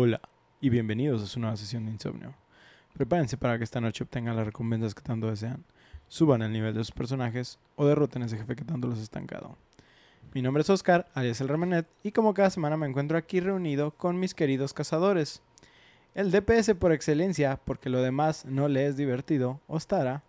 Hola y bienvenidos a su nueva sesión de insomnio. Prepárense para que esta noche obtengan las recompensas que tanto desean, suban el nivel de sus personajes o derroten a ese jefe que tanto los ha estancado. Mi nombre es Oscar, alias el Ramenet, y como cada semana me encuentro aquí reunido con mis queridos cazadores. El DPS por excelencia, porque lo demás no le es divertido, Ostara.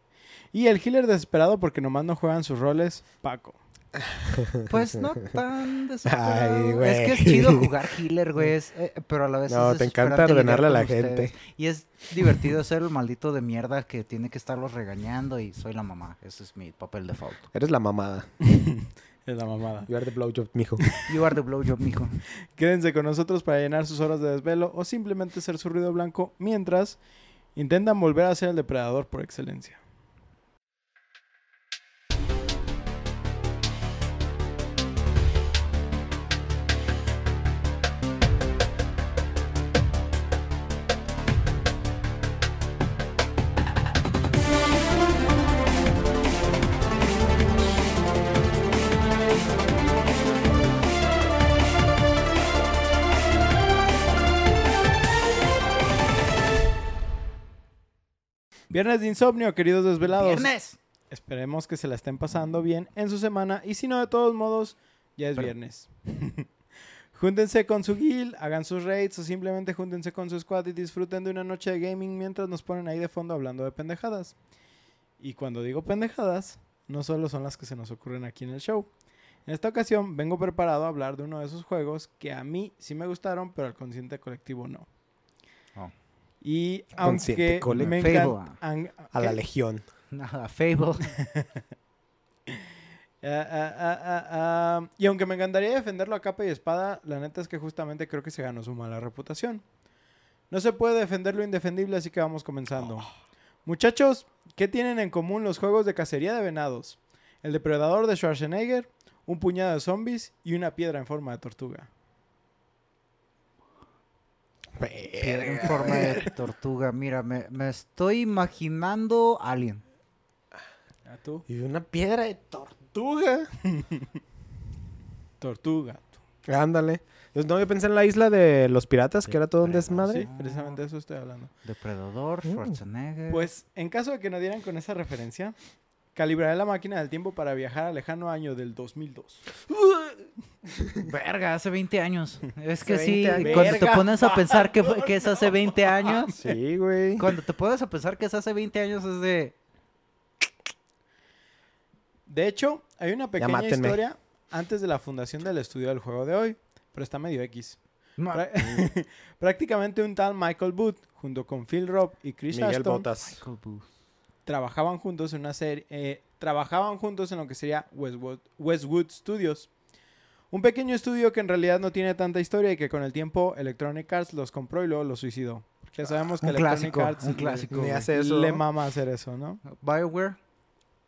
Y el healer desesperado porque nomás no juegan sus roles, Paco. Pues no tan desesperado. Ay, güey. Es que es chido jugar healer, güey. es, eh, pero a la vez No, es te encanta ordenarle a la gente. ustedes. Y es divertido ser el maldito de mierda que tiene que estarlos regañando y soy la mamá. Ese es mi papel default. Eres la mamada. Es la mamada. You are the blowjob, mijo. You are the blowjob, mijo. Quédense con nosotros para llenar sus horas de desvelo o simplemente ser su ruido blanco mientras intentan volver a ser el depredador por excelencia. Viernes de insomnio, queridos desvelados. ¡Viernes! Esperemos que se la estén pasando bien en su semana y si no, de todos modos, ya es Pero- viernes. júntense con su guild, hagan sus raids o simplemente júntense con su squad y disfruten de una noche de gaming mientras nos ponen ahí de fondo hablando de pendejadas. Y cuando digo pendejadas, no solo son las que se nos ocurren aquí en el show. En esta ocasión vengo preparado a hablar de uno de esos juegos que a mí sí me gustaron, pero al consciente colectivo no. Y aunque me Fable. A la legión. Nada, Fable. Y aunque me encantaría defenderlo a capa y espada, la neta es que justamente creo que se ganó su mala reputación. No se puede defender lo indefendible, así que vamos comenzando. Muchachos, ¿qué tienen en común los juegos de cacería de venados? El depredador de Schwarzenegger, un puñado de zombies y una piedra en forma de tortuga. Piedra en forma de tortuga. Mira, me, me estoy imaginando Alien. ¿A tú? Y una piedra de tortuga. Tortuga. Ándale. No, yo pensé en la isla de los piratas, que era todo un desmadre. Sí, precisamente de eso estoy hablando. Depredador, Mm. Schwarzenegger. Pues en caso de que no dieran con esa referencia, calibraré la máquina del tiempo para viajar al lejano año del 2002. Verga, hace 20 años. Es que sí, 20 años. cuando te pones a pensar que, es hace 20 años, Sí, güey. cuando te pones a pensar que es hace 20 años es de... De hecho, hay una pequeña historia antes de la fundación del estudio del juego de hoy, pero está medio X. Prá- Prácticamente un tal Michael Booth, junto con Phil Robb y Chris Miguel Ashton, Botas. Trabajaban juntos en una serie, eh, trabajaban juntos en lo que sería Westwood, Westwood Studios. Un pequeño estudio que en realidad no tiene tanta historia y que con el tiempo Electronic Arts los compró y luego los suicidó. Ya sabemos que Un Electronic clásico, Arts un le- clásico. Hace eso. le mama hacer eso, ¿no? BioWare.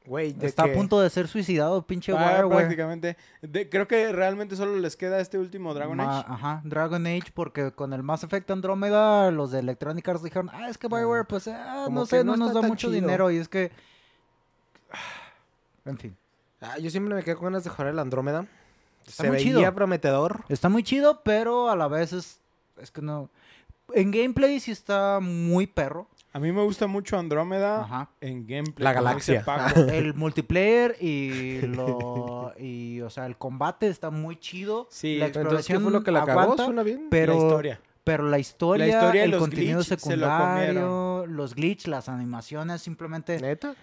Güey, de Está que- a punto de ser suicidado, pinche Ah, BioWare. prácticamente. De- creo que realmente solo les queda este último Dragon Ma- Age. Ajá, Dragon Age, porque con el Mass Effect Andrómeda, los de Electronic Arts dijeron, ah, es que BioWare, pues, ah, no sé, no no, nos da mucho chido. dinero, y es que... En fin. Ah, yo siempre me quedé con ganas de jugar el Andrómeda. Está Se muy veía chido. prometedor. Está muy chido, pero a la vez es, es que no... En gameplay sí está muy perro. A mí me gusta mucho Andrómeda Ajá. en gameplay. La galaxia. El multiplayer y lo... Y, o sea, el combate está muy chido. Sí, la Entonces, ¿qué exploración fue lo que la cagó? aguanta, ¿Suena bien? pero... la historia. Pero la historia, historia y el los contenido glitch se lo secundario, los glitch, las animaciones, simplemente ¿Neta?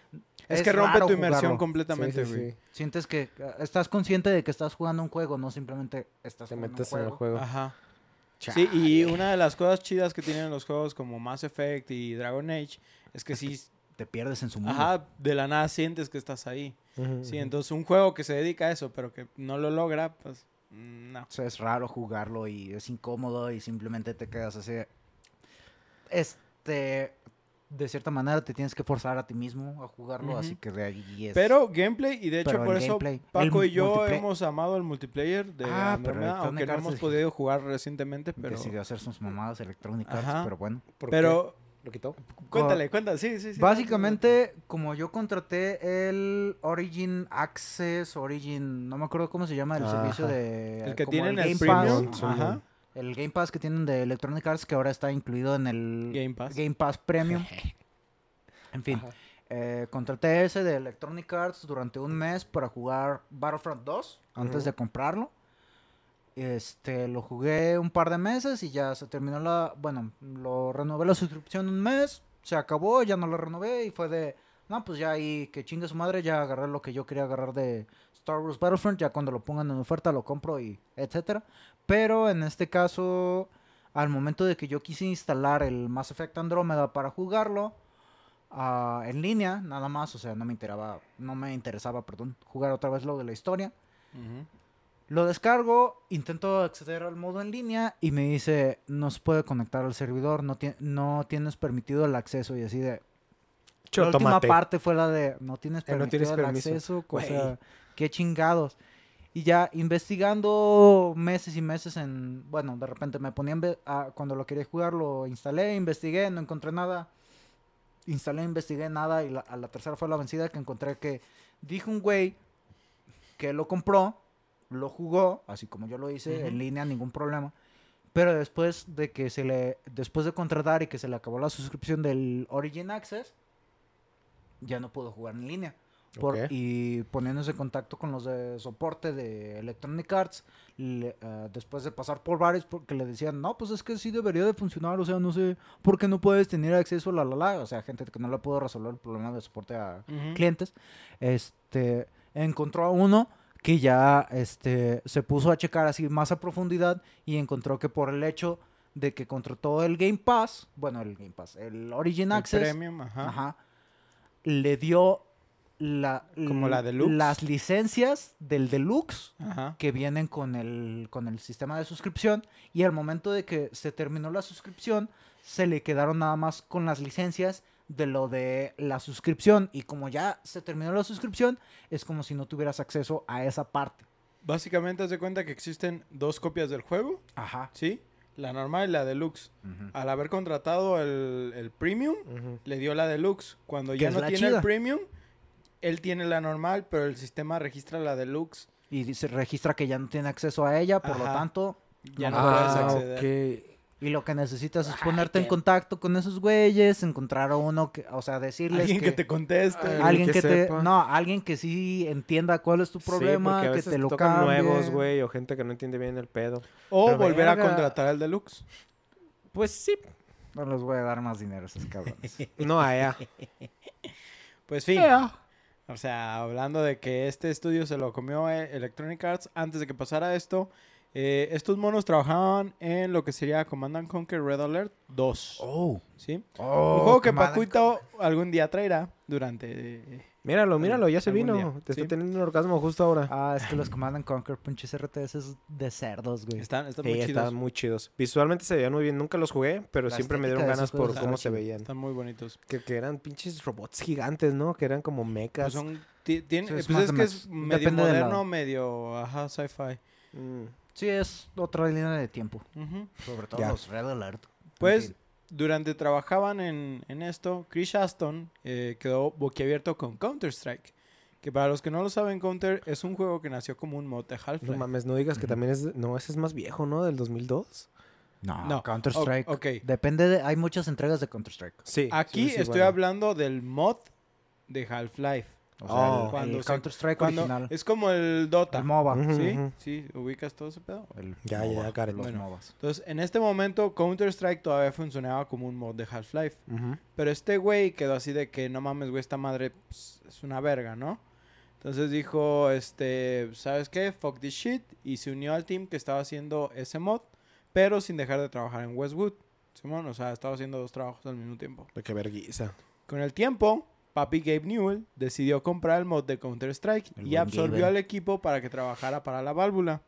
Es, que rompe tu inmersión jugarlo. completamente, Sí, sí, güey. sí. Sientes que uh, estás consciente de que estás jugando un juego, no simplemente estás Te jugando metes un en el juego. juego. Ajá. Sí, y una de las cosas chidas que tienen los juegos como Mass Effect y Dragon Age es que sí, Te pierdes en su mundo. ajá, de la nada sientes que estás ahí. Sí, entonces un juego que se dedica a eso, pero que no lo logra, pues mm, no. O sea, es raro jugarlo y es incómodo y simplemente te quedas así. Este, de cierta manera te tienes que forzar a ti mismo a jugarlo, así que de ahí es. Pero gameplay, y de hecho Pero por eso gameplay, Paco y yo hemos amado el multiplayer de Ah, Electronic aunque no hemos es- podido jugar recientemente, pero... decidió hacer sus mamadas Ajá. pero bueno. ¿Por Pero, qué? ¿Lo quitó? cuéntale, cuéntale, sí, sí, sí. Básicamente, como yo contraté el Origin Access, Origin, no me acuerdo cómo se llama el Ajá. servicio de... El que tienen el Game premium, Pass, Ajá. El Game Pass que tienen de Electronic Arts que ahora está incluido en el Game Pass. Game Pass Premium. En fin, eh, contraté ese de Electronic Arts durante un mes para jugar Battlefront 2 antes de comprarlo. Este, lo jugué un par de meses y ya se terminó la... Bueno, lo renové la suscripción un mes, se acabó, ya no lo renové y fue de... No, pues ya ahí que chingue su madre, ya agarré lo que yo quería agarrar de Star Wars Battlefront, ya cuando lo pongan en oferta lo compro y etcétera. Pero en este caso, al momento de que yo quise instalar el Mass Effect Andromeda para jugarlo ah, en línea, nada más, o sea, no me interesaba, no me interesaba, perdón, jugar otra vez lo de la historia. Lo descargo, intento acceder al modo en línea y me dice, no se puede conectar al servidor, no, tie- no tienes permitido el acceso y así de... La última parte fue la de, no tienes Eh, no permitido tienes el permiso. acceso, sea, qué chingados. Y ya investigando meses y meses en, bueno, de repente me ponía, cuando lo quería jugar lo instalé, investigué, no encontré nada. Instalé, investigué nada y la- a la tercera fue la vencida que encontré que dijo un güey que lo compró, lo jugó, así como yo lo hice, en línea, ningún problema. Pero después de que se le, después de contratar y que se le acabó la suscripción del Origin Access, ya no pudo jugar en línea. Por-. Y poniéndose en contacto con los de soporte de Electronic Arts, le- ah, después de pasar por varios, porque le decían, no, pues es que sí debería de funcionar, o sea, no sé por qué no puedes tener acceso, la, la, la. O sea, gente que no le pudo resolver el problema de soporte a clientes, este, encontró a uno que ya este, se puso a checar así más a profundidad y encontró que por el hecho de que contrató el Game Pass, bueno, el Game Pass, el Origin El Access, Premium, ajá. ajá, le dio la, Como la Deluxe. las licencias del Deluxe Ajá. que vienen con el, con el sistema de suscripción y al momento de que se terminó la suscripción se le quedaron nada más con las licencias de lo de la suscripción y como ya se terminó la suscripción es como si no tuvieras acceso a esa parte. Básicamente, haz de cuenta que existen dos copias del juego, Ajá. ¿sí? La normal y la deluxe. Al haber contratado el, el premium, le dio la deluxe. Cuando ya no tiene chida. el premium, él tiene la normal, pero el sistema registra la deluxe. Y se registra que ya no tiene acceso a ella, por lo tanto, Ya no No puedes Ah, acceder. y lo que necesitas es Ay, ponerte en contacto con esos güeyes, encontrar a uno que, o sea, decirles Alguien que te conteste. Alguien que que, te sepa. no alguien que sí entienda cuál es tu Sí, problema porque a que veces te lo tocan cambie nuevos, güey, o gente que no entiende bien el pedo. o pero volver a contratar el deluxe. Pues sí. no les voy a dar más dinero a esos cabrones No, allá. Pues fin. O sea, hablando de que este estudio se lo comió eh, Electronic Arts, antes de que pasara esto, eh, estos monos trabajaban en lo que sería Command and Conquer Red Alert 2. oh, ¿Sí? Un oh juego que Pacuito algún día traerá durante... eh, Míralo, míralo, ya se vino. día, Te sí. está teniendo un orgasmo justo ahora. ah es que los Command and Conquer pinches RTS de cerdos güey están están Sí, muy están chidos. muy chidos. Visualmente se veían muy bien. Nunca los jugué, pero La siempre me dieron ganas por cómo se veían. Están muy bonitos. Que, que eran pinches robots gigantes, ¿no? Que eran como Pues mechas. son, ti- tiene- Sí, es pues más es de que es medio Depende del moderno, lado. medio ajá, sci-fi. Mm. sí es otra línea de tiempo sobre todo Ya. los Red Alert Pues En fin. Durante trabajaban en, en esto, Chris Aston eh, quedó boquiabierto con Counter-Strike. Que para los que no lo saben, Counter es un juego que nació como un mod de No Half-Life. mames, no digas que también es... No, ese es más viejo, ¿no? Del 2002. no, No, Counter Strike o- ok. depende de hay muchas entregas de Counter Strike Sí. Aquí sí, sí, estoy bueno. hablando del mod de Half-Life. O sea Oh. el- Cuando el, Counter Strike Cuando original es como el Dota. el MOBA. ¿Sí? Sí, ubicas todo ese pedo. el Ya, ya, MOBA, Karen. los Bueno. MOBAs. Entonces, en este momento, Counter-Strike todavía funcionaba como un mod de Half-Life. Ujú. Pero este güey quedó así de que no mames, güey, esta madre pues, es una verga, ¿no? Entonces dijo, este, ¿sabes qué? Fuck this shit. Y se unió al team que estaba haciendo ese mod, pero sin dejar de trabajar en Westwood. Simón, o sea, estaba haciendo dos trabajos al mismo tiempo. De qué vergüenza. Con el tiempo, papi Gabe Newell decidió comprar el mod de Counter-Strike El y absorbió al equipo para que trabajara para la válvula.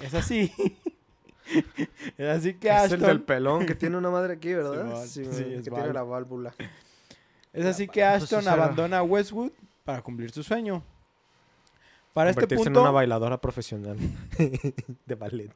Es así. es así que Es el del Ashton... pelón que tiene una madre aquí, ¿verdad? Sí, sí, man, es que válvula. tiene la válvula. Es así que Ashton esa- abandona Westwood para cumplir su sueño. Para este punto, en una bailadora profesional de ballet.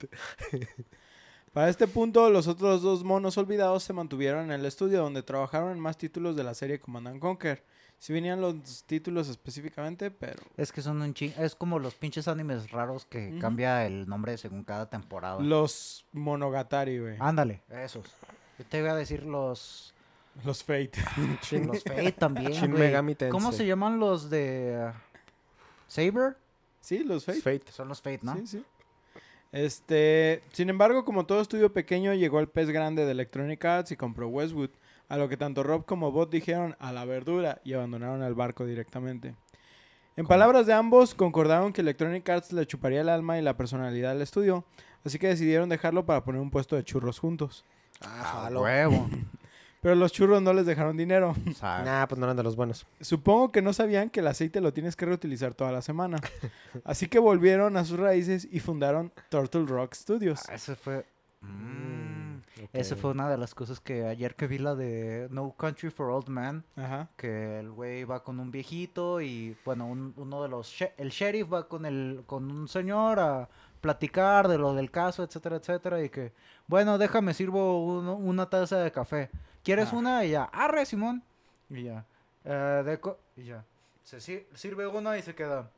para este punto, los otros dos monos olvidados se mantuvieron en el estudio donde trabajaron en más títulos de la serie Command and Conquer. Sí venían los títulos específicamente, pero Es que son un ching... Es como los pinches animes raros que cambia el nombre según cada temporada. los Monogatari, güey. Ándale, esos. Yo te iba a decir los... Los Fate. Shin, Los Fate también, Shin. Megami Tensei. ¿Cómo se llaman los de... uh, Saber? sí, los Fate. Fate. Son los Fate, ¿no? Sí, sí. Este, sin embargo, como todo estudio pequeño, llegó el pez grande de Electronic Arts y compró Westwood, a lo que tanto Rob como Bot dijeron a la verdura y abandonaron el barco directamente. En palabras de ambos, concordaron que Electronic Arts le chuparía el alma y la personalidad al estudio, así que decidieron dejarlo para poner un puesto de churros juntos. Ah, A jalo. huevo. Pero los churros no les dejaron dinero. Nah, pues no eran de los buenos. Supongo que no sabían que el aceite lo tienes que reutilizar toda la semana. Así que volvieron a sus raíces y fundaron Turtle Rock Studios. ah, ese fue... Mm. Ok. Esa fue una de las cosas que ayer que vi la de No Country for Old Man, Ajá. que el güey va con un viejito y bueno, un- uno de los she- el sheriff va con el con un señor a platicar de lo del caso, etcétera, etcétera y que bueno, déjame sirvo uno- una taza de café. ¿Quieres Ah. una? Y ya, arre Simón. Y ya. "Eh, de co-", y ya. Se sir- sirve una y se queda.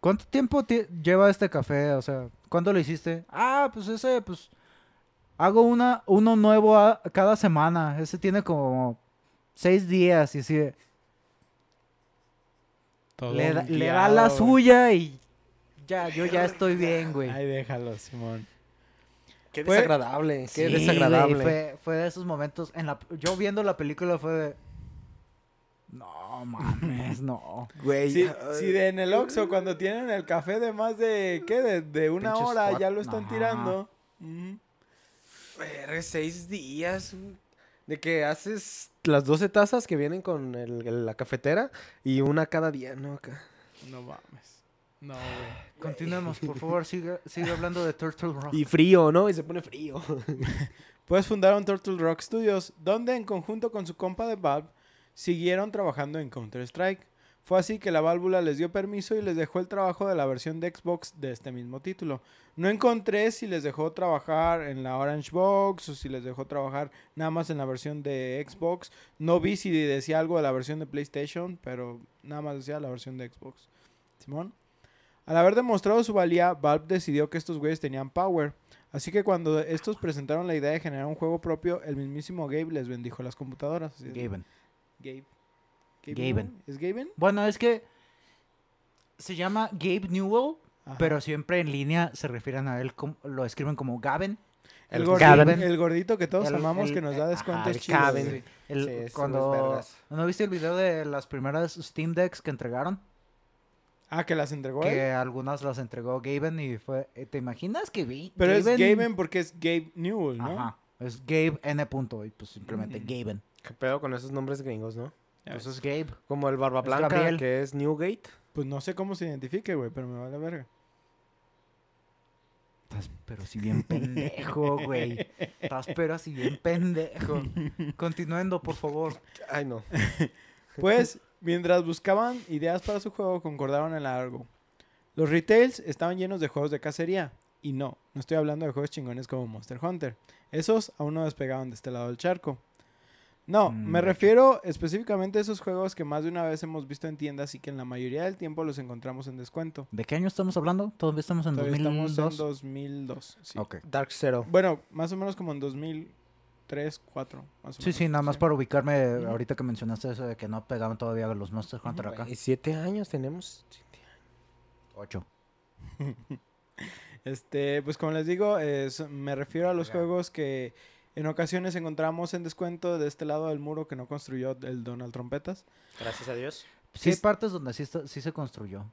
¿Cuánto tiempo ti- lleva este café? O sea, ¿cuándo lo hiciste? Ah, pues ese, pues Hago una, uno nuevo a- cada semana. Ese tiene como seis días y así. de- Todo Le, da- le da la suya y ya, yo ya estoy bien, güey. Ay, déjalo, Simón. Qué Fue- desagradable. Qué Sí, güey, desagradable. fue, fue de esos momentos. En la, yo viendo la película fue de. No mames, no. Güey. Ay, sí, de en el Oxxo, cuando tienen el café de más de, ¿qué? De, de una Pinches hora, ya lo están Ajá. tirando. Ujú. Verga, seis días. De que haces las 12 tazas que vienen con el- el- la cafetera y una cada día, ¿no? Acá. No mames. No, güey. Continuemos, por favor, sigue, sigue hablando de Turtle Rock. Y frío, ¿no? Y se pone frío. Pues fundaron Turtle Rock Studios, donde en conjunto con su compa de Valve siguieron trabajando en Counter-Strike. Fue así que la válvula les dio permiso y les dejó el trabajo de la versión de Xbox de este mismo título. No encontré si les dejó trabajar en la Orange Box o si les dejó trabajar nada más en la versión de Xbox. No vi si decía algo de la versión de PlayStation, pero nada más decía la versión de Xbox. Simón. Al haber demostrado su valía, Valve decidió que estos güeyes tenían power. Así que cuando estos presentaron la idea de generar un juego propio, el mismísimo Gabe les bendijo las computadoras. Gaben. Gabe. Gaben. ¿Es Gaben? Bueno, es que se llama Gabe Newell, Ajá. pero siempre en línea se refieren a él, como, lo escriben como Gaben. el, gordito, Gaben. el gordito que todos El- amamos el- que nos da ajá, descuentos el chidos. Gaben. Sí, es cuando. ¿No viste el video de las primeras Steam Decks que entregaron? Ah, que las entregó Que él. algunas las entregó Gaben y fue... eh, ¿Te imaginas que vi? Pero es Gaben porque es Gabe Newell, ¿no? Ajá. Es Gabe N. Punto, y pues simplemente Ujú. Gaben. Qué pedo con esos nombres gringos, ¿no? Ya Pues es Gabe. Como el Barba Blanca, que es Newgate. Pues no sé cómo se identifique, güey, pero me vale verga. Estás pero si bien pendejo, güey. Estás pero si bien pendejo. Continuando, por favor. Ay, no. Pues, mientras buscaban ideas para su juego, concordaron en algo. Los retails estaban llenos de juegos de cacería. Y no, no estoy hablando de juegos chingones como Monster Hunter. Esos aún no despegaban de este lado del charco. No, Mm, me hecho. refiero específicamente a esos juegos que más de una vez hemos visto en tiendas y que en la mayoría del tiempo los encontramos en descuento. ¿De qué año estamos hablando? ¿Todavía estamos en Todavía 2002? estamos en 2002. sí. Ok. Dark Zero. Bueno, más o menos como en 2003, 2004. Más o Sí, menos, sí, nada más sí. para ubicarme ahorita que mencionaste eso de que no pegaban todavía los Monster Hunter acá. Y siete años tenemos. Siete años. Ocho. Este, pues como les digo, es- me refiero a los juegos que en ocasiones encontramos en descuento de este lado del muro que no construyó el Donald Trompetas. Gracias a Dios. Sí, hay partes donde sí, está- sí se construyó.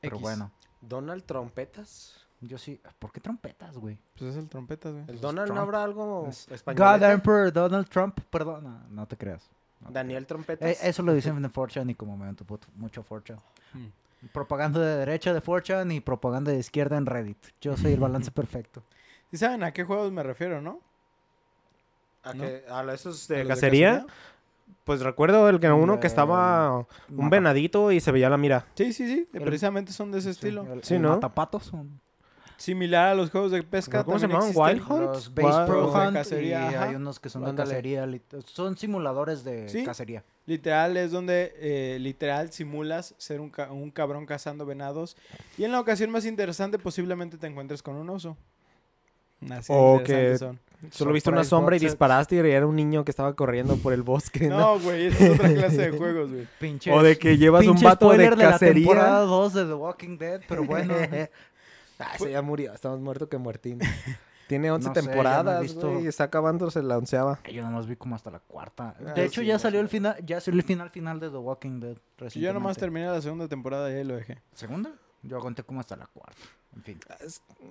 Pero X. bueno, Donald Trompetas. yo sí. ¿Por qué trompetas, güey? Pues es el Trompetas, güey. El Donald Trump. no habrá algo Es español. God Emperor Donald Trump, perdón, no, no te creas. No te Daniel creas. Trompetas. Eh, eso lo dicen en 4chan y como me meto mucho 4chan. Hmm. Propaganda de derecha de 4chan y propaganda de izquierda en Reddit. Yo soy el balance perfecto. ¿Sí saben a qué juegos me refiero, no? ¿A, ¿no? qué? ¿A esos ¿A de cacería? Pues recuerdo el que uno que estaba un Mata- venadito y se veía la mira. Sí, sí, sí. El- precisamente son de ese sí, estilo. el- Sí, el ¿no? Matapatos. un- Similar a los juegos de pesca. ¿Cómo se llamaban? Wild Hunt? Los Base Wild- Pro de Hunt cacería, y ajá. hay unos que son de cacería. Son simuladores de Sí. cacería. Literal es donde eh, literal simulas ser un, ca- un cabrón cazando venados. Y en la ocasión más interesante posiblemente te encuentres con un oso. Así O interesantes que- son. Solo viste una sombra y disparaste y era un niño que estaba corriendo por el bosque, ¿no? No, güey, esa es otra clase de juegos, güey. Pinche, O de que llevas un vato de spoiler de la temporada cacería. 2 de The Walking Dead, pero bueno. ah, ese ya murió. Estamos muertos que muertín. Tiene 11 No sé, ya no he temporadas, visto. güey. Está acabándose la onceava. Yo nomás vi como hasta la cuarta. Ah, De hecho, sí, ya no salió el final, ya salió el final final de The Walking Dead. Yo nomás terminé la segunda temporada y ahí lo dejé. ¿Segunda? Yo aguanté como hasta la cuarta. En fin.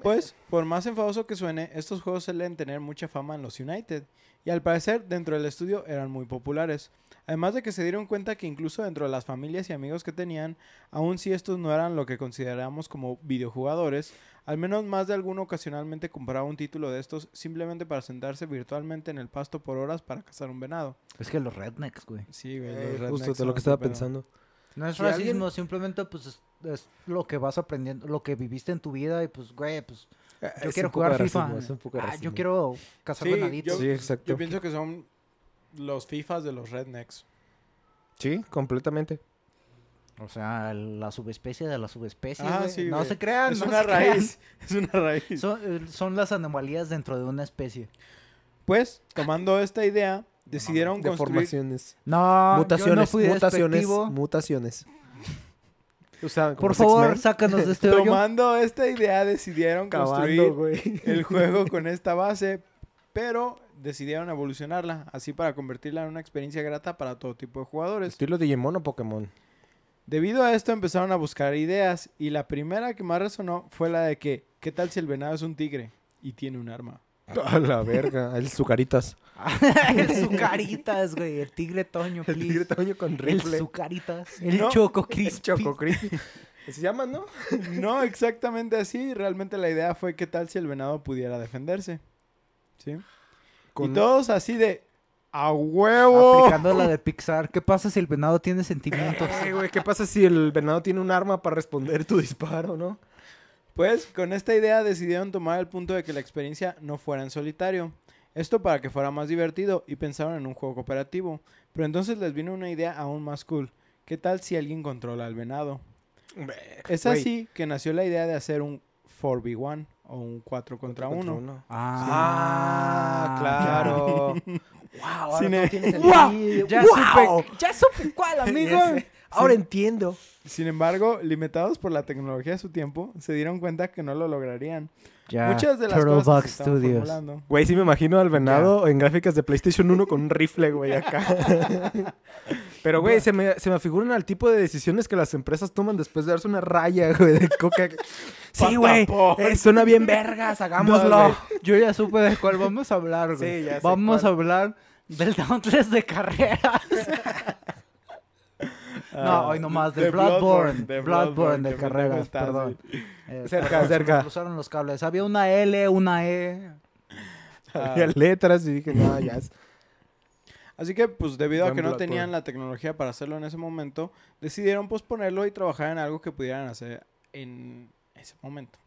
Pues, por más enfadoso que suene, estos juegos suelen tener mucha fama en los United. Y al parecer, dentro del estudio eran muy populares. Además de que se dieron cuenta que incluso dentro de las familias y amigos que tenían, aun si estos no eran lo que consideramos como videojugadores, al menos más de alguno ocasionalmente compraba un título de estos simplemente para sentarse virtualmente en el pasto por horas para cazar un venado. Es que los rednecks, güey. Sí, güey. Eh, los justo rednecks de lo que estaba pedo. No es Si racismo, alguien- simplemente pues es, es lo que vas aprendiendo, lo que viviste en tu vida y pues, güey, pues Eh, yo es quiero un poco jugar FIFA. racismo, es un poco de Ah, yo quiero cazar Sí, venaditos. Sí, exacto. Yo pienso que son los FIFAs de los rednecks. Sí, completamente. O sea, la subespecie de la subespecie. Ah, sí, no güey. se crean. es no una se crean. raíz. Es una raíz. Son, eh, son las anomalías dentro de una especie. Pues, tomando esta idea, decidieron construir... Deformaciones. No, mutaciones. yo no fui mutaciones. despectivo. Mutaciones. Usaban como Por favor, sácanos de este hoyo. Tomando esta idea, decidieron construir cavando, güey. el juego con esta base, pero decidieron evolucionarla, así para convertirla en una experiencia grata para todo tipo de jugadores. ¿Estilo Digimon o Pokémon? Debido a esto empezaron a buscar ideas y la primera que más resonó fue la de que, ¿qué tal si el venado es un tigre y tiene un arma? A la verga. El Zucaritas. el Zucaritas, güey. El tigre Toño, El tigre tamaño con El rifle. Zucaritas. El No. Choco El Crispy. Choco Crispy. Se llama, ¿no? No exactamente así, realmente la idea fue qué tal si el venado pudiera defenderse. ¿Sí? Con- Y todos así de, ¡a huevo! Aplicando la de Pixar. ¿Qué pasa si el venado tiene sentimientos? Ay, güey, ¿qué pasa si el venado tiene un arma para responder tu disparo, no? Pues con esta idea decidieron tomar el punto de que la experiencia no fuera en solitario. Esto para que fuera más divertido y pensaron en un juego cooperativo. Pero entonces les vino una idea aún más cool. ¿Qué tal si alguien controla al venado? Es así que nació la idea de hacer un 4v1 o un 4 contra 1. Ah, claro. wow, Sin ahora e- todo tiene ¡Wow! Ya ¡Wow! supe, ya supe cuál, amigo. Ahora entiendo. Sin embargo, limitados por la tecnología de su tiempo, se dieron cuenta que no lo lograrían. Ya, Muchas de las Turtle cosas que Box se estaban Studios. formulando. Güey, sí me imagino al venado en gráficas de PlayStation 1 con un rifle, güey, acá. Pero, güey, se me, se me figuran al tipo de decisiones que las empresas toman después de darse una raya, güey, de coca. Sí, güey, eh, suena bien vergas, hagámoslo. No, Yo ya supe de cuál vamos a hablar, güey. Sí, ya sé vamos cuál. a hablar del Dauntless de carreras. no, hoy nomás, de, de Bloodborne. de Bloodborne, de carreras, perdón. Eh, Cerca, perdón, cerca. cruzaron los cables. Había una L, una E. Había letras y dije, no, ya. es- Así que, pues, debido a que no tenían la tecnología para hacerlo en ese momento, decidieron posponerlo y trabajar en algo que pudieran hacer en ese momento.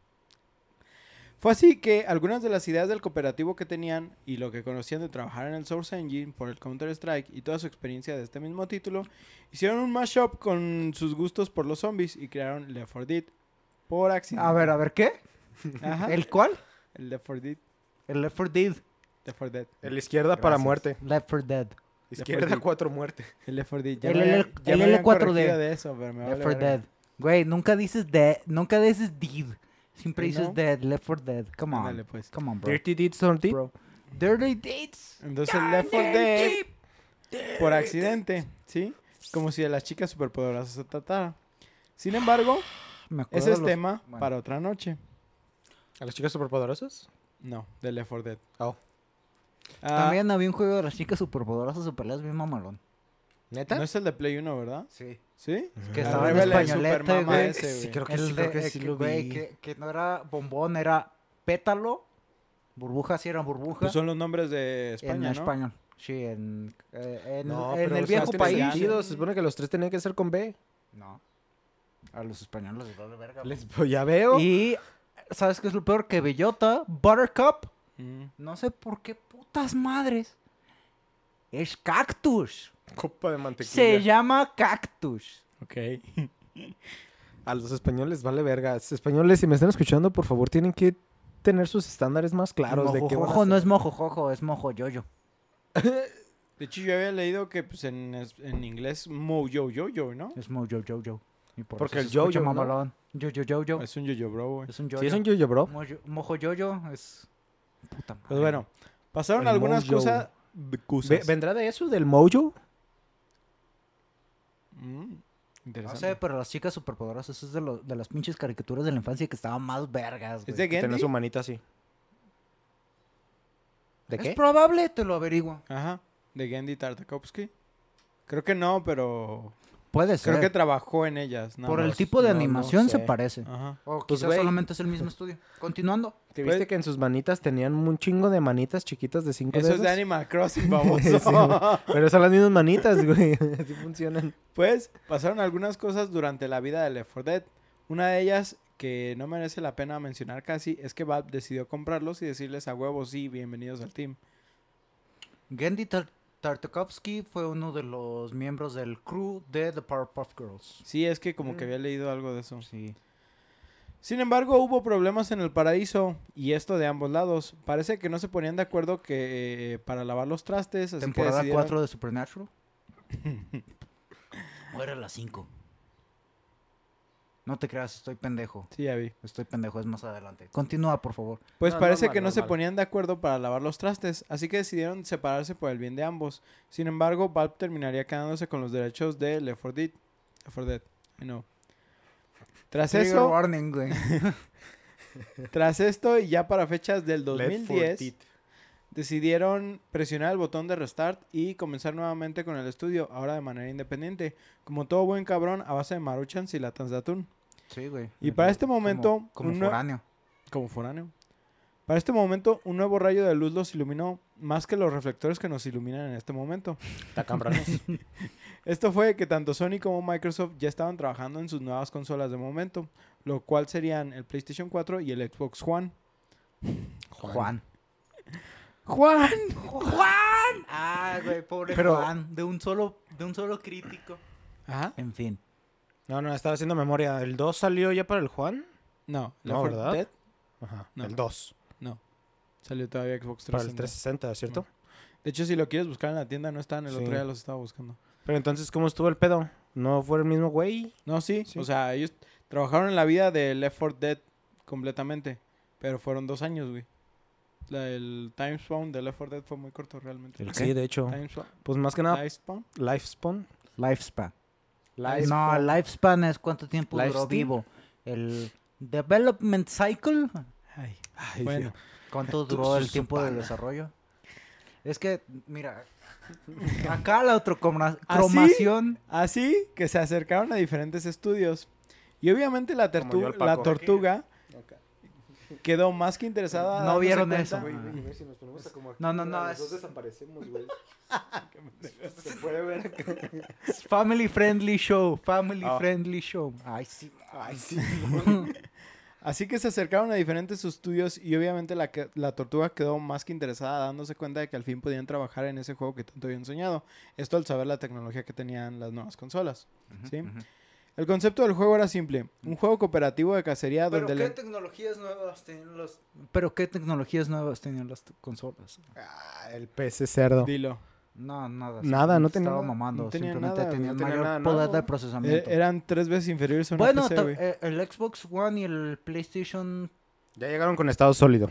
Fue así que algunas de las ideas del cooperativo que tenían y lo que conocían de trabajar en el Source Engine por el Counter-Strike y toda su experiencia de este mismo título, hicieron un mashup con sus gustos por los zombies y crearon Left 4 Dead por accidente. A ver, a ver, ¿qué? Ajá, ¿El cuál? el Left 4 Dead. El Left 4 Dead. Left 4 Dead. El izquierda para Gracias. muerte. Left 4 Dead. Izquierda Dead. cuatro muerte. El Left 4 Dead. Ya El el me habían L4D. corregido de eso, pero me Left vale 4 verga. Dead. Güey, nunca dices dead. Nunca dices dead. Siempre ¿Y dices dead. Left 4 Dead. Come on. Ándale, pues. Come on, bro. Dirty Deeds Don't Deed. bro. Dirty Deeds. Entonces Left 4 Dead por accidente, ¿sí? Como si de las chicas superpoderosas se tratara. Sin embargo, ese de es los- tema bueno. para otra noche. ¿A las chicas superpoderosas? No, de Left 4 Dead. Oh. Ah, También había un juego de las chicas superpoderosas de peleas bien mamalón. ¿Neta? No es el de Play 1, ¿verdad? Sí. ¿Sí? Que estaba en españolete, güey. ese, güey. Sí, creo que El sí, de- creo que eh, sí que, lo güey, vi. que, que no era bombón, era pétalo. Burbuja sí era burbuja. Pues son los nombres de en España, ¿no? español. Sí, en, eh, en, No, en el viejo país. sentido, Se supone que los tres tenían que ser con B. No. A los españoles les vale verga. Les, pues ya veo. Y ¿sabes qué es lo peor? Que Bellota, Buttercup, Mm. no sé por qué putas madres. Es cactus. Copa de mantequilla. Se llama cactus. Ok. A los españoles vale verga. Españoles, si me están escuchando, por favor, tienen que tener sus estándares más claros de qué van a Mojojojo no hacer. es mojojojo, es mojo yoyo. De hecho, yo había leído que pues, en, en inglés mojo yo yo, ¿no? Es mojo yoyo. Y por Porque el yo-yo, ¿no? mamalón. Yo-yo yo-yo. Es un yo yo bro, güey. Es un yoyo. Sí, es un yo-yo, bro. Mojo- Mojo yoyo es... Puta madre. Pues bueno, pasaron El algunas mojo. cosas. ¿Vendrá de eso, del mojo? Mm, No interesante. sé, pero las chicas superpoderosas es de, lo- de las pinches caricaturas de la infancia que estaban más vergas, ¿Es de Que Tiene Gendy? su manita así. ¿De Es qué? probable, te lo averiguo. Ajá, de Gendy Tartakovsky. Creo que no, pero Puede ser. creo que trabajó en ellas. nada Por el más. tipo de no, no animación se sé. parece. Ajá. O Pues, quizás güey. solamente es el mismo estudio. Continuando. ¿Te Pues- viste que en sus manitas tenían un chingo de manitas chiquitas de cinco Eso dedos? es de Animal Crossing, famoso. Sí, Pero son las mismas manitas, güey. Así funcionan. Pues pasaron algunas cosas durante la vida de Left 4 Dead. Una de ellas, que no merece la pena mencionar casi, es que Valve decidió comprarlos y decirles a huevos, sí, bienvenidos al team. Gendy Tar- Tartakovsky fue uno de los miembros del crew de The Powerpuff Girls. Sí, es que como Mm. que había leído algo de eso. Sí. Sin embargo, hubo problemas en el paraíso, y esto de ambos lados. Parece que no se ponían de acuerdo que eh, para lavar los trastes, así Temporada que decidieron- 4 de Supernatural. o era la 5. No te creas, estoy pendejo. Sí, ya vi. Estoy pendejo, es más adelante. Continúa, por favor. Pues No, parece normal, que no se ponían de acuerdo para lavar los trastes, así que decidieron separarse por el bien de ambos. Sin embargo, Valve terminaría quedándose con los derechos de Left 4 Dead. Left 4 Dead, I know. Tras Trigger eso, warning, güey. tras esto y ya para fechas del Left 4 2010, Dead. decidieron presionar el botón de restart y comenzar nuevamente con el estudio, ahora de manera independiente, como todo buen cabrón a base de maruchans y latas de atún. Sí, güey. Y para este momento, Como, como un nue- foráneo. como foráneo. Para este momento, un nuevo rayo de luz los iluminó, más que los reflectores que nos iluminan en este momento. Esto fue que tanto Sony como Microsoft ya estaban trabajando en sus nuevas consolas de momento, lo cual serían el PlayStation 4 y el Xbox One. Juan. ¡Juan! ¡Juan! Ah, güey, pobre Pero- Juan. De un solo, de un solo crítico. Ajá. En fin. No, no, estaba haciendo memoria. ¿El 2 salió ya para el Juan? No, No, Left 4 ¿verdad? Dead Ajá. No. El 2. no. Salió todavía Xbox 360. Para el 360, ¿cierto? De hecho, si lo quieres buscar en la tienda, no están. El Sí. otro día los estaba buscando. Pero entonces, ¿cómo estuvo el pedo? ¿No fue el mismo güey? No, sí, Sí. O sea, ellos trabajaron en la vida de Left 4 Dead completamente. Pero fueron dos años, güey. La- el time spawn de Left 4 Dead fue muy corto realmente. ¿El Sí, de hecho. Time spawn. Pues más que nada, Lifespan. Lifespan. Lifespan. Lifespan. No, lifespan es cuánto tiempo duró vivo. El development cycle. Ay, Ay, bueno. Dios. ¿Cuánto duró el tiempo de pana. desarrollo? Es que, mira, acá la otra ¿Ah, cromación. Así que se acercaron a diferentes estudios. Y obviamente la, la tortuga quedó más que interesada. No vieron cuenta- eso. Güey, güey, güey, si nos ponemos a como aquí, No, no, no, los es- desaparecemos, güey. Se puede ver. Family friendly show. Family Ah. friendly show. Ay, sí. Ay, sí. Así que se acercaron a diferentes estudios y obviamente la, que- la tortuga quedó más que interesada dándose cuenta de que al fin podían trabajar en ese juego que tanto habían soñado. Esto al saber la tecnología que tenían las nuevas consolas. ¿sí? El concepto del juego era simple. Un juego cooperativo de cacería Pero donde... ¿qué le- tecnologías nuevas tenían los... Pero ¿qué tecnologías nuevas tenían las consolas? Ah, el PC cerdo. Dilo. No, nada. Nada, no tenía Estaba nada. mamando. No tenía simplemente nada, tenían no tenía mayor nada poder de Eh, procesamiento. eran tres veces inferiores a una bueno, PC, güey. eh, el Xbox One y el PlayStation Ya llegaron con estado sólido.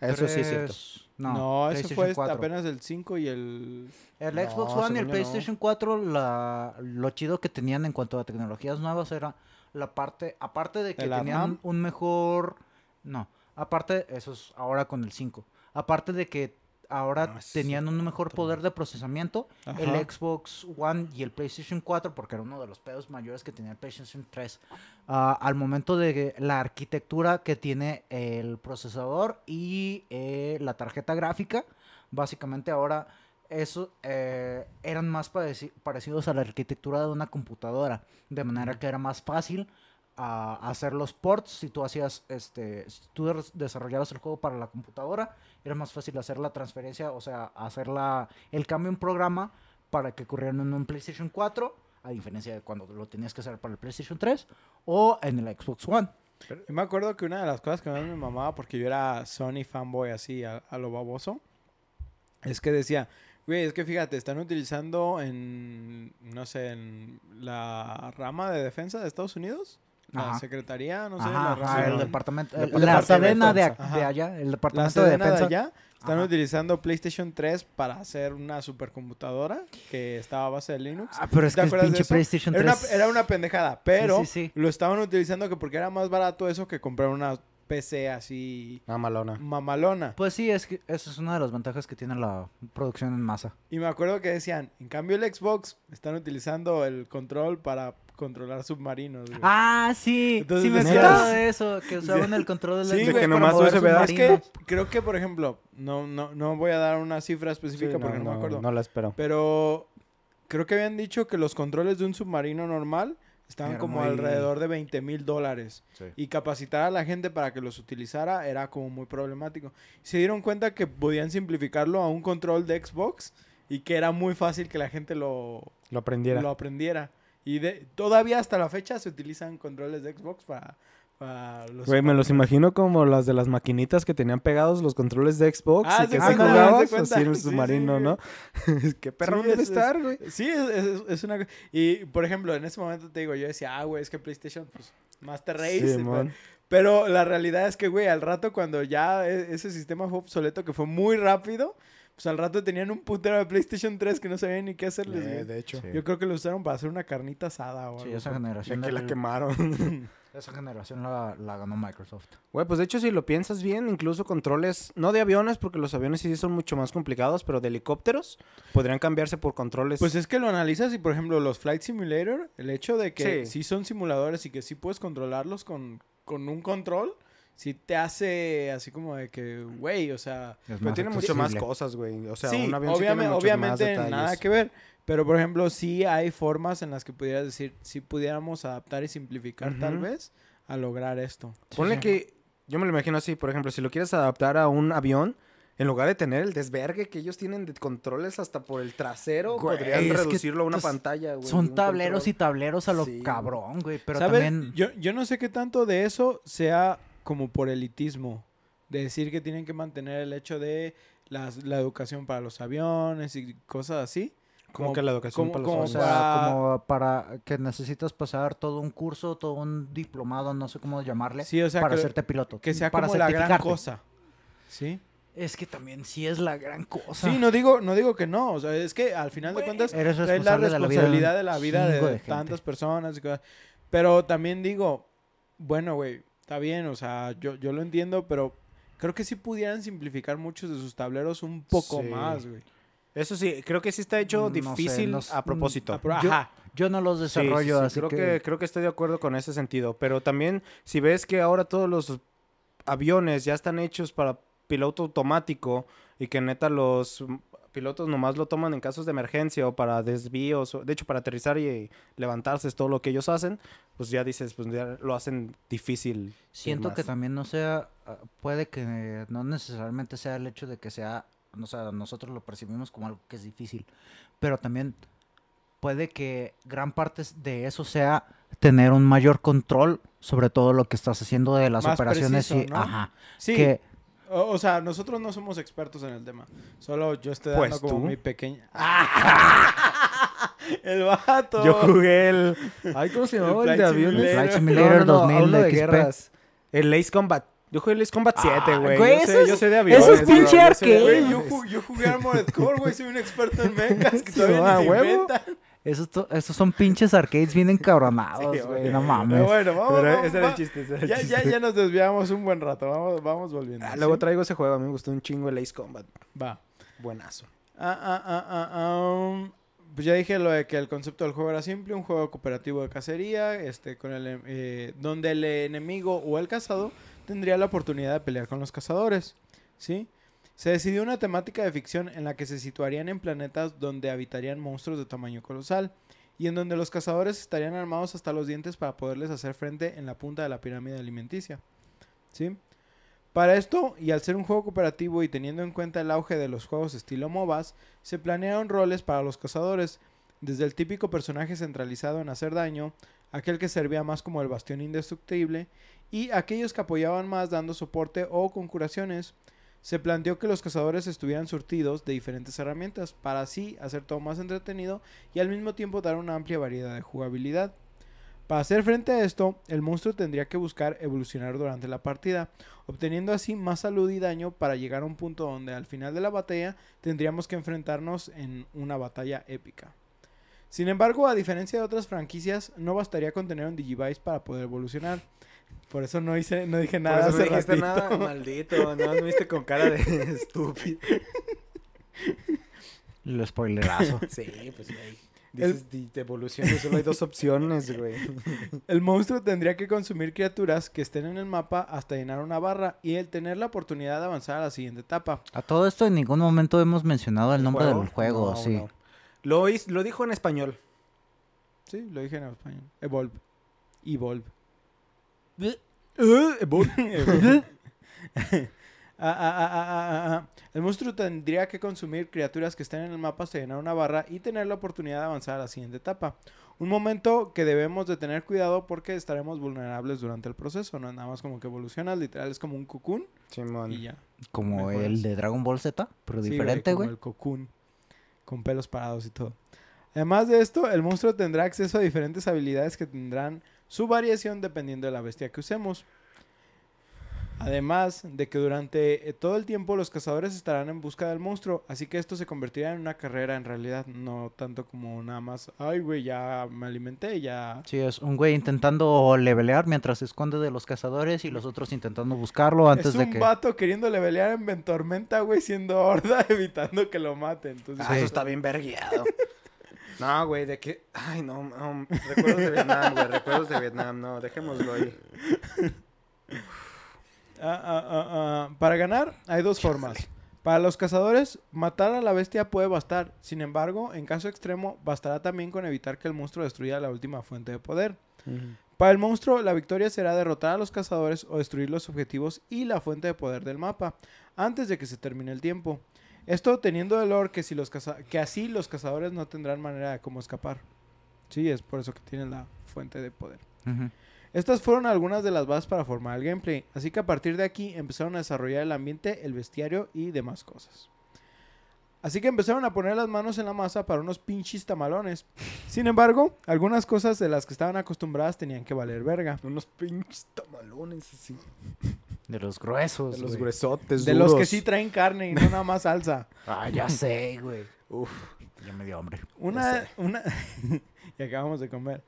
Eso sí es cierto. 3 No, No, eso PlayStation fue 4. apenas el 5 y el... El No, Xbox One y el yo no. PlayStation 4, la, lo chido que tenían en cuanto a tecnologías nuevas era la parte, aparte de que ¿De la tenían un mejor, no, aparte, eso es ahora con el 5, aparte de que ahora es tenían un mejor poder de procesamiento, Ajá. el Xbox One y el PlayStation 4, porque era uno de los pedos mayores que tenía el PlayStation 3, ah, al momento de la arquitectura que tiene el procesador y eh, la tarjeta gráfica, básicamente ahora eso eh, eran más pareci- parecidos a la arquitectura de una computadora, de manera que era más fácil a hacer los ports. Si tú hacías, este, si tú des- desarrollabas el juego para la computadora, era más fácil hacer la transferencia, o sea, hacer la, el cambio en programa para que ocurriera en un PlayStation 4, a diferencia de cuando lo tenías que hacer para el PlayStation 3 o en el Xbox One. Yo me acuerdo que una de las cosas que más me mamaba, porque yo era Sony fanboy así a, a lo baboso, es que decía, güey, es que fíjate, están utilizando en, no sé, en la rama de defensa de Estados Unidos, la Ajá. secretaría, no sé, Ajá, la rama- el departamento, el- Departamento la de cadena de, defensa. allá, el la departamento de sedena de defensa. allá, están Ajá. utilizando PlayStation 3 para hacer una supercomputadora que estaba a base de Linux. Ah, pero es ¿Te que el acuerdas de pinche eso? PlayStation Era 3. una, era una pendejada, pero sí, sí. lo estaban utilizando que porque era más barato eso que comprar una PC así Ah, malona. mamalona. Pues sí, es que esa es una de las ventajas que tiene la producción en masa. Y me acuerdo que decían, en cambio el Xbox están utilizando el control para controlar submarinos. güey. Ah, sí. Entonces sí me decías- acuerdo de eso, que usaban el control del Sí, Xbox güey, que nomás es que creo que, por ejemplo, no, no, no voy a dar una cifra específica Sí, porque no, me acuerdo. No la espero. Pero creo que habían dicho que los controles de un submarino normal estaban Era como muy- alrededor de 20 mil dólares. Y capacitar a la gente para que los utilizara era como muy problemático. Se dieron cuenta que podían simplificarlo a un control de Xbox y que era muy fácil que la gente lo, Lo aprendiera. lo aprendiera. Y de, todavía hasta la fecha se utilizan controles de Xbox para, los... Güey, me los imagino como las de las maquinitas que tenían pegados los controles de Xbox Ah, y que se jugabas así en el submarino, sí, ¿no? Qué perro Sí, debe es- estar, güey. Sí, es, es- es una... Y, por ejemplo, en ese momento te digo, yo decía, ah, güey, es que PlayStation, pues, Master Race. Mon. Pero la realidad es que, güey, al rato cuando ya e- ese sistema fue obsoleto, que fue muy rápido, pues al rato tenían un putero de PlayStation 3 que no sabían ni qué hacerles, Eh, de hecho. Sí. Yo creo que lo usaron para hacer una carnita asada o Sí, algo. esa generación, que la quemaron. esa generación la, la ganó Microsoft. Güey, pues de hecho, si lo piensas bien, incluso controles, no de aviones, porque los aviones sí son mucho más complicados, pero de helicópteros podrían cambiarse por controles. Pues es que lo analizas y, por ejemplo, los Flight Simulator, el hecho de que Sí. sí, son simuladores y que sí puedes controlarlos con, con un control, sí te hace así como de que, güey, o sea... Es pero más tiene mucho más cosas, güey. O sea, sí, un avión sí tiene obviamente, más obviamente detalles. nada que ver. Pero, por ejemplo, sí hay formas en las que pudieras decir, si pudiéramos adaptar y simplificar tal Ujú. vez a lograr esto. Ponle sí. que, yo me lo imagino así, por ejemplo, si lo quieres adaptar a un avión, en lugar de tener el desvergue que ellos tienen de controles hasta por el trasero, Güey, podrían reducirlo a una pantalla, güey. Son tableros y control. tableros a lo Sí. cabrón, güey. Pero ¿Sabes? también... Yo, yo no sé qué tanto de eso sea como por elitismo. De decir que tienen que mantener el hecho de las- la educación para los aviones y cosas así. Como que la educación como- para los como O aviones. sea, para- como para que necesitas pasar todo un curso, todo un diplomado, no sé cómo llamarle, Sí, o sea, para que, hacerte piloto. que sea para como la gran cosa. ¿Sí? Es que también sí es la gran cosa. Sí, no digo, no digo que no. O sea, es que al final de cuentas Eres es la responsable de la vida de un responsabilidad de la vida de, tantas personas y cosas. Pero también digo, bueno, güey, está bien, o sea, yo, yo lo entiendo, pero creo que sí pudieran simplificar muchos de sus tableros un poco Sí. más, güey. Eso sí, creo que sí está hecho No sé, difícil a propósito. Ajá. Yo no los Sí, sí, desarrollo, sí, así creo que... que... creo que estoy de acuerdo con ese sentido, pero también si ves que ahora todos los aviones ya están hechos para piloto automático y que neta los pilotos nomás lo toman en casos de emergencia o para desvíos, o- de hecho para aterrizar y levantarse es todo lo que ellos hacen, pues ya dices, pues ya lo hacen difícil. Siento que también no sea, ah, puede que no necesariamente sea el hecho de que sea, o sea, nosotros lo percibimos como algo que es difícil, pero también puede que gran parte de eso sea tener un mayor control sobre todo lo que estás haciendo de las Más operaciones preciso, y, ¿no? ajá, Sí, que o, o sea, nosotros no somos expertos en el tema. Solo yo estoy dando Pues como tú. mi pequeña... el vato. Yo jugué el... Ay, ¿cómo se llamaba el, Flight de aviones? Flight Simulator 2000 uno de guerras. El Ace Combat. Yo jugué el Ace Combat 7, Ah, güey. güey, yo, eso sé, es- yo sé de eso aviones. es bro, pinche arcade. yo, yo jugué Armored Core, güey, soy un experto en mechas que Sí, todavía va, ni se huevo. inventan. Esos, to- esos son pinches arcades bien encabronados, Sí, güey, no Pero mames. bueno, vamos, Pero vamos, ese era el va- chiste. ese era el Ya, ya, chiste. ya nos desviamos un buen rato, vamos, vamos volviendo. Ah, ¿sí? luego traigo ese juego. A mí me gustó un chingo el Ace Combat. Va. Buenazo. Ah, ah, ah, ah, um, pues ya dije lo de que el concepto del juego era simple, un juego cooperativo de cacería, este, con el, eh, donde el enemigo o el cazado tendría la oportunidad de pelear con los cazadores, ¿sí? Se decidió una temática de ficción en la que se situarían en planetas donde habitarían monstruos de tamaño colosal y en donde los cazadores estarían armados hasta los dientes para poderles hacer frente en la punta de la pirámide alimenticia. ¿Sí? Para esto, y al ser un juego cooperativo y teniendo en cuenta el auge de los juegos estilo MOBAs, se planearon roles para los cazadores, desde el típico personaje centralizado en hacer daño, aquel que servía más como el bastión indestructible, y aquellos que apoyaban más dando soporte o con curaciones. Se planteó que los cazadores estuvieran surtidos de diferentes herramientas para así hacer todo más entretenido y al mismo tiempo dar una amplia variedad de jugabilidad. Para hacer frente a esto, el monstruo tendría que buscar evolucionar durante la partida, obteniendo así más salud y daño para llegar a un punto donde al final de la batalla tendríamos que enfrentarnos en una batalla épica. Sin embargo, a diferencia de otras franquicias, no bastaría con tener un Digivice para poder evolucionar. Por eso no hice, no dije Por nada. eso no dijiste ratito. nada, maldito. No, me viste con cara de estúpido. El spoilerazo. Sí, pues, güey. Dices de, de evolución solo hay dos opciones, güey. El monstruo tendría que consumir criaturas que estén en el mapa hasta llenar una barra y el tener la oportunidad de avanzar a la siguiente etapa. A todo esto en ningún momento hemos mencionado el nombre ¿Juego? del juego, No, sí. no. Lo, lo dijo en español. Sí, lo dije en español. Evolve. Evolve. Evolve. Ah, ah, ah, ah, ah, ah. El monstruo tendría que consumir criaturas que estén en el mapa hasta llenar una barra y tener la oportunidad de avanzar a la siguiente etapa. Un momento que debemos de tener cuidado porque estaremos vulnerables durante el proceso. No es nada más como que evolucionas, literal es como un cocoon Simón. y ya. Como Mejoras. el de Dragon Ball Z, pero Sí, diferente, como güey. el cocoon, con pelos parados y todo. Además de esto, el monstruo tendrá acceso a diferentes habilidades que tendrán su variación dependiendo de la bestia que usemos. Además de que durante eh, todo el tiempo los cazadores estarán en busca del monstruo, así que esto se convertirá en una carrera en realidad, no tanto como nada más, ay güey, ya me alimenté, ya... Sí, es un güey intentando levelear mientras se esconde de los cazadores y los otros intentando buscarlo antes es un de que... vato queriendo levelear en Ventormenta, güey, siendo horda, evitando que lo maten. Entonces, Ah, eso está bien vergueado. No, güey, de que... Ay, no, no. Recuerdos de Vietnam, güey. Recuerdos de Vietnam. No, dejémoslo ahí. Ah, ah, ah. Para ganar hay dos formas. Para los cazadores, matar a la bestia puede bastar. Sin embargo, en caso extremo, bastará también con evitar que el monstruo destruya la última fuente de poder. Para el monstruo, la victoria será derrotar a los cazadores o destruir los objetivos y la fuente de poder del mapa antes de que se termine el tiempo. Esto teniendo el lore que, si los caza- que así los cazadores no tendrán manera de cómo escapar. Sí, es por eso que tienen la fuente de poder. Estas fueron algunas de las bases para formar el gameplay, así que a partir de aquí empezaron a desarrollar el ambiente, el bestiario y demás cosas. Así que empezaron a poner las manos en la masa para unos pinches tamalones. Sin embargo, algunas cosas de las que estaban acostumbradas tenían que valer verga. Unos pinches tamalones así. De los gruesos, De los güey. gruesotes, De los que sí traen carne y no nada más salsa. Ah, ya sé, güey. Uf. Ya me dio hambre. Una, una, y acabamos de comer.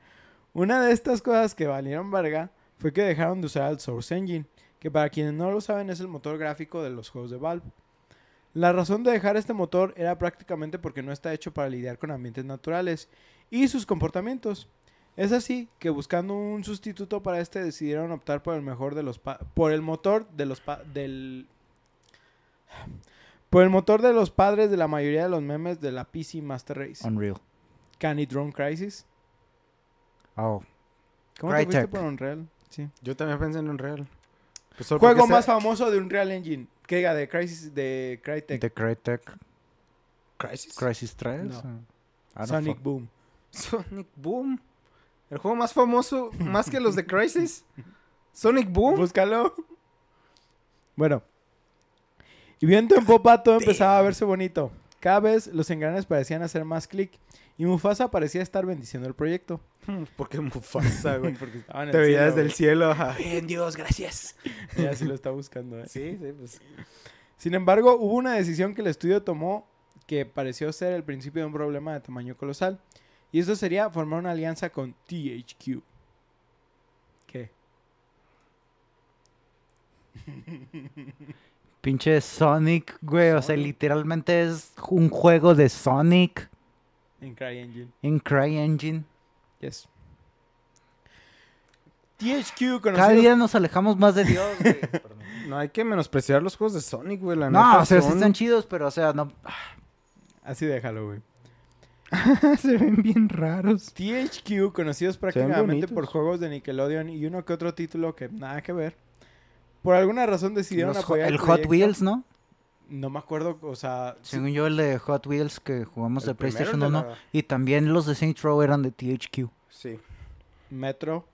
Una de estas cosas que valieron verga fue que dejaron de usar el Source Engine, que para quienes no lo saben es el motor gráfico de los juegos de Valve. La razón de dejar este motor era prácticamente porque no está hecho para lidiar con ambientes naturales y sus comportamientos. Es así que buscando un sustituto para este decidieron optar por el mejor de los pa- por el motor de los pa- del por el motor de los padres de la mayoría de los memes de la PC Master Race. Unreal. Candy Drone Crisis. Oh. ¿Cómo te fuiste Crytek. por Unreal? Sí. Yo también pensé en Unreal. Pues Juego más sea- famoso de Unreal Engine. Que diga, de Crisis de Crytek. The Crytek. Crisis. Crisis 3. No. Ah, Sonic Boom. Sonic Boom. El juego más famoso, más que los de Crisis. Sonic Boom. Búscalo. Bueno. Y viento en popa todo empezaba a verse bonito. Cada vez los engranes parecían hacer más clic. Y Mufasa parecía estar bendiciendo el proyecto. Porque Mufasa, güey. Porque estaba en el Te veía desde el cielo. ajá. Bien, Dios, gracias. Ella sí lo está buscando, ¿eh? Sí, sí, pues. Sin embargo, hubo una decisión que el estudio tomó que pareció ser el principio de un problema de tamaño colosal. Y eso sería formar una alianza con THQ. ¿Qué? Pinche Sonic, güey. O sea, literalmente es un juego de Sonic En CryEngine. en CryEngine. Yes. THQ Cada conocido... día nos alejamos más de Dios, güey. No hay que menospreciar los juegos de Sonic, güey. La no, neta o sea, sí son- están chidos, pero o sea, no. Así déjalo, güey. Se ven bien raros. THQ, conocidos prácticamente por juegos de Nickelodeon y uno que otro título que nada que ver, por alguna razón decidieron Los Ho- apoyar el Hot proyecto. Wheels, ¿no? No me acuerdo, o sea, sí, Según yo, el de Hot Wheels que jugamos El de PlayStation el de 1. la- Y también los de Saints Row eran de THQ. Sí. Metro.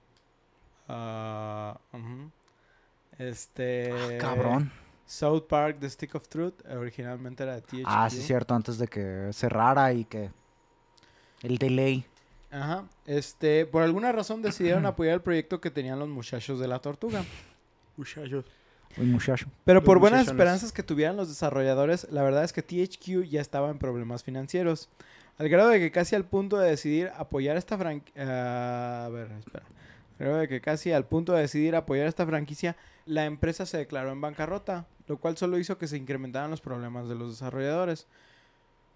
ah. Este. Ah, Cabrón. South Park, The Stick of Truth, originalmente era de THQ. Ah, sí, cierto, antes de que cerrara y que. El delay. Ajá. Este, por alguna razón decidieron apoyar el proyecto que tenían los muchachos de la tortuga. Muchachos. El muchacho. Pero por buenas esperanzas que tuvieran los desarrolladores, la verdad es que THQ ya estaba en problemas financieros. Al grado de que casi al punto de decidir apoyar esta franquicia... a ver, espera. Al grado de que casi al punto de decidir apoyar esta franquicia, la empresa se declaró en bancarrota, lo cual solo hizo que se incrementaran los problemas de los desarrolladores.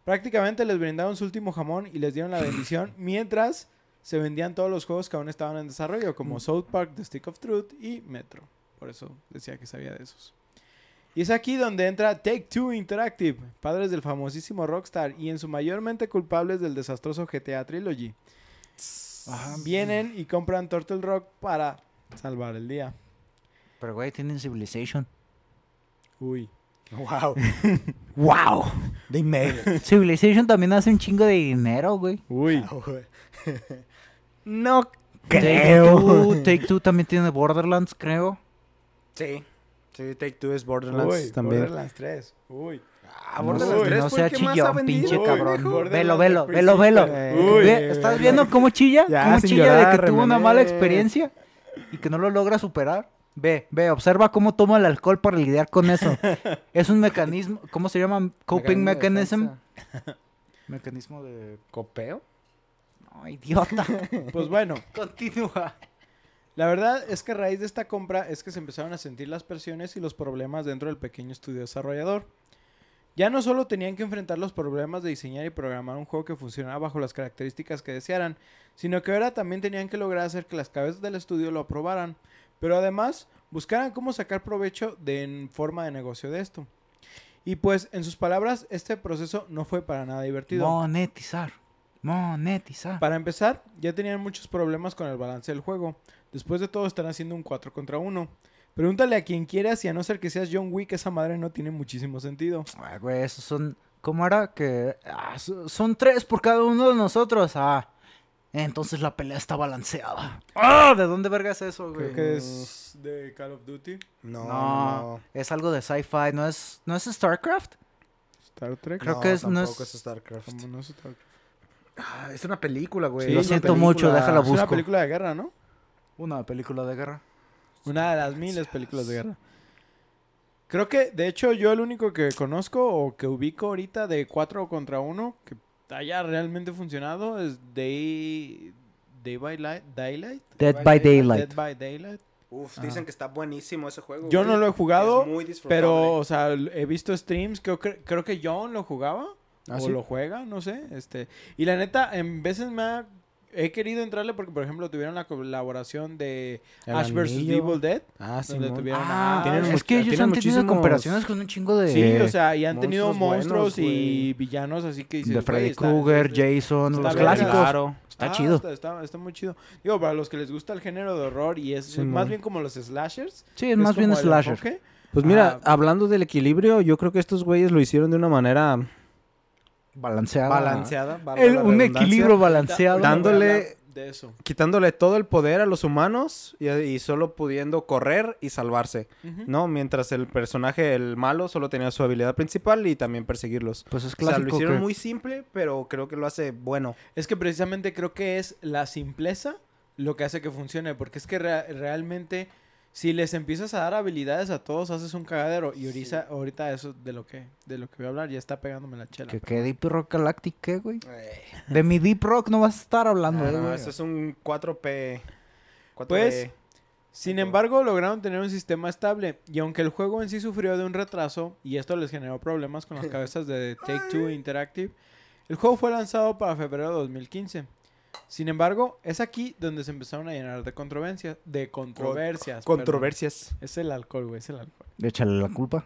Prácticamente les brindaron su último jamón y les dieron la bendición mientras se vendían todos los juegos que aún estaban en desarrollo, como South Park, The Stick of Truth y Metro. Por eso decía que sabía de esos. Y es aquí donde entra Take Two Interactive, padres del famosísimo Rockstar y en su mayormente culpables del desastroso GTA Trilogy. Vienen y compran Turtle Rock para salvar el día. Pero, güey, tienen Civilization. Uy. Wow. ¡Wow! Made it. Civilization también hace un chingo de dinero, güey. Uy. no Take creo. Two, Take Two también tiene Borderlands, creo. Sí. Sí, Take Two es Borderlands Uy, también. Borderlands 3. Uy. Ah, No Borderlands sé, 3 no sea chillón, vendido, pinche Uy, cabrón. Velo, velo, de velo, velo. Uy. Ve, ¿Estás viendo cómo chilla? Ya, ¿Cómo chilla llorar, de que tuvo una mala experiencia y que no lo logra superar? Ve, ve, observa cómo toma el alcohol para lidiar con eso. es un mecanismo, ¿cómo se llama? Coping mechanism. Mecanismo de... ¿Copeo? No, idiota. Pues bueno, Continúa. la verdad es que a raíz de esta compra es que se empezaron a sentir las presiones y los problemas dentro del pequeño estudio desarrollador. Ya no solo tenían que enfrentar los problemas de diseñar y programar un juego que funcionara bajo las características que desearan, sino que ahora también tenían que lograr hacer que las cabezas del estudio lo aprobaran, pero además buscaran cómo sacar provecho de en forma de negocio de esto. Y pues, en sus palabras, este proceso no fue para nada divertido. Monetizar. Monetizar. Para empezar, ya tenían muchos problemas con el balance del juego. Después de todo, están haciendo un 4 contra 1. Pregúntale a quien quieras y a no ser que seas John Wick, esa madre no tiene muchísimo sentido. Ah, güey, esos son... ¿Cómo era? Que... ah, so- son tres por cada uno de nosotros. Ah. Entonces la pelea está balanceada. ¡Ah! ¿De dónde verga es eso, güey? Creo que es de Call of Duty, No, No, no. es algo de sci-fi. ¿No es, ¿No es StarCraft? Star Trek. Creo No, que es- no tampoco es- es Starcraft. ¿Cómo no es Star Trek? Ah, es una película, güey. Sí, Lo siento mucho, déjala Es una película de guerra, ¿no? Una película de guerra. Una de las miles películas de guerra. Creo que, de hecho, yo el único que conozco o que ubico ahorita de 4 contra 1 que haya realmente funcionado es Day, Day by Light, Daylight. Dead by Daylight. Dead by Daylight. Uf, Ajá. dicen que está buenísimo ese juego. Yo güey. no lo he jugado, Es muy disfrutable. Pero, o sea, he visto streams, creo, que- creo que John lo jugaba. ¿Ah, o sí? lo juega, no sé. este Y la neta, en veces me ha... He querido entrarle porque, por ejemplo, tuvieron la colaboración de El Ash vs. Evil Dead. Ah, sí, donde mon. tuvieron Ah, a- tienen es que ellos tienen han tenido muchísimos- comparaciones con un chingo de... Sí, o sea, y han tenido monstruos buenos, y villanos, así que dices, de Freddy Krueger, Jason, está los clásicos. Claro. Está Ah, chido. Está, está- está muy chido. Digo, para los que les gusta el género de horror y es Sí, más bien como los slashers. Sí, es más bien slasher. enfoque. Pues mira, Ah. hablando del equilibrio, yo creo que estos güeyes lo hicieron de una manera Balanceada. balanceada. El- un equilibrio balanceado. Dándole- De eso. Quitándole todo el poder a los humanos y, y solo pudiendo correr y salvarse. ¿no? Mientras el personaje, el malo, solo tenía su habilidad principal y también perseguirlos. Pues es O sea, clásico. lo hicieron que- muy simple, pero creo que lo hace bueno. Es que precisamente creo que es la simpleza lo que hace que funcione. Porque es que rea- realmente, si les empiezas a dar habilidades a todos, haces un cagadero. Y ahorita, ahorita eso de lo que de lo que voy a hablar ya está pegándome la chela. Que, que Deep Rock Galactic, ¿qué, güey? De mi Deep Rock no vas a estar hablando, Ah, eh, no, güey. eso es un 4P. 4D. Pues, Sin embargo, lograron tener un sistema estable. Y aunque el juego en sí sufrió de un retraso, y esto les generó problemas con las cabezas de Take Two Interactive, el juego fue lanzado para febrero de 2015. Sin embargo, es aquí donde se empezaron a llenar de controversias. De controversias. Controversias. Es el alcohol, güey, es el alcohol. Échale la culpa.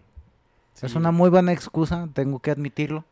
Sí. Es una muy buena excusa, tengo que admitirlo.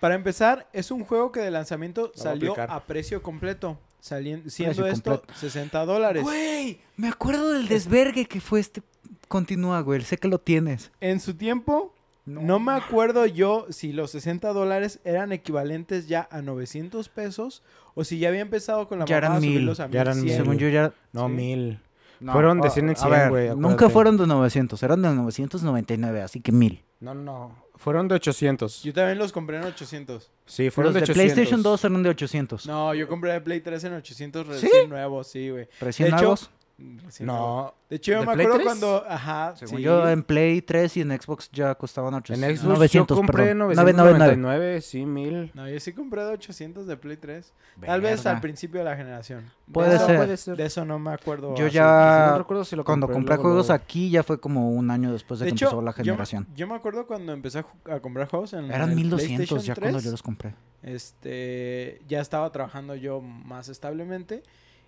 Para empezar, es un juego que de lanzamiento salió a precio completo. salien- siendo Precio esto completo. 60 dólares. Güey, me acuerdo del desvergue que fue este. Continúa, güey. Sé que lo tienes. En su tiempo, no. me acuerdo yo si los 60 dólares eran equivalentes ya a 900 pesos o si ya había empezado con la Ya eran de mil. subirlos a Ya eran 1100. Según yo ya. No, Sí. mil. no, Fueron de a- 100 en a 100, ver, güey, Nunca fueron de 900, eran de 999, así que mil. No, no. Fueron de 800. Yo también los compré en 800. Sí, fueron Los de de 800. PlayStation 2 eran de 800. No, yo compré de Play 3 en 800 ¿Sí? recién nuevos, sí, güey. Recién de nuevos. Recién. No. De hecho, yo ¿De me Play acuerdo 3? cuando. Ajá. Según sí. yo, en Play 3 y en Xbox ya costaban 800. En Xbox 900, yo compré perdón. 999, sí, mil. No, yo sí compré de 800 de Play 3. Tal vez Verga. al principio de la generación. De Puede eso- ser. puede ser. De eso no me acuerdo. Yo así. ya- No recuerdo si lo Cuando compré luego, juegos luego. aquí ya fue como un año después de, De que hecho, empezó la yo generación. Yo, me acuerdo cuando empecé a, a comprar juegos en Eran el 1200 PlayStation ya cuando 3, yo los compré. Este, ya estaba trabajando yo más establemente.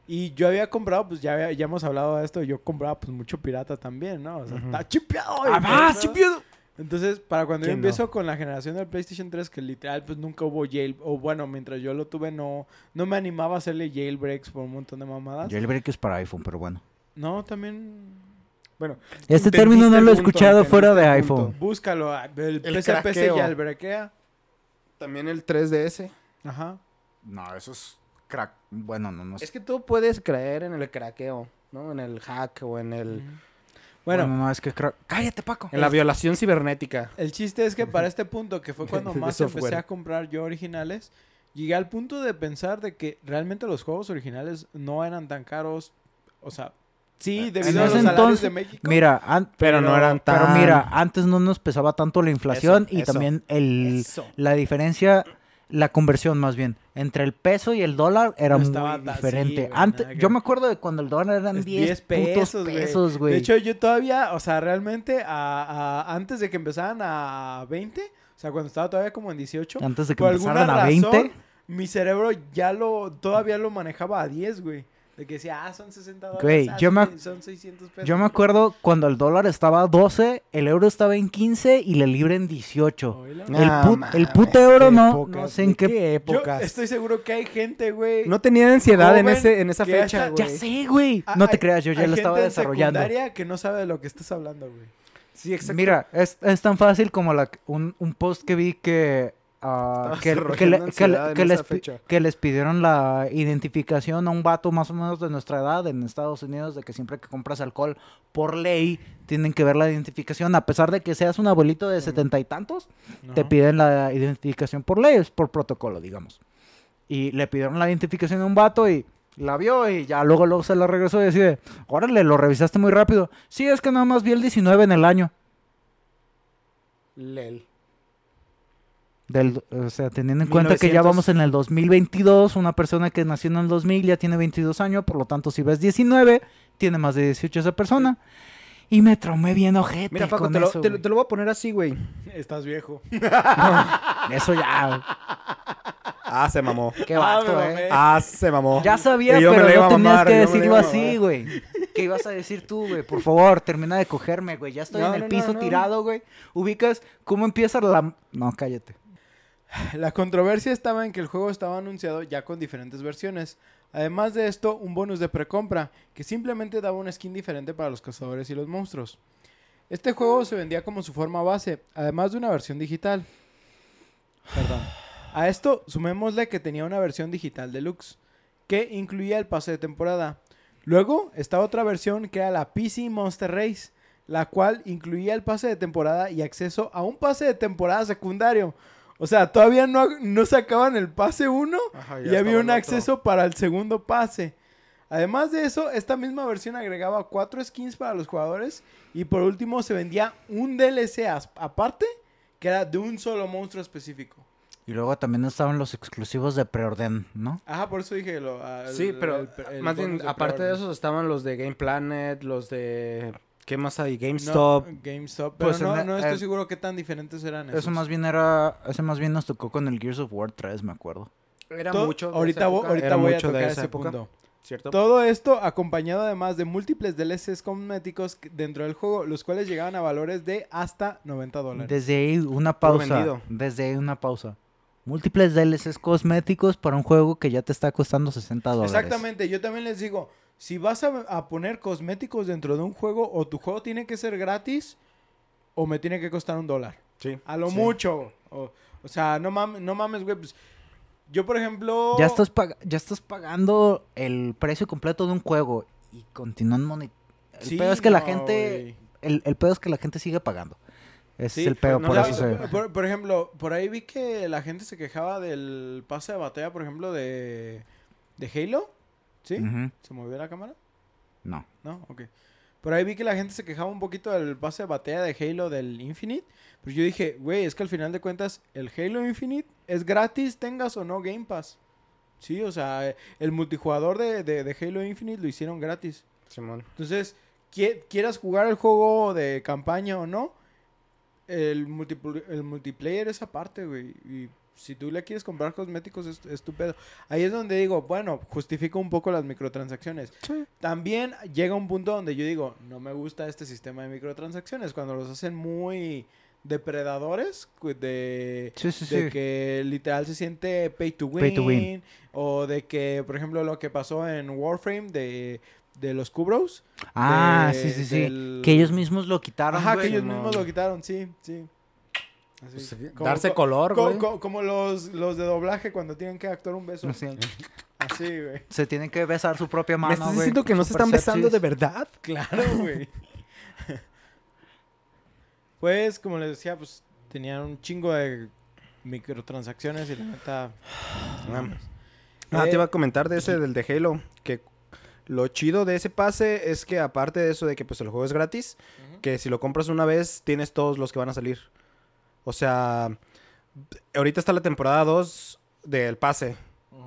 Y yo había comprado, pues ya, había- ya hemos hablado de esto, yo compraba pues mucho pirata también, ¿no? O sea, está chipeado. ¡Ah, chipeado! Entonces, para cuando yo empiezo con la generación del PlayStation 3, que literal, pues nunca hubo jail, o bueno, mientras yo lo tuve, no, no me animaba a hacerle jailbreaks por un montón de mamadas. Jailbreak es para iPhone, pero bueno. No, también, Bueno, Este término no lo he punto, escuchado fuera de iPhone. punto. búscalo. ah, El, El craqueo. jailbreakea. También el 3DS. Ajá. No, eso es crack. Bueno, no, no Es que tú puedes creer en el craqueo, ¿no? En el hack o en el... Bueno, Bueno, no, es que crack. Cállate, Paco. En la violación cibernética. El chiste es que para este punto, que fue cuando más empecé a comprar yo originales, llegué al punto de pensar de que realmente los juegos originales no eran tan caros. O sea, sí, debido En a los entonces, de México. Mira, an- Pero no eran tan... pero mira, antes no nos pesaba tanto la inflación Eso, y eso. también el, Eso. la diferencia, la conversión más bien, entre el peso y el dólar era muy estaba tan- diferente. güey, Antes, yo me acuerdo de cuando el dólar eran Es 10, 10 putos güey. pesos, güey. De hecho, yo todavía, o sea, realmente a- a- antes de que empezaran a 20, o sea, cuando estaba todavía como en 18, antes de que por alguna empezaran a 20, razón, mi cerebro ya lo, todavía lo manejaba a 10, güey. De que decía, ah, son 60 dólares. Güey, ah, yo me- son 600 pesos. yo me acuerdo cuando el dólar estaba a 12, el euro estaba en 15 y la libra en 18. Oíla. El, No put- el puto euro no, épocas, no sé en qué... qué Yo épocas. estoy seguro que hay gente, güey. No tenía ansiedad en, ese, en esa fecha, güey. Ya sé, güey. Ah, No te hay- creas, yo ya hay lo estaba desarrollando. secundaria que no sabe de lo que estás hablando, güey. Sí, exacto. Mira, es, es tan fácil como la, un, un post que vi que, que, que, desarrollando le- que le- ansiedad en que esa les, que pidieron la identificación a un vato más o menos de nuestra edad en Estados Unidos, de que siempre que compras alcohol, por ley, tienen que ver la identificación, a pesar de que seas un abuelito de setenta y tantos, te piden la identificación por ley, es por protocolo, digamos. Y le pidieron la identificación a un vato y la vio y ya luego, luego se la regresó y decide, órale, lo revisaste muy rápido. Sí, es que nada más vi el 19 en el año. Lel. Del, o sea, teniendo en cuenta que ya 1900. vamos en el 2022, una persona que nació en el 2000 ya tiene 22 años, por lo tanto, si ves 19, tiene más de 18 esa persona. Y me traumé bien ojete Mira, Paco, con te lo, eso, te, lo- güey. te lo voy a poner así, güey. Estás viejo. Eso ya, Ah, se mamó. qué Ah, vato, me eh. Ah, se mamó. Ya sabía, yo pero no tenías mamar, que decirlo así, güey. ¿Qué ibas a decir tú, güey? Por favor, termina de cogerme, güey. Ya estoy No, en el no, piso no. tirado, güey. Ubicas cómo empieza la... No, cállate. La controversia estaba en que el juego estaba anunciado ya con diferentes versiones. Además de esto, un bonus de precompra, que simplemente daba una skin diferente para los cazadores y los monstruos. Este juego se vendía como su forma base, además de una versión digital. Perdón. A esto sumémosle que tenía una versión digital deluxe, que incluía el pase de temporada. Luego estaba otra versión que era la PC Monster Race, la cual incluía el pase de temporada y acceso a un pase de temporada secundario. O sea, todavía no, no sacaban el pase 1 Ajá, y había un acceso para el segundo pase. Además de eso, esta misma versión agregaba cuatro skins para los jugadores y por último se vendía un DLC aparte que era de un solo monstruo específico. Y luego también estaban los exclusivos de preorden, ¿no? Ajá, por eso dije lo. Sí, pero el- el más bien, aparte de esos estaban los de Game Planet, los de... ¿Qué más hay? No, GameStop. GameStop. Pero Pues no, no estoy eh, seguro qué tan diferentes eran esos. Eso más bien era... Ese más bien nos tocó con el Gears of War 3, me acuerdo. Era mucho de ahorita esa época, ahorita era voy a mucho de tocar esa ese época, punto. ¿cierto? Todo esto acompañado además de múltiples DLCs cosméticos dentro del juego, los cuales llegaban a valores de hasta 90 dólares. Desde ahí una pausa. Desde ahí una pausa. múltiples DLCs cosméticos para un juego que ya te está costando 60 dólares. Exactamente, yo también les digo, si vas a, a poner cosméticos dentro de un juego, o tu juego tiene que ser gratis, o me tiene que costar un dólar. Sí. A lo Sí. mucho. O, o sea, no mames, no mames, güey. Pues, yo, por ejemplo... Ya estás, ya estás pagando el precio completo de un juego y continúan moni- El Sí, pedo es que la gente... El, el pedo es que la gente sigue pagando. Ese Sí, es el pedo, no, por eso se... por, por- por ejemplo, por ahí vi que la gente se quejaba del pase de batalla, por ejemplo, de, de Halo. ¿Sí? ¿Se movió la cámara? No. No, ok. Por ahí vi que la gente se quejaba un poquito del pase de batalla de Halo del Infinite. Pero yo dije, güey, es que al final de cuentas, el Halo Infinite es gratis, tengas o no Game Pass. Sí, o sea, el multijugador de, de, de Halo Infinite lo hicieron gratis. Simón. Entonces, qui- quieras jugar el juego de campaña o no, el, multipl- el multiplayer es aparte, güey. Y si tú le quieres comprar cosméticos, es es tu pedo. Ahí es donde digo, bueno, justifico un poco las microtransacciones. También llega un punto donde yo digo, no me gusta este sistema de microtransacciones, cuando los hacen muy depredadores, de, Sí, sí, de que literal se siente pay to win, Pay to win. o de que, por ejemplo, lo que pasó en Warframe de, de los Cubros. Ah, de- sí, sí, sí. del- Que ellos mismos lo quitaron, Ajá, güey. que ellos mismos lo quitaron, sí, sí. Así. Pues, Como- darse co- color, co- güey. co- como los, los de doblaje cuando tienen que actuar un beso. Sí. Así, güey. Se tienen que besar su propia mano, ¿Me estás güey. diciendo que no se están besando de verdad? Claro, güey. pues, como les decía, pues tenían un chingo de microtransacciones y la neta. Ah, Eh, te iba a comentar de ese del de Halo, que lo chido de ese pase es que aparte de eso de que pues el juego es gratis, que si lo compras una vez tienes todos los que van a salir. O sea, ahorita está la temporada 2 del pase,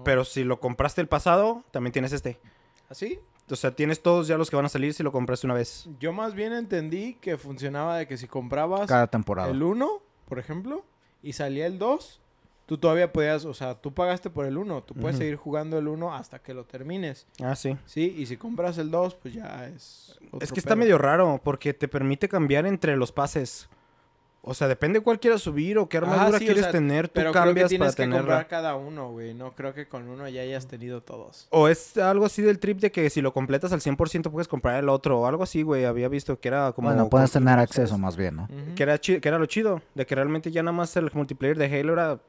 pero si lo compraste el pasado, también tienes este. ¿Así? O sea, tienes todos ya los que van a salir si lo compraste una vez. Yo más bien entendí que funcionaba de que si comprabas Cada temporada. el 1, por ejemplo, y salía el 2, tú todavía podías, o sea, tú pagaste por el 1, tú puedes seguir jugando el 1 hasta que lo termines. Ah, sí. Sí, y si compras el 2, pues ya es. Es que está medio raro porque te permite cambiar entre los pases. O sea, depende cuál quieras subir o qué Ajá, armadura sí, o quieres sea, tener, tú Pero creo que cambias tienes para que tenerla. comprar cada uno, güey. No creo que con uno ya hayas tenido todos. O es algo así del trip de que si lo completas al 100% puedes comprar el otro o algo así, güey. Había visto que era como... bueno, puedes tener acceso más bien, ¿no? Que era, que era lo chido, de que realmente ya nada más el multiplayer de Halo era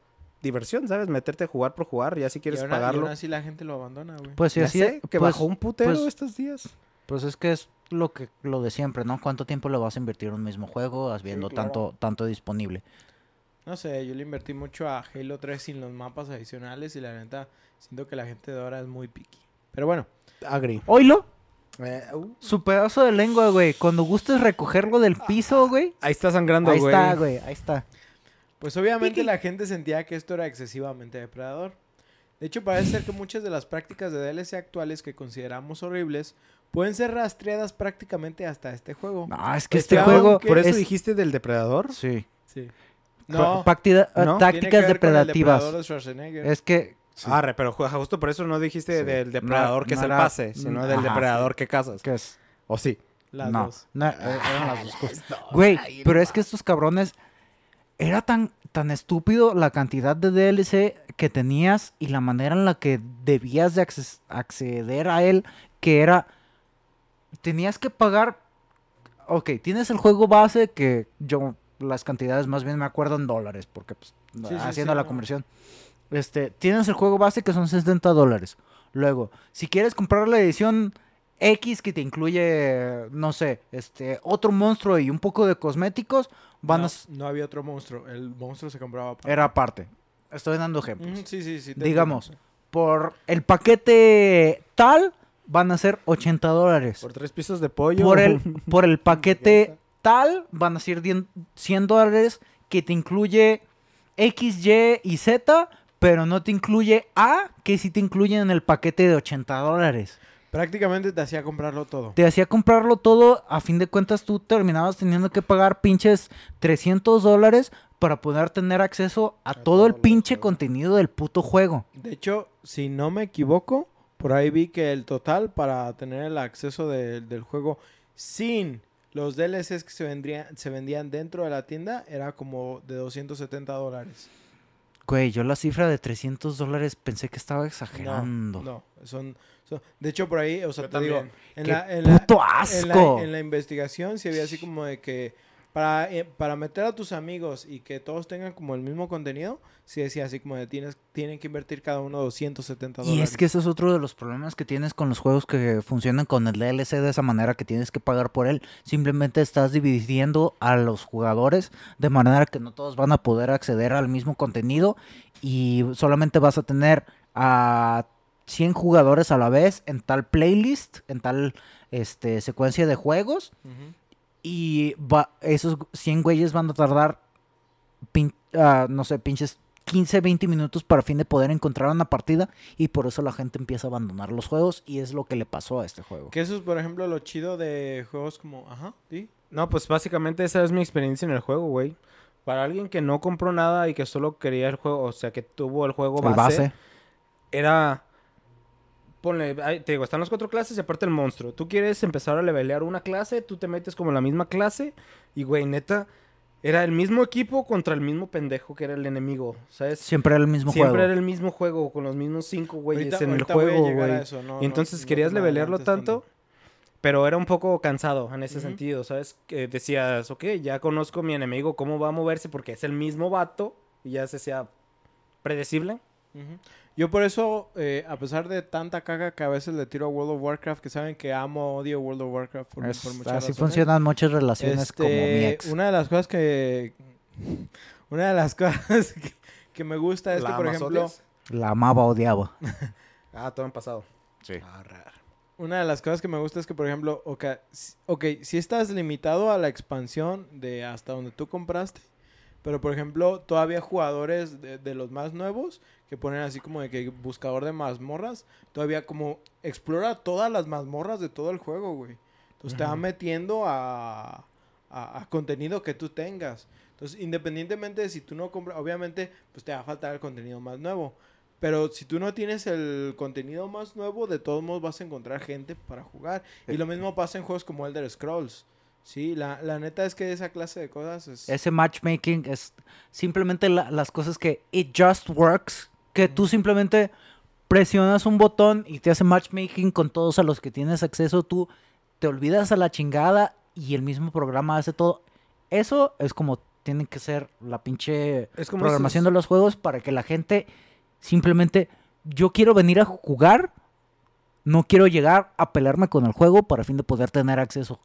diversión, ¿sabes? Meterte a jugar por jugar, ya si Y quieres y pagarlo. aún así la gente lo abandona, güey. Pues sí, así sé, que pues, bajó un putero pues- estos días. Pues es que es lo que lo de siempre, ¿no? ¿Cuánto tiempo le vas a invertir en un mismo juego habiendo claro. tanto tanto disponible? No sé, yo le invertí mucho a Halo 3 sin los mapas adicionales y la neta siento que la gente de ahora es muy picky. Pero bueno, Agri. Oilo, Eh, uh, su pedazo de lengua, güey. Cuando gustes recogerlo del piso, güey. ahí está sangrando, Ahí güey. está, güey. Ahí está. pues obviamente Piqui. la gente sentía que esto era excesivamente depredador. De hecho, parece ser que muchas de las prácticas de DLC actuales que consideramos horribles pueden ser rastreadas prácticamente hasta este juego. No, es que Este este juego aunque- Por eso es- dijiste del depredador. Sí. Sí. No, pactida- ¿no? tiene que tácticas ver con el depredativas. depredador de Schwarzenegger. Es que Arre, pero ju- justo por eso no dijiste Sí. del depredador que no es el era- pase, sino del Ajá. depredador que cazas. que es ¿O sí? Las no, dos. no, eh, eran las dos cosas. Güey, pero es que estos cabrones era tan tan estúpido la cantidad de DLC que tenías y la manera en la que debías de acces- acceder a él que era tenías que pagar Ok, tienes el juego base que yo las cantidades más bien me acuerdo en dólares porque pues sí, haciendo sí, la no. conversión. Este, tienes el juego base que son 70 dólares. Luego, si quieres comprar la edición X que te incluye, no sé, este, otro monstruo y un poco de cosméticos, van no, a... no había otro monstruo. El monstruo se compraba aparte. Era aparte. Estoy dando ejemplos. Sí, sí, sí. Digamos, por el paquete tal, van a ser 80 dólares. Por tres pisos de pollo. Por el, por el paquete tal, van a ser 10 100 dólares que te incluye X, Y y Z, pero no te incluye A, que sí te incluye en el paquete de 80 dólares. Prácticamente te hacía comprarlo todo. Te hacía comprarlo todo, a fin de cuentas tú terminabas teniendo que pagar pinches 300 dólares para poder tener acceso a, todo todo el pinche contenido del puto juego. De hecho, si no me equivoco, por ahí vi que el total para tener el acceso de- del juego sin los DLCs que se, vendrían, se vendían dentro de la tienda era como de 270 dólares. Güey, yo la cifra de 300 dólares pensé que estaba exagerando. No, son, son- De hecho, por ahí, o sea, Yo te digo, en ¡Qué la, en la- puto en la, asco! en la investigación se había así como de que para, eh, para meter a tus amigos y que todos tengan como el mismo contenido, sí decía así como de tienes, tienen que invertir cada uno 270 dólares. Y es que ese es otro de los problemas que tienes con los juegos que funcionan con el DLC de esa manera que tienes que pagar por él. Simplemente estás dividiendo a los jugadores de manera que no todos van a poder acceder al mismo contenido y solamente vas a tener a 100 jugadores a la vez en tal playlist, en tal este, secuencia de juegos. Y va, esos 100 güeyes van a tardar, pin- ah, no sé, pinches 15, 20 minutos para fin de poder encontrar una partida. Y por eso la gente empieza a abandonar los juegos. Y es lo que le pasó a este juego. Que eso es, por ejemplo, lo chido de juegos como... Ajá, ¿sí? No, pues básicamente esa es mi experiencia en el juego, güey. Para alguien que no compró nada y que solo quería el juego, o sea, que tuvo el juego El base, base. era... Ponle, te digo, están las cuatro clases y aparte el monstruo. Tú quieres empezar a levelear una clase, tú te metes como en la misma clase y, güey, neta, era el mismo equipo contra el mismo pendejo que era el enemigo, ¿sabes? Siempre era el mismo Siempre juego. era el mismo juego, con los mismos cinco güeyes Ahorita- en el ahorita juego, güey. no- Y no- entonces no querías me levelearlo tanto, pero era un poco cansado en ese sentido, ¿sabes? Decías, ok, ya conozco a mi enemigo, cómo va a moverse, porque es el mismo vato, y ya se sea predecible. Ujú. Yo por eso, eh, a pesar de tanta caga que a veces le tiro a World of Warcraft, que saben que amo, odio World of Warcraft por, Es- por muchas así razones, funcionan muchas relaciones como mi este, ex. Una de las cosas que... Una de las cosas que, que me gusta es ¿La que, por ejemplo... odias? La amaba, odiaba. Ah, todo en pasado. Sí. Ah. Una de las cosas que me gusta es que, por ejemplo, ok, si- ok, si estás limitado a la expansión de hasta donde tú compraste, pero por ejemplo, todavía jugadores de, de los más nuevos que ponen así como de que buscador de mazmorras, todavía como explora todas las mazmorras de todo el juego, güey. Entonces te va metiendo a, a, a contenido que tú tengas. Entonces, independientemente de si tú no compras, obviamente, pues te va a faltar el contenido más nuevo. Pero si tú no tienes el contenido más nuevo, de todos modos vas a encontrar gente para jugar. Y lo mismo pasa en juegos como Elder Scrolls. Sí, la, la neta es que esa clase de cosas es... Ese matchmaking es simplemente la- las cosas que it just works. Que tú simplemente presionas un botón y te hace matchmaking con todos a los que tienes acceso. Tú te olvidas a la chingada y el mismo programa hace todo. Eso es como tiene que ser la pinche Es como programación esos- de los juegos para que la gente simplemente yo quiero venir a jugar, no quiero llegar a pelearme con el juego para fin de poder tener acceso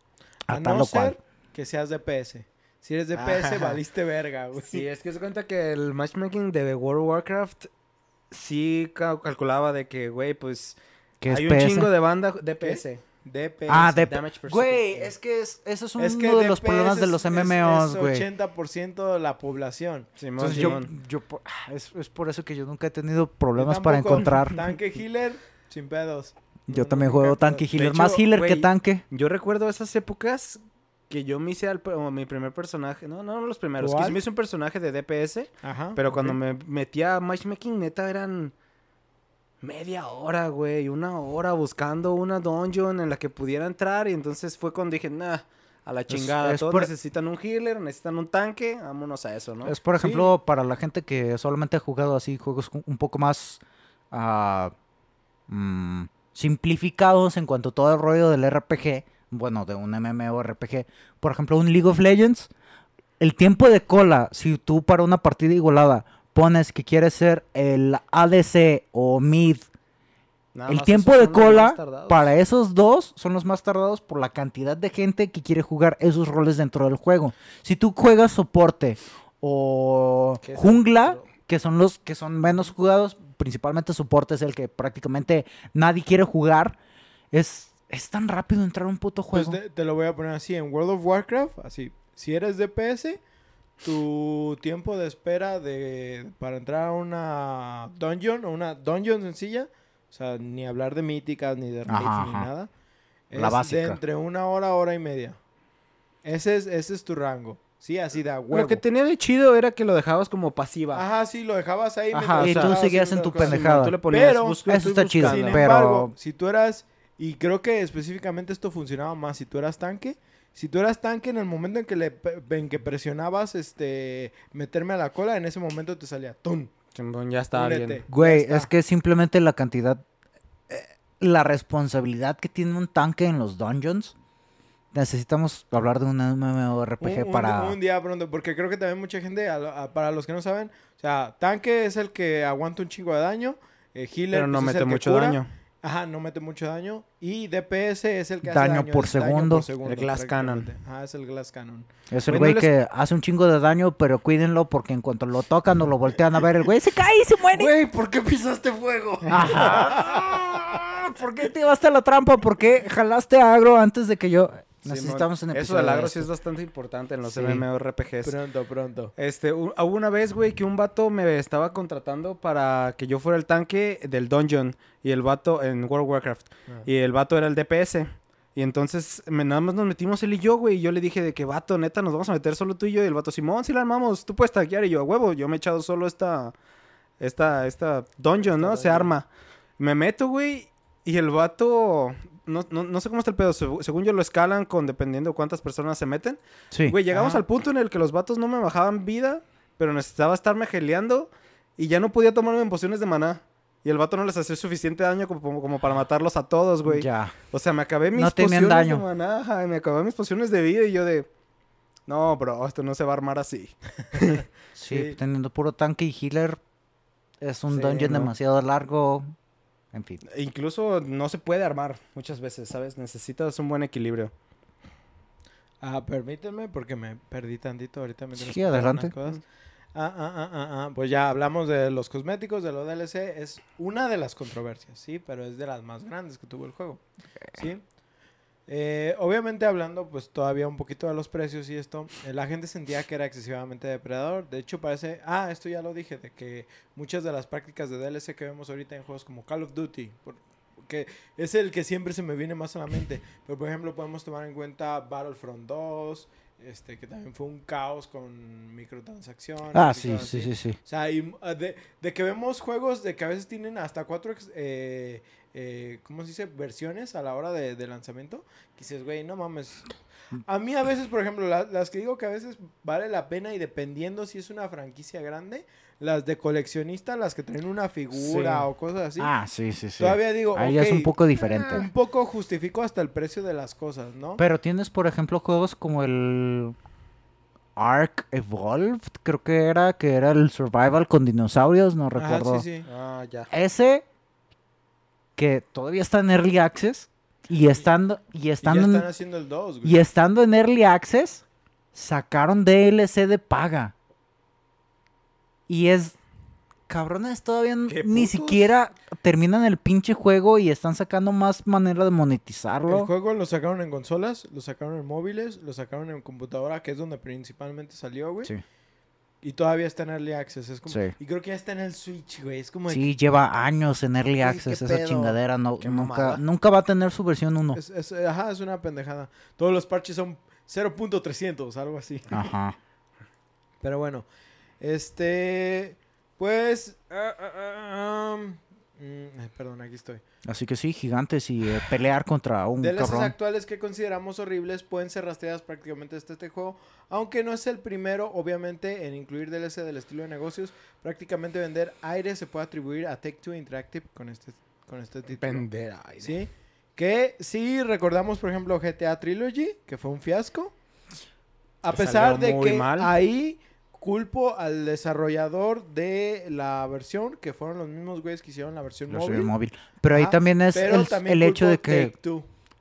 a, a tal no o cual. ser que seas DPS. Si eres DPS, Ajá. valiste verga, güey. Sí, es que se cuenta que el matchmaking de World of Warcraft sí ca- calculaba de que, güey, pues Que es hay un PS. chingo de banda DPS. DPS. Ah, de damage per Güey, es que es, eso es uno Es que de los DPS problemas de es- los es- MMOs, es güey. 80% de la población. Simón, Entonces yo, Simón. yo ah, es, es por eso que yo nunca he tenido problemas para encontrar. Tanque healer, sin pedos. Yo también juego tanque healer, hecho, más healer que tanque. Yo recuerdo esas épocas que yo me hice al, mi primer personaje. No, no los primeros. Que ¿Cuál? me hice un personaje de DPS. Ajá. Pero cuando me metía a matchmaking, neta, eran media hora, güey. Una hora buscando una dungeon en la que pudiera entrar. Y entonces fue cuando dije, nah, a la chingada. es Todos por- necesitan un healer, necesitan un tanque. Vámonos a eso, ¿no? Es por Sí. ejemplo para la gente que solamente ha jugado así juegos un- poco más mm, simplificados en cuanto a todo el rollo del RPG, bueno, de un MMORPG. Por ejemplo, un League of Legends, el tiempo de cola, si tú para una partida igualada pones que quieres ser el ADC o mid, Nada el tiempo de cola para esos dos son los más tardados por la cantidad de gente que quiere jugar esos roles dentro del juego. Si tú juegas soporte o ¿Qué es jungla, que son los que son menos jugados, principalmente soporte es el que prácticamente nadie quiere jugar, es, es tan rápido entrar a un puto Pues juego. te, te lo voy a poner así, en World of Warcraft, así, si eres DPS, tu tiempo de espera de para entrar a una dungeon o una dungeon sencilla, o sea, ni hablar de míticas, ni de raids, ni nada, es La básica. de entre una hora, hora y media. Ese es, ese es tu rango. Sí, así da huevo. Lo que tenía de chido era que lo dejabas como pasiva. Ajá, sí, lo dejabas ahí. Ajá, y tú seguías en tu pendejada. Tú le ponías, Pero- Eso está chido, Sin pero- embargo, si tú eras, y creo que específicamente esto funcionaba más si tú eras tanque, si tú eras tanque en el momento en que le en que presionabas este meterme a la cola, en ese momento te salía tum, ya está Únete. bien. Güey, está. es que simplemente la cantidad, eh, la responsabilidad que tiene un tanque en los dungeons. Necesitamos hablar de un MMORPG Un- para... Un, día pronto, porque creo que también mucha gente, a lo- a- para los que no saben, o sea, tanque es el que aguanta un chingo de daño, eh, healer Pero no pues, es mete el que mucho cura, daño. Ajá, no mete mucho daño. Y DPS es el que hace Daño daño. por es daño segundo. por El Glass Cannon. Ajá, es el Glass Cannon. Es el Güey, que hace un chingo de daño, pero cuídenlo porque en cuanto lo tocan o lo voltean a ver, el güey se cae y se muere. Güey, ¿por qué pisaste fuego? Ajá. ¿Por qué te llevaste a la trampa? ¿Por qué jalaste agro antes de que yo... Necesitamos un Eso episodio del de agro esto. sí es bastante importante en los Sí. MMORPGs. pronto, pronto. Este, hu- hubo una vez, güey, que un vato me estaba contratando para que yo fuera el tanque del dungeon. Y el vato, en World of Warcraft. Ah. Y el vato era el DPS. Y entonces me- nada más nos metimos él y yo, güey. Y yo le dije de que, vato, neta, nos vamos a meter solo tú y yo. Y el vato, Simón, si la armamos, tú puedes tanquear. Y yo, a huevo, yo me he echado solo esta, esta, esta dungeon, ¿no? Esta Se dungeon. arma. Me meto, güey. Y el vato, no, no, no sé cómo está el pedo. Según yo lo escalan con dependiendo cuántas personas se meten. Sí. Güey, llegamos al punto en el que los vatos no me bajaban vida, pero necesitaba estarme geleando y ya no podía tomarme pociones de maná. Y el vato no les hacía suficiente daño como, como para matarlos a todos, güey. Ya. O sea, me acabé mis No pociones daño. de maná, y me acabé mis pociones de vida y yo de... No, bro, esto no se va a armar así. Sí, Sí. teniendo puro tanque y healer es un Sí, dungeon demasiado largo. En fin. Incluso no se puede armar muchas veces, ¿sabes? Necesitas un buen equilibrio. Ah, permíteme porque me perdí tantito ahorita. mientras Sí, adelante. cosas. Ah, ah, ah, ah, ah. Pues ya hablamos de los cosméticos, de los DLC. Es una de las controversias, sí, pero es de las más grandes que tuvo el juego. Sí. Eh, obviamente hablando pues todavía un poquito de los precios y esto, eh, la gente sentía que era excesivamente depredador. De hecho parece, ah, esto ya lo dije, de que muchas de las prácticas de DLC que vemos ahorita en juegos como Call of Duty, por- que es el que siempre se me viene más a la mente, pero por ejemplo podemos tomar en cuenta Battlefront 2, este que también fue un caos con microtransacciones. Ah, sí, sí, sí, sí. O sea, y, uh, de, de que vemos juegos de que a veces tienen hasta cuatro, eh, eh, ¿cómo se dice? Versiones a la hora de, de lanzamiento. Que dices, güey, no mames. A mí a veces, por ejemplo, la- las que digo que a veces vale la pena y dependiendo si es una franquicia grande, las de coleccionista, las que traen una figura Sí. o cosas así. Ah, sí, sí, sí. Todavía digo, Ahí es un poco diferente. un poco justifico hasta el precio de las cosas, ¿no? Pero tienes, por ejemplo, juegos como el Ark Evolved, creo que era, que era el Survival con dinosaurios, no recuerdo. sí, sí. Ah, ya. Ese que todavía está en Early Access y estando y Y ya estando están haciendo el 2, güey. y estando en Early Access sacaron DLC de paga. Y es cabrones todavía n- ¿Qué ni siquiera terminan el pinche juego y están sacando más manera de El monetizarlo. juego lo sacaron en consolas, lo sacaron en móviles, lo sacaron en computadora, que es donde principalmente salió, güey. Sí. Y todavía está en Early Access. Es como, Sí. Y creo que ya está en el Switch, güey. Es como... Sí, lleva años en Early Access esa pedo. chingadera. No, nunca, mamada. nunca va a tener su versión 1. que es, es- ajá, es una pendejada. Todos los parches son 0.300, algo así. Ajá. Pero bueno, este... Pues... ah, ah, ah, um, mm, perdón, aquí estoy. Así que sí, gigantes y eh, pelear contra un DLCs cabrón. actuales que consideramos horribles pueden ser rastreadas prácticamente desde este juego, aunque no es el primero, obviamente, en incluir DLC del estilo de negocios. Prácticamente vender aire se puede atribuir a Take-Two Interactive con este, con este título. Vender aire. ¿Sí? Que sí recordamos, por ejemplo, GTA Trilogy, que fue un fiasco. A Que pesar de que mal. ahí culpo al desarrollador de la versión, que fueron los mismos güeyes que hicieron la versión móvil. móvil. Pero ahí también es el, también el hecho de que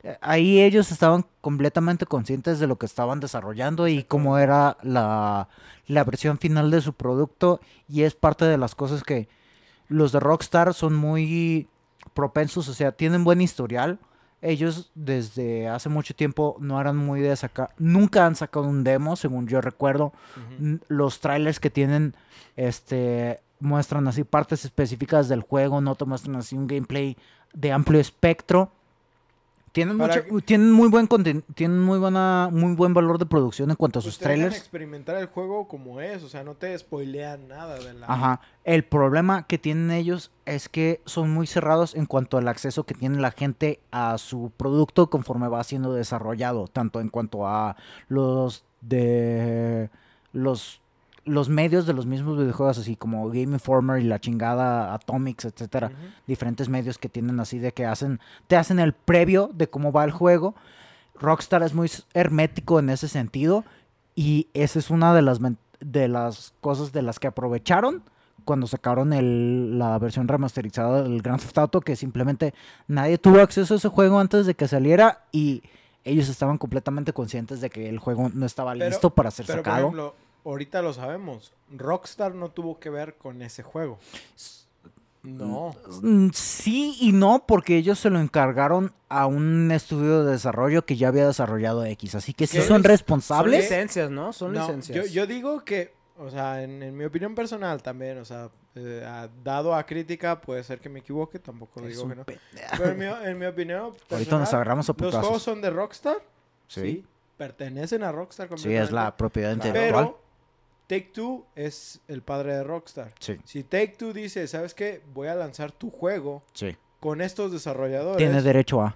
eh, ahí ellos estaban completamente conscientes de lo que estaban desarrollando y cómo era la, la versión final de su producto. Y es parte de las cosas que los de Rockstar son muy propensos, o sea, tienen buen historial. Ellos desde hace mucho tiempo no eran muy de sacar, nunca han sacado un demo, según yo recuerdo. Los trailers que tienen este muestran así partes específicas del juego, no te muestran así un gameplay de amplio espectro. Tienen mucho- tienen muy buen tienen muy buena muy buen valor de producción en cuanto a sus trailers. experimentar el juego como es, o sea, no te spoilean nada de la... Ajá. El problema que tienen ellos es que son muy cerrados en cuanto al acceso que tiene la gente a su producto conforme va siendo desarrollado, tanto en cuanto a los de los los medios de los mismos videojuegos, así como Game Informer y la chingada Atomics, etcétera, diferentes medios que tienen así de que hacen, te hacen el previo de cómo va el juego. Rockstar es muy hermético en ese sentido y esa es una de las, de las cosas de las que aprovecharon cuando sacaron el- la versión remasterizada del Grand Theft Auto, que simplemente nadie tuvo acceso a ese juego antes de que saliera y ellos estaban completamente conscientes de que el juego no estaba Pero- listo para ser Pero, por sacado. ejemplo, ahorita lo sabemos. Rockstar no tuvo que ver con ese juego. No. Mm, Sí y no, porque ellos se lo encargaron a un estudio de desarrollo que ya había desarrollado X. Así que sí son Son responsables. licencias, ¿no? Son No, licencias. Yo, yo digo que, o sea, en, en mi opinión personal también, o sea, eh, dado a crítica, puede ser que me equivoque, tampoco Es digo que no. pe- Pero en mi, en mi opinión Ahorita personal, nos agarramos a los juegos son de Rockstar, Sí, sí, pertenecen a Rockstar sí, es la propiedad intelectual. Pero Take Two es el padre de Rockstar. Sí, Si Take Two dice, ¿sabes qué? Voy a lanzar tu juego sí. con estos desarrolladores. Tiene derecho a.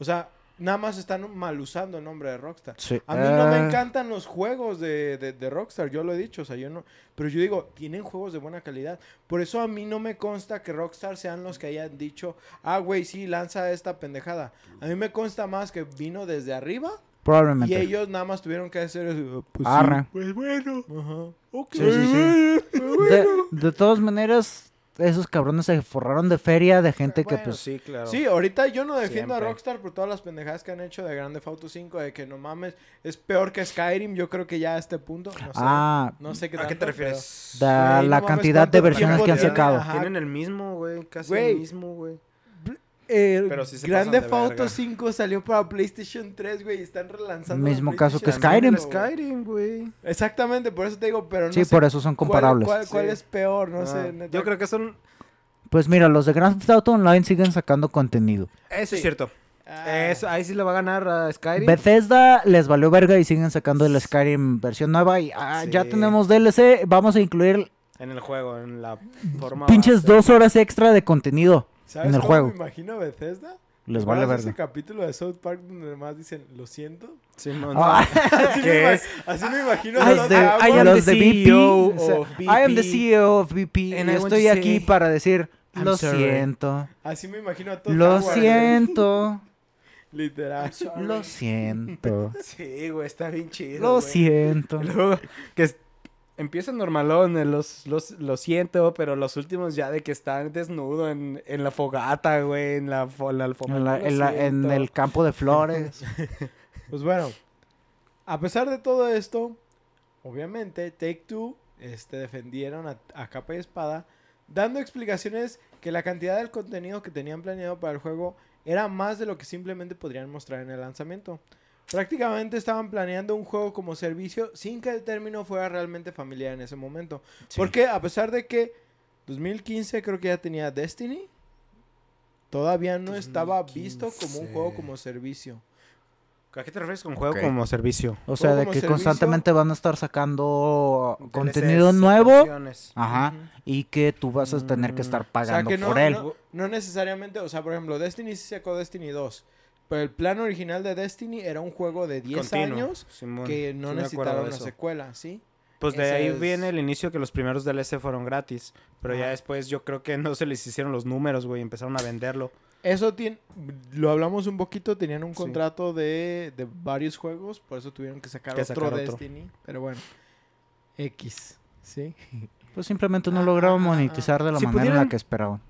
O sea, nada más están mal usando el nombre de Rockstar. Sí. A mí no me Eh, encantan los juegos de, de- de Rockstar, yo lo he dicho, o sea, yo no... Pero yo digo, tienen juegos de buena calidad. Por eso a mí no me consta que Rockstar sean los que hayan dicho, ah, güey, sí, lanza esta pendejada. A mí me consta más que vino desde arriba Probablemente. y ellos nada más tuvieron que hacer eso. Pues, sí, pues bueno. Ajá. Ok. Sí, sí, sí. De, de todas maneras, esos cabrones se forraron de feria de gente que pues... sí, claro. Sí, ahorita yo no defiendo a. Rockstar por todas las pendejadas que han hecho de Grande Auto 5, de que no mames, es peor que Skyrim, yo creo que ya a este punto, no sé, Ah, no sé qué ¿A qué te refieres? La no mames, cantidad de ¿cuánto versiones que han sacado. Tienen el mismo, güey. Casi el mismo, güey. Eh, Pero sí se Grande Auto verga. 5 salió para PlayStation 3, güey, y están relanzando. Mismo caso que Skyrim. 5, güey. Skyrim, güey. Exactamente, por eso te digo, pero no sí, sé por eso son comparables. ¿Cuál, cuál Sí. es peor? No Ah, sé. neta. Yo creo que son... Pues mira, los de Grand Theft Auto Online siguen sacando contenido. Eso Sí. es cierto. Ah, Eso, ahí sí le va a ganar a Skyrim. Bethesda les valió verga y siguen sacando el Skyrim versión nueva y ah, ya tenemos DLC, vamos a incluir En el juego, en la forma... pinches base. dos horas extra de contenido. ¿Sabes en el cómo juego. me imagino a Bethesda? Les vale ¿Recuerdas ese verga. capítulo de South Park donde más dicen, lo siento? Ah, Así, ¿Qué me, ima- es? así me imagino Ay, los de- de I am Los the. CEO sea, of I am the VP. CEO of VP. And y I estoy to aquí say, para decir, I'm lo sorry. siento, Así me imagino a todos. lo siento, Literal. lo siento, Sí, güey, está bien chido, lo güey. siento. Luego, que es- empieza normalón, los, los, lo siento, pero los últimos ya de que están desnudo en, en la fogata, güey, en la, en la alfombra. En, la- lo en la- en siento. el campo de flores. Pues bueno, a pesar de todo esto, obviamente Take Two este, defendieron a, a capa y espada, dando explicaciones que la cantidad del contenido que tenían planeado para el juego era más de lo que simplemente podrían mostrar en el lanzamiento. Prácticamente estaban planeando un juego como servicio sin que el término fuera realmente familiar en ese momento. Porque a pesar de que 2015 creo que ya tenía Destiny, todavía no estaba visto como un juego 2015. como servicio. ¿A qué te refieres con juego como servicio? O sea, de que servicio. constantemente van a estar sacando DLCs, contenido nuevo. Ajá. Y que tú vas a tener que Mm, estar O sea, pagando que no, por él. no, no necesariamente, o sea, por ejemplo, Destiny sí sacó Destiny 2, pero el plan original de Destiny era un juego de 10 Continuo, años Simón, que no sí de una secuela, ¿sí? Pues de Ese ahí es- viene el inicio que los primeros DLC fueron gratis. Pero ya después yo creo que no se les hicieron los números, güey. Empezaron a venderlo. Eso tiene, lo hablamos un poquito, tenían un Sí. contrato de, de varios juegos, por eso tuvieron que sacar Que otro sacar otro. Destiny, pero bueno, X, ¿sí? Pues simplemente no Ah, lograron ah, ah, monetizar de la Si manera en la que esperaban.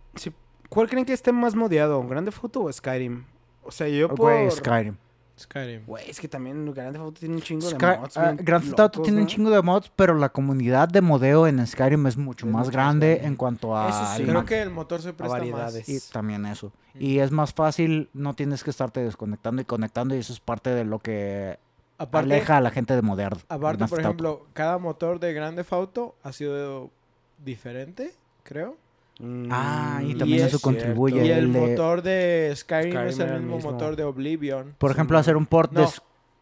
¿Cuál creen que esté más modiado? ¿Grande Foto o Skyrim? O sea, yo por... Güey, Skyrim. Skyrim. Güey, es que también Grande Foto tiene un chingo Sky- de mods. bien Grand Theft Auto tiene un chingo de mods, pero la comunidad de modeo en Skyrim es mucho Es más mucho más grande en cuanto a... Eso sí. Creo man- que el motor se presta variedades. Y más. también eso. Mm. Y es más fácil, no tienes que estarte desconectando y conectando y eso es parte de lo que Aparte, aleja a la gente de moderno. aparte Grand por Theft Auto. ejemplo, cada motor de Grande Auto ha sido diferente, creo. Mm, Ah, y Y también es eso contribuye. Y el el de- motor de Skyrim, Skyrim es el mismo, mismo. motor de Oblivion. Por ejemplo, Sí, hacer un port de... No.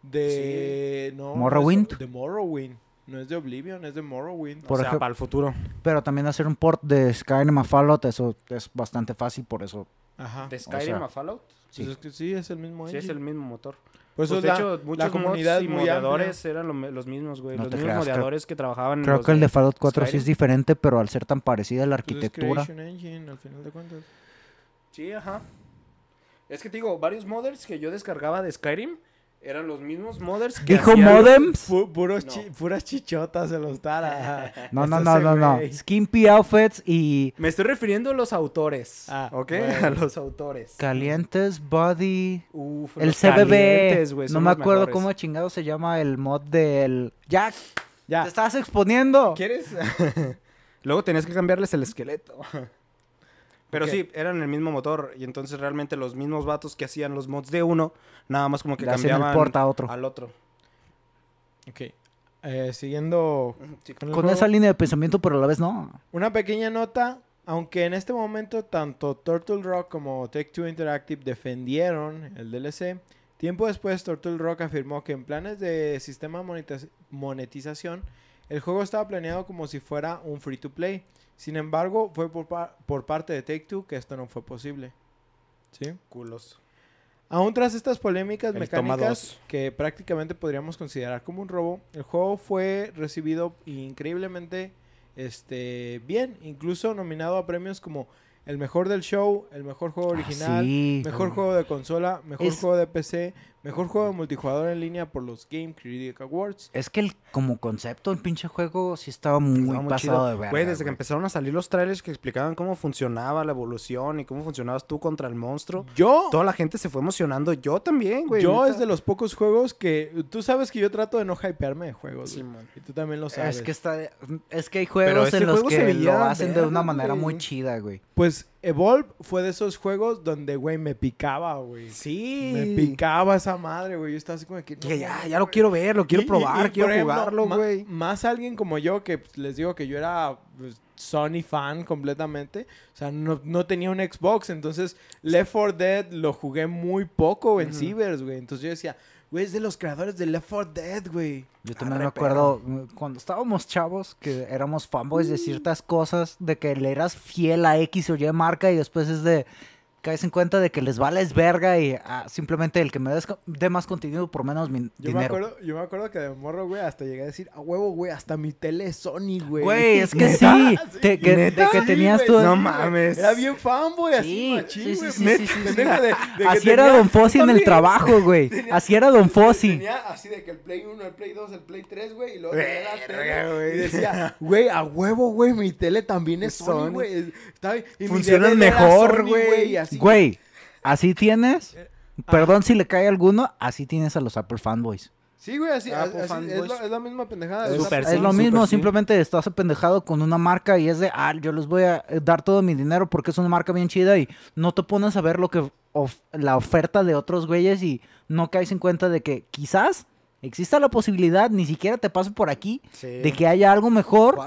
De... No, ¿Morrowind? eso- De Morrowind. No es de Oblivion, es de Morrowind. Por o sea, ejemplo- para el futuro. Pero también hacer un port de Skyrim a Fallout, eso es bastante fácil, por eso. Ajá. ¿De Skyrim sea, a Fallout? Pues es que sí, es el mismo Sí, es el mismo motor. Por eso Pues, de la, hecho, muchos comunidad mods y es muy amplia. moderadores eran lo los mismos, güey. No los mismos creas, creo- moderadores que trabajaban en Creo los que el de Fallout 4 sí es diferente, pero al ser tan parecida la Pues es arquitectura. Creation Engine, al final de cuentas. Sí, ajá. Es que te digo, varios modders que yo descargaba de Skyrim eran los mismos modders que ¿Dijo modems? Pu- puros No. chi- puras chichotas se los dará. No, no, no, no, no. Skimpy outfits y Me estoy refiriendo a los autores. Ah, ¿Ok? bueno. A los autores. calientes body. Uf, El CBB. no me acuerdo mejores. cómo chingado se llama el mod del. Jack, Ya. te estás exponiendo. ¿Quieres? Luego tenías que cambiarles el esqueleto. Pero sí, eran el mismo motor. Y entonces realmente los mismos vatos que hacían los mods de uno, nada más como que Le cambiaban port a otro. al otro. Ok. Eh, siguiendo Sí, con el Con juego, esa línea de pensamiento, pero a la vez no. Una pequeña nota, aunque en este momento tanto Turtle Rock como Take-Two Interactive defendieron el DLC, tiempo después Turtle Rock afirmó que en planes de sistema monetiz- monetización, el juego estaba planeado como si fuera un free-to-play. Sin embargo, fue por, pa- por parte de Take-Two que esto no fue posible. ¿Sí? Culos. Aún tras estas polémicas El mecánicas que prácticamente podríamos considerar como un robo, el juego fue recibido increíblemente este, bien, incluso nominado a premios como el mejor del show, el mejor juego original, Ah, sí. mejor juego de consola, mejor Es- juego de PC, mejor juego de multijugador en línea por los Game Critic Awards. Es que el, como concepto, el pinche juego sí estaba muy, Estaba muy pasado chido. de verga. Güey, desde que empezaron a salir los trailers que explicaban cómo funcionaba la evolución y cómo funcionabas tú contra el monstruo, Yo, toda la gente se fue emocionando. Yo también, güey. yo es de los pocos juegos que tú sabes que yo trato de no hypearme de juegos, Sí, man. y tú también lo sabes. Es que está, es que hay juegos en los juego que lo hacen de una manera muy chida, güey. Pues Evolve fue de esos juegos donde, güey, me picaba, güey. Sí. Me picaba esa madre, güey. Yo estaba así como que... no ya, ya lo quiero ver, lo quiero Y- probar, y, quiero ejemplo, jugarlo, güey. Más alguien como yo, que pues, les digo que yo era pues, Sony fan completamente. O sea, no, no tenía un Xbox. Entonces, Left 4 Dead lo jugué muy poco en Ujú. Cibers, güey. Entonces yo decía, güey, es de los creadores de Left 4 Dead, güey. Yo también Arre, me acuerdo mm, cuando estábamos chavos que éramos fanboys de ciertas cosas, de que le eras fiel a X o Y marca y después es de caes en cuenta de que les vales verga y ah, simplemente el que me dé más contenido por menos mi- Yo me, dinero. acuerdo, yo me acuerdo que de morro, güey, hasta llegué a decir, a huevo, güey, hasta mi tele es Sony, güey. Güey, es que ¿Neta? sí, te- que- ¿Neta? de que Sí, tenías güey, tú- sí, No mames. Era bien fanboy, así, Sí, machín, sí, sí, güey. sí, sí, sí, sí. Así era Don Fossi en el trabajo, güey. Así era Don Fossi. Tenía así de que el Play 1, el Play 2, el Play 3, güey, y luego tenía la tele, güey. y decía, güey, a huevo, güey, mi tele también es Sony, güey. Funcionan mejor, güey. Así. Güey, así tienes. Eh, Perdón si le cae a alguno, así tienes a los Apple fanboys. Sí, güey, así, Apple así- es, fanboys. lo- es la misma pendejada. Es lo mismo, sí. simplemente estás apendejado con una marca y es de, ah, yo les voy a eh, dar todo mi dinero porque es una marca bien chida y no te pones a ver lo que of- la oferta de otros güeyes y no caes en cuenta de que quizás exista la posibilidad, ni siquiera te pase por aquí, de que haya algo mejor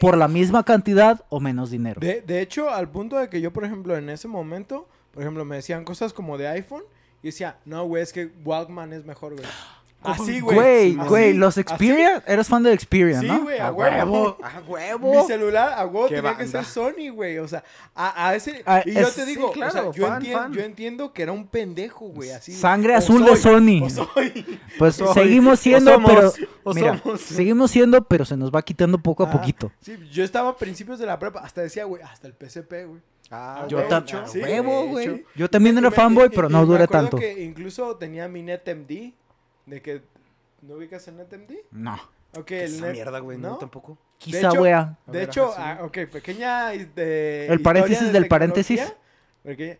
por la misma cantidad o menos dinero. De, de hecho, al punto de que yo, por ejemplo, en ese momento, por ejemplo, me decían cosas como de iPhone y decía, no, güey, es que Walkman es mejor, güey. Así, güey. Güey, así, güey, los así. Xperia, eres fan de Xperia, Sí, ¿no? güey, a A huevo. ¡A Mi huevo! celular a huevo tenía que ser Sony, güey. O sea, a, a ese. Ah, y yo te sí, digo, claro, o sea, yo, fan, entiendo, fan. yo entiendo que era un pendejo, güey. Así. Sangre azul de Sony. soy. Pues soy, seguimos o siendo, somos, pero o mira, somos. seguimos siendo, pero se nos va quitando poco a Ajá. poquito. Sí, yo estaba a principios de la prepa. Hasta decía, güey, hasta el PSP, güey. Ah, Yo sí, huevo, güey. Yo también era fanboy, pero no duré tanto. que incluso tenía mi NetMD. De que. ¿No ubicas el NetMD? No. Ok, ¿Qué es el esa Net- mierda, güey? No, ¿no? tampoco. Quizá, hecho- wea. A De ver, hecho, ajá, sí. ah, ok, pequeña este, El paréntesis de del paréntesis. porque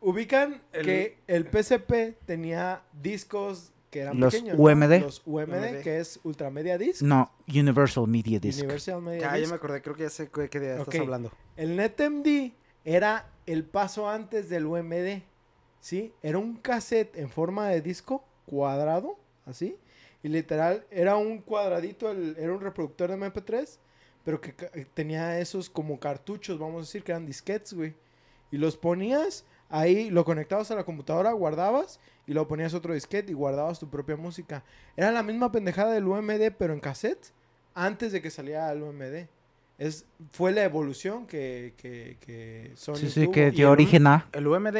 ubican El- que el PSP tenía discos que eran Los pequeños. UMD. Los UMD, UMD. que es Ultramedia Disc. No, Universal Media Disc. Universal Media Ya, ya Disc. me acordé, creo que ya sé qué qué día Ok. estás hablando. El NetMD era el paso antes del UMD. ¿Sí? Era un cassette en forma de disco cuadrado, así. Y literal, era un cuadradito, el- era un reproductor de MP3, pero que tenía esos como cartuchos, vamos a decir, que eran disquetes, güey. Y los ponías ahí, lo conectabas a la computadora, guardabas, y lo ponías otro disquete y guardabas tu propia música. Era la misma pendejada del UMD, pero en cassette. antes de que saliera el UMD. Es, fue la evolución que, que, que Sony Sí, sí, tuvo. que dio origen a. El UMD,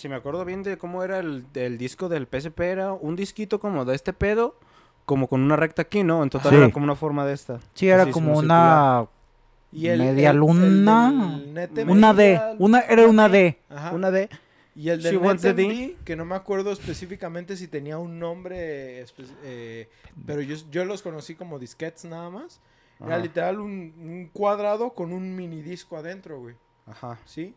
si me acuerdo bien de cómo era el, el disco del PSP, era un disquito como de este pedo, como con una recta aquí, ¿no? En total Sí. era como una forma de esta. Sí, era Así, como una y el- media el- luna. una D. era- Una, era una D. Ajá. Una de... Y el del NetMD, que no me acuerdo específicamente si tenía un nombre, eh, pero yo, yo los conocí como disquetes nada más. Era Ajá. literal un, un cuadrado con un mini disco adentro, güey. Ajá. ¿Sí?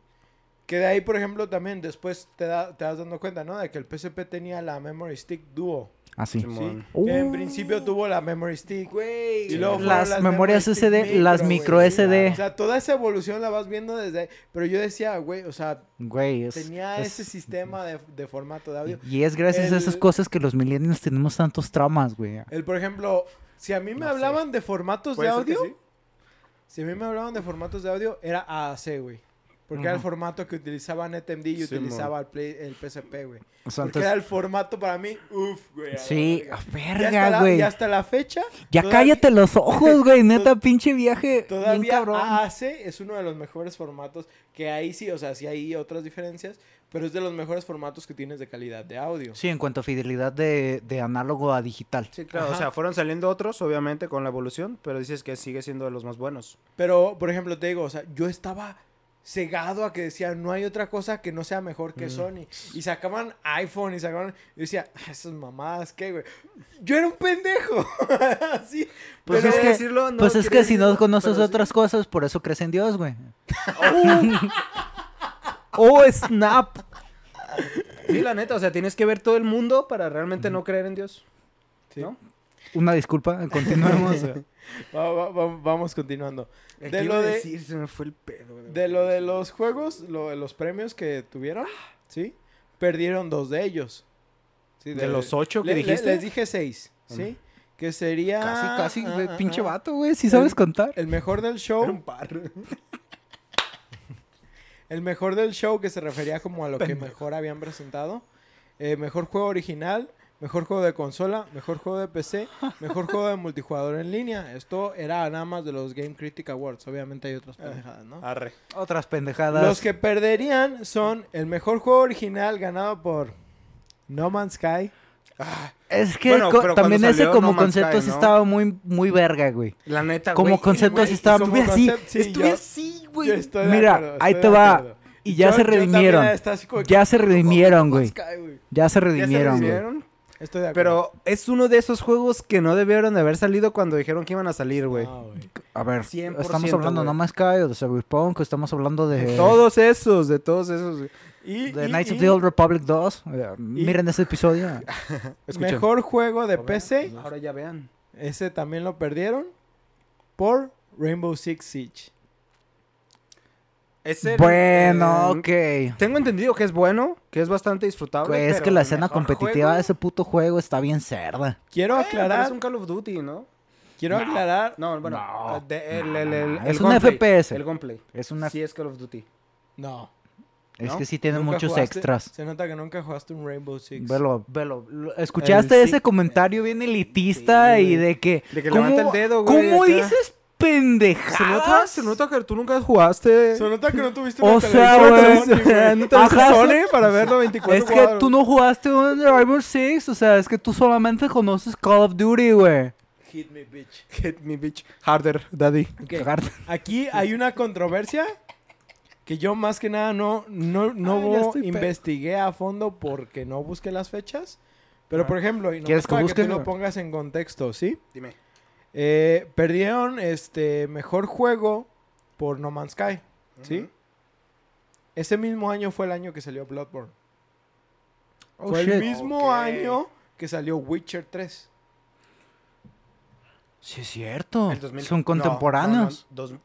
Que de ahí, por ejemplo, también después te, da, te das dando cuenta, ¿no? De que el PSP tenía la Memory Stick Duo. Así. ¿Sí? Simón. Que en Uh. principio tuvo la Memory Stick. Güey. Y luego fueron Las memorias SD, las güey. micro SD. O sea, toda esa evolución la vas viendo desde ahí. Pero yo decía, güey, o sea, Güey, es, tenía es- ese sistema de, de formato de audio. Y es gracias a esas El- cosas que los millennials tenemos tantos traumas, güey. El, por ejemplo, si a mí me No sé. hablaban de formatos de ¿Puede ser que audio, sí? si a mí me hablaban de formatos de audio, era AAC, güey. Porque era el formato que utilizaba NetMD y utilizaba el, Play- el PSP, güey. O sea, Porque entonces- era el formato para mí, uff, güey. Sí, verga. la- güey. Y hasta la fecha, Ya todavía- cállate los ojos, güey. Neta, pinche viaje. bien Todavía cabrón. AAC es uno de los mejores formatos que ahí sí, o sea, sí hay otras diferencias, pero es de los mejores formatos que tienes de calidad de audio. Sí, en cuanto a fidelidad de, de análogo a digital. Sí, claro. Ajá. O sea, fueron saliendo otros, obviamente, con la evolución, pero dices que sigue siendo de los más buenos. Pero, por ejemplo, te digo, o sea, yo estaba cegado a que decía, no hay otra cosa que no sea mejor que Sony. Y sacaban iPhone y sacaban... Yo decía, "Ah, esas mamadas, ¿qué, güey? Yo era un pendejo. Así. Pues pero- es que, decirlo, no pues es que si no conoces sí. otras cosas, por eso crees en Dios, güey. ¡Oh, snap! Sí, la neta, o sea, tienes que ver todo el mundo para realmente no creer en Dios. Sí. ¿No? Una disculpa, continuemos. güey. Va- va- va- vamos continuando. ¿Qué De lo de- decir? Se me fue el pedo. güey. De lo de los juegos, lo de los premios que tuvieron, ¿sí? Perdieron dos de ellos. Sí, ¿De los ocho que Le- le- dijiste? les dije seis, ¿sí? Que sería... Casi, casi, güey, ajá, pinche vato, güey. Si sabes contar. El mejor del show... Era un par. El mejor del show que se refería como a lo que mejor habían presentado. Eh, mejor juego original, mejor juego de consola, mejor juego de PC, mejor juego de multijugador en línea. Esto era nada más de los Game Critic Awards. Obviamente hay otras pendejadas, ¿no? Arre. Otras pendejadas. Los que perderían son el mejor juego original ganado por No Man's Sky. Es que Bueno, también ese como No concepto Sky, estaba muy, muy verga, güey. La neta, Como güey. concepto sí estaba muy así. sí, Estuve yo- así, Yo güey. Mira, acuerdo, ahí estoy te va. Y ya Yo- se yo también redimieron. Ya se redimieron, güey. Ya se ¿Ya se redimieron, güey. Redimieron? Estoy de acuerdo. Pero es uno de esos juegos que no debieron de haber salido cuando dijeron que iban a salir, güey. No. A ver, 100%, estamos hablando de güey. No Más Sky o de Cyberpunk, o estamos hablando de, Todos esos, de todos esos. Y, de y- Knights of the Old Republic 2. Eh, Miren ese episodio. Mejor juego de PC, Ahora ya vean. ese también lo perdieron por Rainbow Six Siege. Ese, Bueno, eh, ok. Tengo entendido que es bueno, que es bastante disfrutable. Güey, es pero que la escena competitiva juego- de ese puto juego está bien cerda. Quiero Eh, aclarar, Es un Call of Duty, ¿no? quiero aclarar, No, bueno. No. de- el, el, el, Es un FPS. El gunplay. Es una... Sí, es Call of Duty. no. Es ¿no? que sí tiene muchos jugaste- extras. Se nota que nunca jugaste un Rainbow Six. Velo, velo. Lo- ¿Escuchaste El ese sí- comentario bien elitista Sí, y de que... De que ¿cómo, levanta el dedo, güey, ¿Cómo acá. dices pendejadas? Se nota, se nota que tú nunca jugaste. Se nota que no tuviste O una sea, televisión, güey, güey. no te Sony para verlo 24 Es que tú no jugaste un Rainbow Six, o sea, es que tú solamente conoces Call of Duty, güey. Hit me, bitch. Hit me, bitch. Harder, daddy. Ok, Cagarte. Aquí hay una controversia que yo más que nada no, no, no Ay, investigué a fondo porque no busqué las fechas. Pero, por ejemplo, y nomás ¿Quieres que para que busque? tú lo pongas en contexto, ¿sí? Dime. Eh, perdieron este mejor juego por No Man's Sky, ¿sí? Ujú. Ese mismo año fue el año que salió Bloodborne. Oh, fue el shit. mismo Ok. año que salió Witcher 3. Sí, es cierto. El 2000 Son no, contemporáneos. no, no, dos-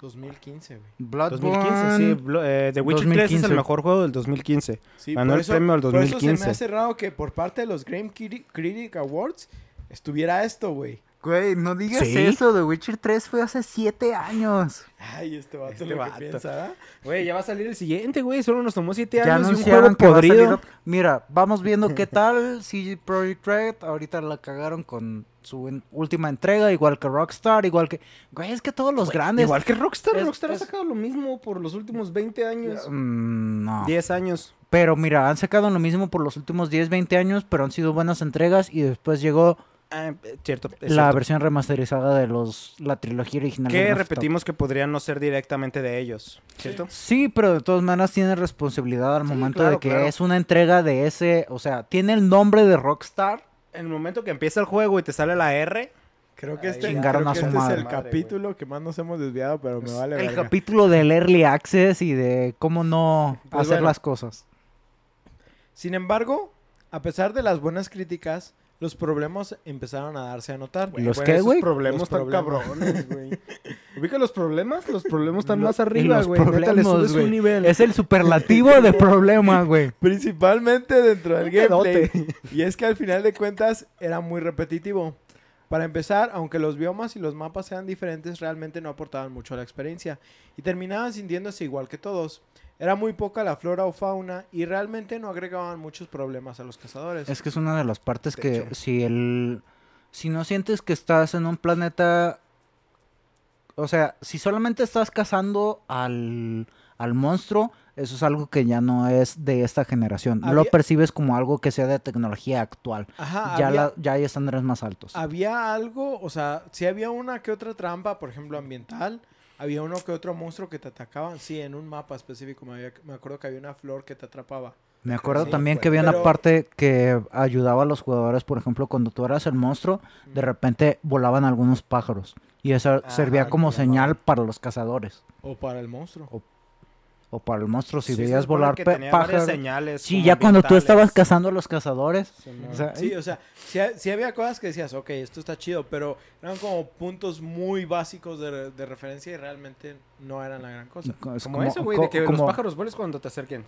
2015, güey. Bloodborne. 2015, sí. Blo- eh, The Witcher 3 es 2015. el mejor juego del 2015. Sí, Ganó por el eso- premio al Por eso se 2015. me hace raro que por parte de los Game Criti- Critic Awards estuviera esto, güey. Güey, no digas ¿Sí? eso. The Witcher 3 fue hace 7 años. Ay, este vato Este lo vato. que piensa, ¿verdad? Güey, ya va a salir el siguiente, güey. Solo nos tomó 7 Ya años y un juego va a podrido. salir ot- Mira, vamos viendo qué tal. CG Projekt Red. Ahorita la cagaron con su en- última entrega, igual que Rockstar, igual que... Güey, es que todos los grandes... Igual que Rockstar. Es- Rockstar es- ha sacado lo mismo por los últimos 20 años. Mm, no. 10 años. Pero mira, han sacado lo mismo por los últimos 10, 20 años, pero han sido buenas entregas y después llegó Ah, eh, cierto. la versión remasterizada de los la trilogía original. Que repetimos que podrían no ser directamente de ellos. ¿Cierto? Sí, pero de todas maneras tiene responsabilidad al Sí, momento claro, de que claro. es una entrega de ese, o sea, tiene el nombre de Rockstar. En el momento que empieza el juego y te sale la R, Creo que este, chingaron creo a que su este es madre. el Madre, capítulo que más nos hemos desviado, pero me vale el verga. capítulo del Early Access y de cómo no Pues hacer bueno. las cosas. Sin embargo, a pesar de las buenas críticas, los problemas empezaron a darse a notar. ¿Los bueno, qué, güey? problemas Los están problemas. cabrones, güey. ¿Ubica los problemas? Los problemas están más arriba, los güey. Neta, le subes un nivel. Es el superlativo de problema, güey. Principalmente dentro del gameplay. Y es que al final de cuentas era muy repetitivo. Para empezar, aunque los biomas y los mapas sean diferentes, realmente no aportaban mucho a la experiencia. Y terminaban sintiéndose igual que todos. Era muy poca la flora o fauna y realmente no agregaban muchos problemas a los cazadores. Es que es una de las partes De que hecho. si el si no sientes que estás en un planeta o sea, si solamente estás cazando al al monstruo, eso es algo que ya no es de esta generación. No lo Había- percibes como algo que sea de tecnología actual. Ajá, ya había, la- ya hay estándares más altos. había algo, o sea, si había una que otra trampa, por ejemplo, ambiental. Había uno que otro monstruo que te atacaban. Sí, en un mapa específico. Me, había- me acuerdo que había una flor que te atrapaba. Me acuerdo Sí, también que había pero- una parte que ayudaba a los jugadores, por ejemplo, cuando tú eras el monstruo, de repente volaban algunos pájaros. Y eso Ajá, servía como que señal para los cazadores. O para el monstruo. O para el monstruo, si Sí, veías volar pájaros. señales Sí, ya cuando tú estabas cazando a los cazadores. O sea, Sí, o sea, sí, sí había cosas que decías, ok, esto está chido, pero eran como puntos muy básicos de, de referencia y realmente no eran la gran cosa. es Como, eso, güey, de que los pájaros vuelen cuando te acerquen.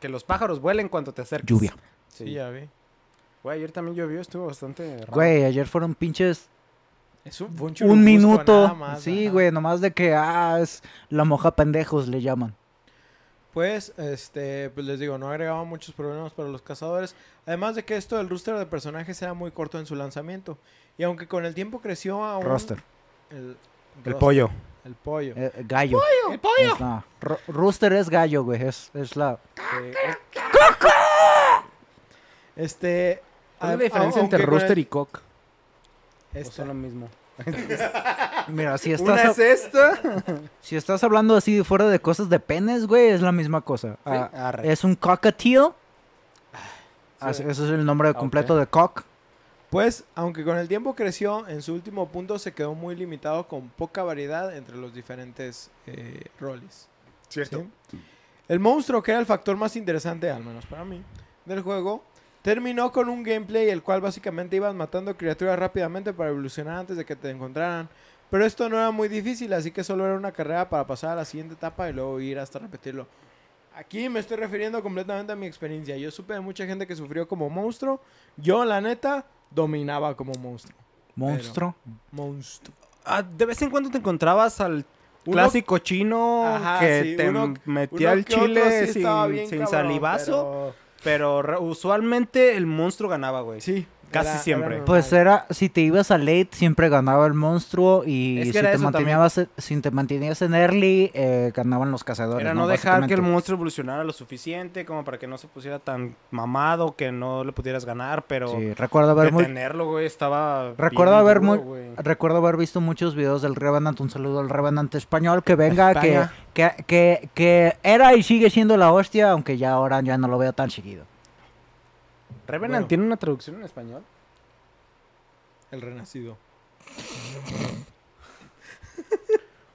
Que los pájaros vuelen cuando te acerques. Lluvia. Sí, Sí. ya vi. Güey, ayer también llovió, estuvo bastante raro. Güey, ayer fueron pinches Es un, un minuto. nada más, sí, ajá. güey, nomás de que, ah, es la moja pendejos le llaman. Pues, este, pues les digo, no agregaba muchos problemas para los cazadores. Además de que esto del roster de personajes era muy corto en su lanzamiento. Y aunque con el tiempo creció a un... Roster. El, pollo. El pollo. Eh, eh, gallo. ¡El pollo! Es- no, ro- Rooster es gallo, güey. Es, es la. Es- Este... ¿Cuál es la diferencia entre rooster el- y cock? ¿O este, son lo mismo? Mira, si Una estás, es esta. si estás hablando así de fuera de cosas de penes, güey, es la misma cosa. Ah, es un cockatiel. Ah, sí. Ese es el nombre Ah, completo de cock. Pues, aunque con el tiempo creció, en su último punto se quedó muy limitado con poca variedad entre los diferentes eh, roles. Cierto. ¿sí? El monstruo, que era el factor más interesante, al menos para mí, del juego, terminó con un gameplay el cual básicamente ibas matando criaturas rápidamente para evolucionar antes de que te encontraran. Pero esto no era muy difícil, así que solo era una carrera para pasar a la siguiente etapa y luego ir hasta repetirlo. Aquí me estoy refiriendo completamente a mi experiencia. Yo supe de mucha gente que sufrió como monstruo. Yo, la neta, dominaba como monstruo. Monstruo. Monstruo. Ah, de vez en cuando te encontrabas al Uno- clásico chino Ajá, que sí, te uno- metía Uno el otro chile sí sin, bien sin cabrón, salivazo, pero... re- usualmente el monstruo ganaba, güey. pero- Sí. Casi siempre. Pues era, si te ibas a late, siempre ganaba el monstruo. Y Es que si, te mantenías, si te mantenías en early, eh, ganaban los cazadores. Era no dejar que el monstruo evolucionara lo suficiente como para que no se pusiera tan mamado que no le pudieras ganar, pero Sí, recuerdo haber, detenerlo, güey, estaba recuerdo bien haber, duro, muy, güey. recuerdo haber visto muchos videos del Revenant. Un saludo al Revenant español. Que venga, que, que, que era y sigue siendo la hostia, aunque ya ahora ya no lo veo tan seguido. Revenant Bueno. tiene una traducción en español. El renacido.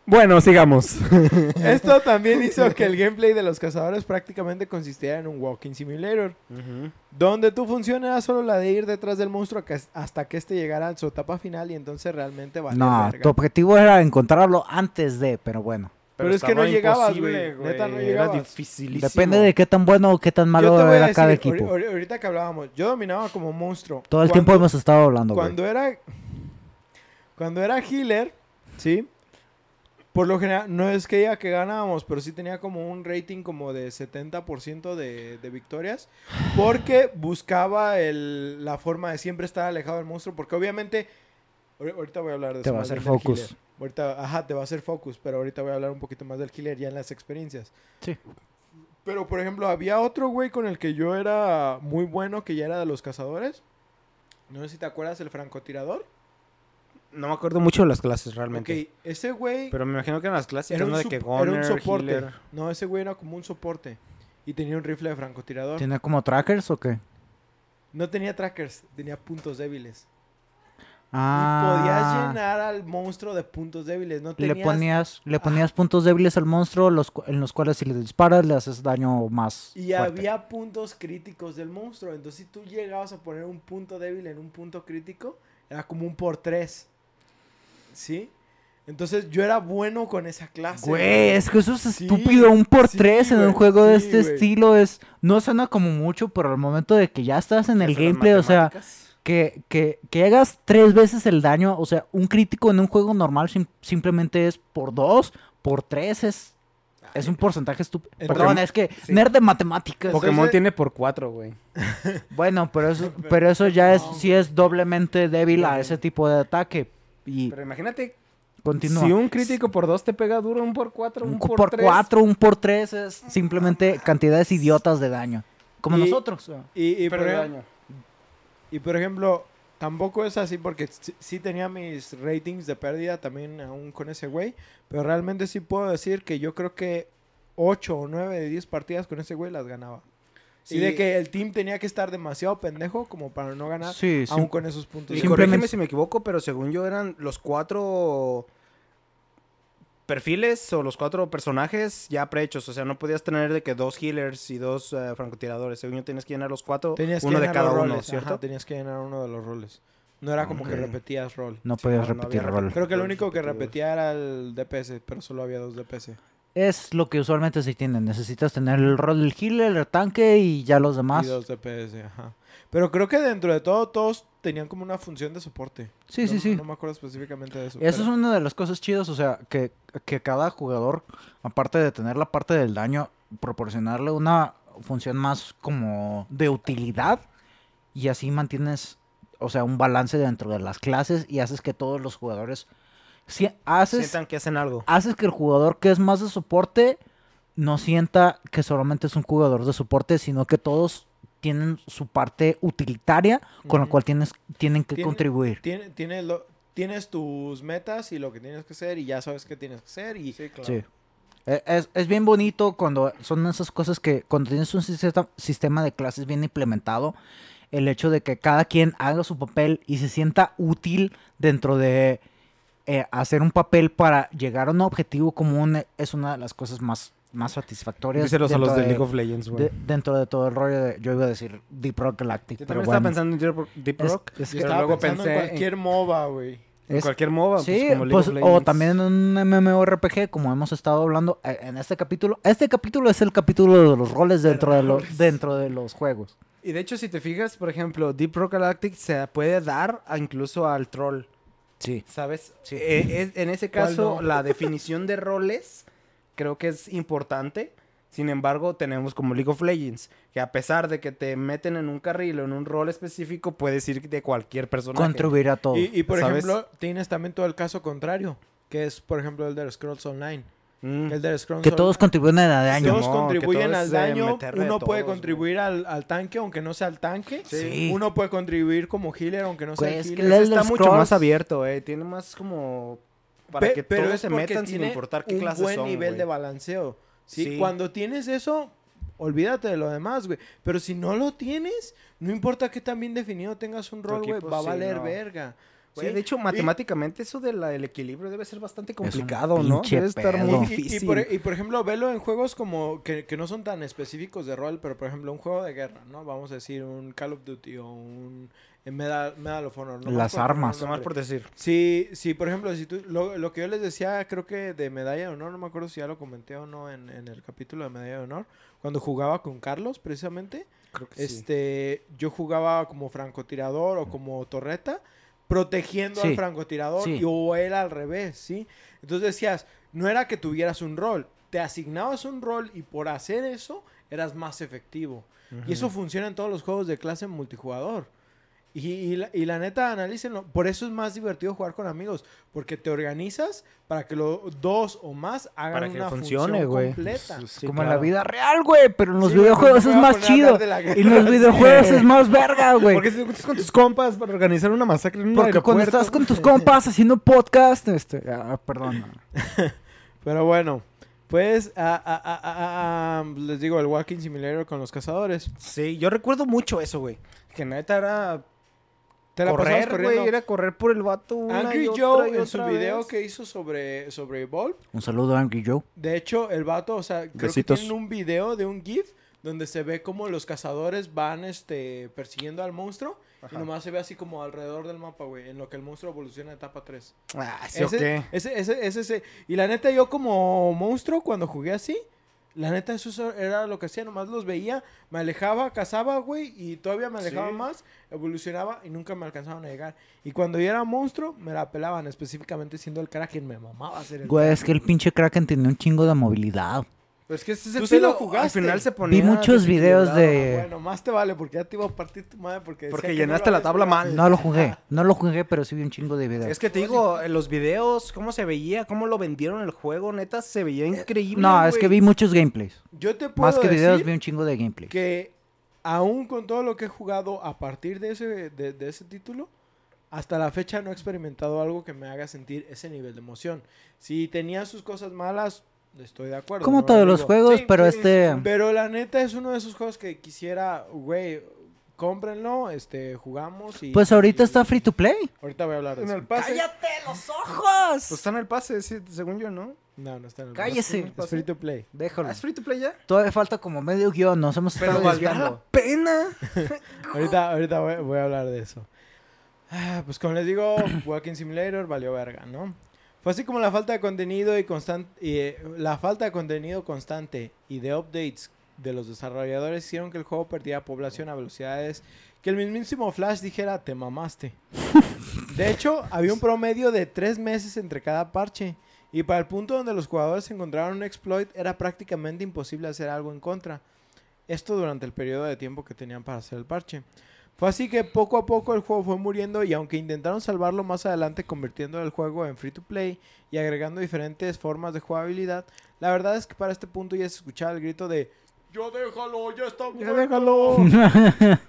Bueno, sigamos. Esto también hizo que el gameplay de los cazadores prácticamente consistiera en un walking simulator, donde tu función era solo la de ir detrás del monstruo hasta que este llegara a su etapa final y entonces realmente valía no, tu objetivo era encontrarlo antes de, pero bueno. Pero es que no llegabas, güey. Neta, no Era llegabas. dificilísimo. Depende de qué tan bueno o qué tan Yo malo te voy a era decir, cada equipo. ahori- ahorita que hablábamos, yo dominaba como monstruo. Todo el Cuando- tiempo hemos estado hablando, güey. Cuando era. Cuando era healer, ¿sí? por lo general, no es que diga que ganábamos, pero sí tenía como un rating como de 70% de, de victorias. Porque buscaba el, la forma de siempre estar alejado del monstruo. Porque obviamente, ahor- ahorita voy a hablar de Te eso va a hacer focus. healer. Ahorita, ajá, te va a hacer focus, pero ahorita voy a hablar un poquito más del killer ya en las experiencias. Sí. Pero, por ejemplo, había otro güey con el que yo era muy bueno, que ya era de los cazadores. No sé si te acuerdas, el francotirador. No me acuerdo mucho de las clases realmente. Ok, ese güey Pero me imagino que en las clases era un, uno de que era Goner, un soporte. healer. No, ese güey era como un soporte. Y tenía un rifle de francotirador. ¿Tiene como trackers o qué? No tenía trackers, tenía puntos débiles. Ah. Y podías llenar al monstruo de puntos débiles. No Le tenías... ponías, le ponías puntos débiles al monstruo los en los cuales si le disparas le haces daño más Y fuerte. había puntos críticos del monstruo. Entonces, si tú llegabas a poner un punto débil en un punto crítico, era como un por tres. ¿Sí? Entonces, yo era bueno con esa clase. Güey, es que eso es Sí, estúpido. Un por sí, tres en un juego de este güey. estilo es... No suena como mucho, pero al momento de que ya estás en el gameplay, o sea. Que, que, que hagas tres veces el daño, o sea, un crítico en un juego normal sim- simplemente es por dos, por tres, es, es un porcentaje estúpido. Perdón, es que sí. nerd de matemáticas. Pokémon tiene por cuatro, güey. Bueno, pero eso, pero eso ya es, No. sí es doblemente débil a ese tipo de ataque. Y Pero imagínate, continúa. si un crítico por dos te pega duro, un por cuatro, un, Un por, por, tres. cuatro, un por tres es simplemente cantidades idiotas de daño. Como Y- nosotros. Y, y Pero por daño. Y por ejemplo, tampoco es así porque sí, tenía mis ratings de pérdida también aún con ese güey. Pero realmente sí puedo decir que yo creo que 8 o 9 de 10 partidas con ese güey las ganaba. Y Y- de que el team tenía que estar demasiado pendejo como para no ganar Sí, aún con esos puntos. Y corrígeme si me equivoco, pero según yo eran los cuatro perfiles o los cuatro personajes ya prehechos. O sea, no podías tener de que dos healers y dos eh, francotiradores. Según yo tienes que llenar los cuatro, Tenías uno de cada uno, roles, ¿cierto? ajá, tenías que llenar uno de los roles. No era como que repetías rol. No Sí, podías no, no repetir rol. Creo que lo Roles único que repetía era el DPS, pero solo había dos DPS. Es lo que usualmente se tiene. Necesitas tener el rol del healer, el tanque y ya los demás. Y dos DPS, ajá. Pero creo que dentro de todo, todos tenían como una función de soporte. Sí, No- sí, sí. No me acuerdo específicamente de eso. Eso es una de las cosas chidas, o sea, que, que cada jugador, aparte de tener la parte del daño, proporcionarle una función más como de utilidad y así mantienes, o sea, un balance dentro de las clases y haces que todos los jugadores, si haces, Sientan que hacen algo. haces que el jugador que es más de soporte no sienta que solamente es un jugador de soporte, sino que todos tienen su parte utilitaria con la cual tienes, tienen que Tiene- contribuir. Tiene- tienes, lo- tienes tus metas y lo que tienes que hacer y ya sabes qué tienes que hacer y Sí, claro. Sí. E- Es, es bien bonito cuando son esas cosas que cuando tienes un sistema, sistema de clases bien implementado, el hecho de que cada quien haga su papel y se sienta útil dentro de eh, hacer un papel para llegar a un objetivo común es una de las cosas más, más satisfactorias. Díselos a los dentro de League of Legends, güey. de- dentro de todo el rollo de, yo iba a decir Deep Rock Galactic, Yo pero también bueno. estaba pensando en Deep- Es- Rock. es que- pero estaba luego pensando pensé en en- cualquier MOBA, güey. En es- cualquier MOBA, Sí, pues, como pues, o también en un MMORPG, como hemos estado hablando eh, en este capítulo. Este capítulo es el capítulo de los roles dentro de los, dentro de los juegos. Y de hecho, si te fijas, por ejemplo, Deep Rock Galactic se puede dar a- incluso al troll, Sí. ¿sabes? Sí. Eh, es- en ese ¿Cuál caso, no? la definición de roles creo que es importante. Sin embargo, tenemos como League of Legends, que a pesar de que te meten en un carril o en un rol específico, puedes ir de cualquier personaje. Contribuir a todo. Y, y, por ¿sabes? ejemplo, tienes también todo el caso contrario, que es, por ejemplo, el de Scrolls Online. Mm. El de Scrolls que todos contribuyen a daño. Todos que contribuyen al es daño. Uno de puede todos, contribuir al, al tanque, aunque no sea el tanque. Sí. Uno puede contribuir como healer, aunque no sea Pues, el que healer. el está mucho más abierto, eh. Tiene más como... Para Pe- que pero todos es se metan sin importar qué un clases buen son, nivel de balanceo. ¿sí? Sí. Cuando tienes eso, olvídate de lo demás, güey. Pero si no lo tienes, no importa qué tan bien definido tengas un rol, güey, va a sí, valer no. verga. Güey, ¿sí? de hecho, Y- matemáticamente eso del equilibrio debe ser bastante un complicado, ¿no? Debe estar muy Y- y- difícil. Y, por, y por ejemplo, velo en juegos como que, que no son tan específicos de rol, pero por ejemplo, un juego de guerra, ¿no? Vamos a decir un Call of Duty o un eh, Medal, Medal of Honor. ¿no? Las armas. Nomás por decir. Sí, sí, por ejemplo, si tú, lo, lo que yo les decía, creo que de Medalla de Honor, no me acuerdo si ya lo comenté o no en, en el capítulo de Medalla de Honor, cuando jugaba con Carlos, precisamente, Creo que sí. este, yo jugaba como francotirador o como torreta, protegiendo Sí, al francotirador sí. y, o él al revés, ¿sí? Entonces decías, no era que tuvieras un rol, te asignabas un rol y por hacer eso eras más efectivo. Y eso funciona en todos los juegos de clase multijugador. Y, y la, y la neta, analícenlo. Por eso es más divertido jugar con amigos. Porque te organizas para que los dos o más hagan Para que una funcione, güey. completa. Sí, Como en la vida real, güey. Pero en los Sí, videojuegos es más chido. Y en los videojuegos es más verga, güey. Porque si te juntas con tus compas para organizar una masacre en un Porque cuando estás con tus compas haciendo podcast, este, ah, perdón. Pero bueno, pues ah, ah, les digo, el Walking Simulator con los cazadores. Sí, yo recuerdo mucho eso, güey. Que neta era Te la correr, güey. Era correr por el vato una Angry y otra Joe y en su video vez. que hizo sobre, sobre Evolve. Un saludo a Angry Joe. De hecho, el vato, o sea, creo Besitos. que tienen un video de un GIF donde se ve como los cazadores van este, persiguiendo al monstruo. Y nomás se ve así como alrededor del mapa, güey, en lo que el monstruo evoluciona a etapa 3. Ah, sí, ese, ok. ese, ese, ese, ese. Y la neta, yo como monstruo, cuando jugué así, la neta, eso so- era lo que hacía. Nomás los veía, me alejaba, cazaba, güey, y todavía me alejaba Sí. más, evolucionaba y nunca me alcanzaban a llegar. Y cuando yo era monstruo, me la pelaban, específicamente siendo el quien me mamaba hacer el Güey, es Kraken. que el pinche Kraken tenía un chingo de movilidad. Pues que ese es el Tú sí lo jugaste. Al final se ponía Vi muchos videos de... Bueno, más te vale, porque ya te iba a partir tu madre porque... Porque no llenaste la tabla mal. No lo jugué, no lo jugué, pero sí vi un chingo de videos. Es que te digo, en los videos, cómo se veía, cómo lo vendieron el juego, neta, se veía increíble. No, es que vi muchos gameplays. Yo te puedo Más que videos, decir vi un chingo de gameplays. que aún con todo lo que he jugado a partir de ese, de, de ese título, hasta la fecha no he experimentado algo que me haga sentir ese nivel de emoción. Si tenía sus cosas malas, estoy de acuerdo. Como no todos lo los juegos, Sí, pero sí, este... Pero la neta es uno de esos juegos que quisiera, güey, cómprenlo, este, jugamos y... Pues ahorita y- está free to play. Ahorita voy a hablar de En eso. el pase. ¡Cállate los ojos! Pues está en el pase, sí, según yo, ¿no? No, no está en el Cállese. Es free to play. Déjalo. Ah, ¿Es free to play ya? Todavía falta como medio guion, nos hemos Pero estado desviando. la pena. Ahorita, ahorita voy, voy a hablar de eso. Ah, Pues como les digo, Walking Simulator valió verga, ¿no? Fue así como la falta de contenido y constante, eh, la falta de contenido constante y de updates de los desarrolladores hicieron que el juego perdiera población a velocidades que el mismísimo Flash dijera te mamaste. De hecho, había un promedio de tres meses entre cada parche y para el punto donde los jugadores encontraron un exploit era prácticamente imposible hacer algo en contra. Esto durante el periodo de tiempo que tenían para hacer el parche. Fue así que poco a poco el juego fue muriendo y aunque intentaron salvarlo más adelante convirtiendo el juego en free to play y agregando diferentes formas de jugabilidad, la verdad es que para este punto ya se escuchaba el grito de ¡Ya déjalo! ¡Ya está Ya muerto". déjalo.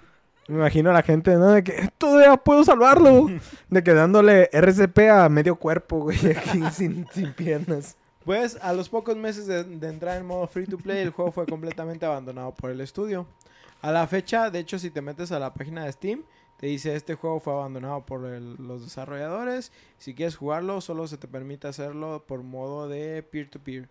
Me imagino a la gente, ¿no? De que todavía puedo salvarlo. De que dándole RCP a medio cuerpo, güey, aquí sin, sin piernas. Pues a los pocos meses de, de entrar en modo free to play, el juego fue completamente abandonado por el estudio. A la fecha, de hecho, si te metes a la página de Steam, te dice este juego fue abandonado por el- los desarrolladores. Si quieres jugarlo, solo se te permite hacerlo por modo de peer-to-peer.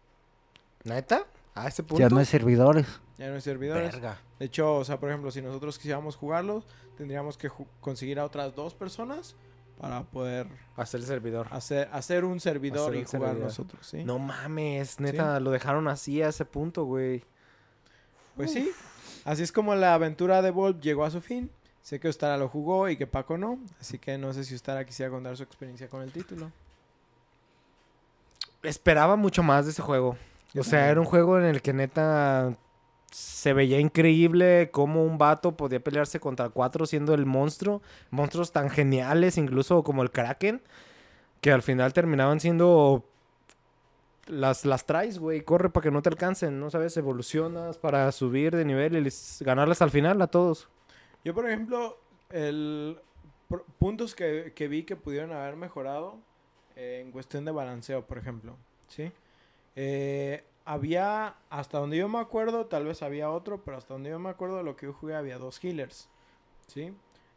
¿Neta? ¿A ese punto? Ya no hay servidores. Ya no hay servidores. Verga. De hecho, o sea, por ejemplo, si nosotros quisiéramos jugarlo, tendríamos que ju- conseguir a otras dos personas para poder Hacer el servidor. hacer, hacer un servidor Hacer y jugar servidor. nosotros, ¿sí? No mames, neta, lo dejaron así a ese punto, güey. Pues sí. Así es como la aventura de Volp llegó a su fin. Sé que Ostara lo jugó y que Paco no. Así que no sé si Ostara quisiera contar su experiencia con el título. Esperaba mucho más de ese juego. Yo o sea, era un juego en el que neta se veía increíble cómo un vato podía pelearse contra cuatro siendo el monstruo. Monstruos tan geniales, incluso como el Kraken, que al final terminaban siendo las, las traes, güey. Corre para que no te alcancen, ¿no sabes? Evolucionas para subir de nivel y les- ganarles al final a todos. Yo, por ejemplo, el puntos que, que vi que pudieron haber mejorado eh, en cuestión de balanceo, por ejemplo. ¿Sí? Eh, había, hasta donde yo me acuerdo, tal vez había otro, pero hasta donde yo me acuerdo, lo que yo jugué había dos healers. ¿Sí?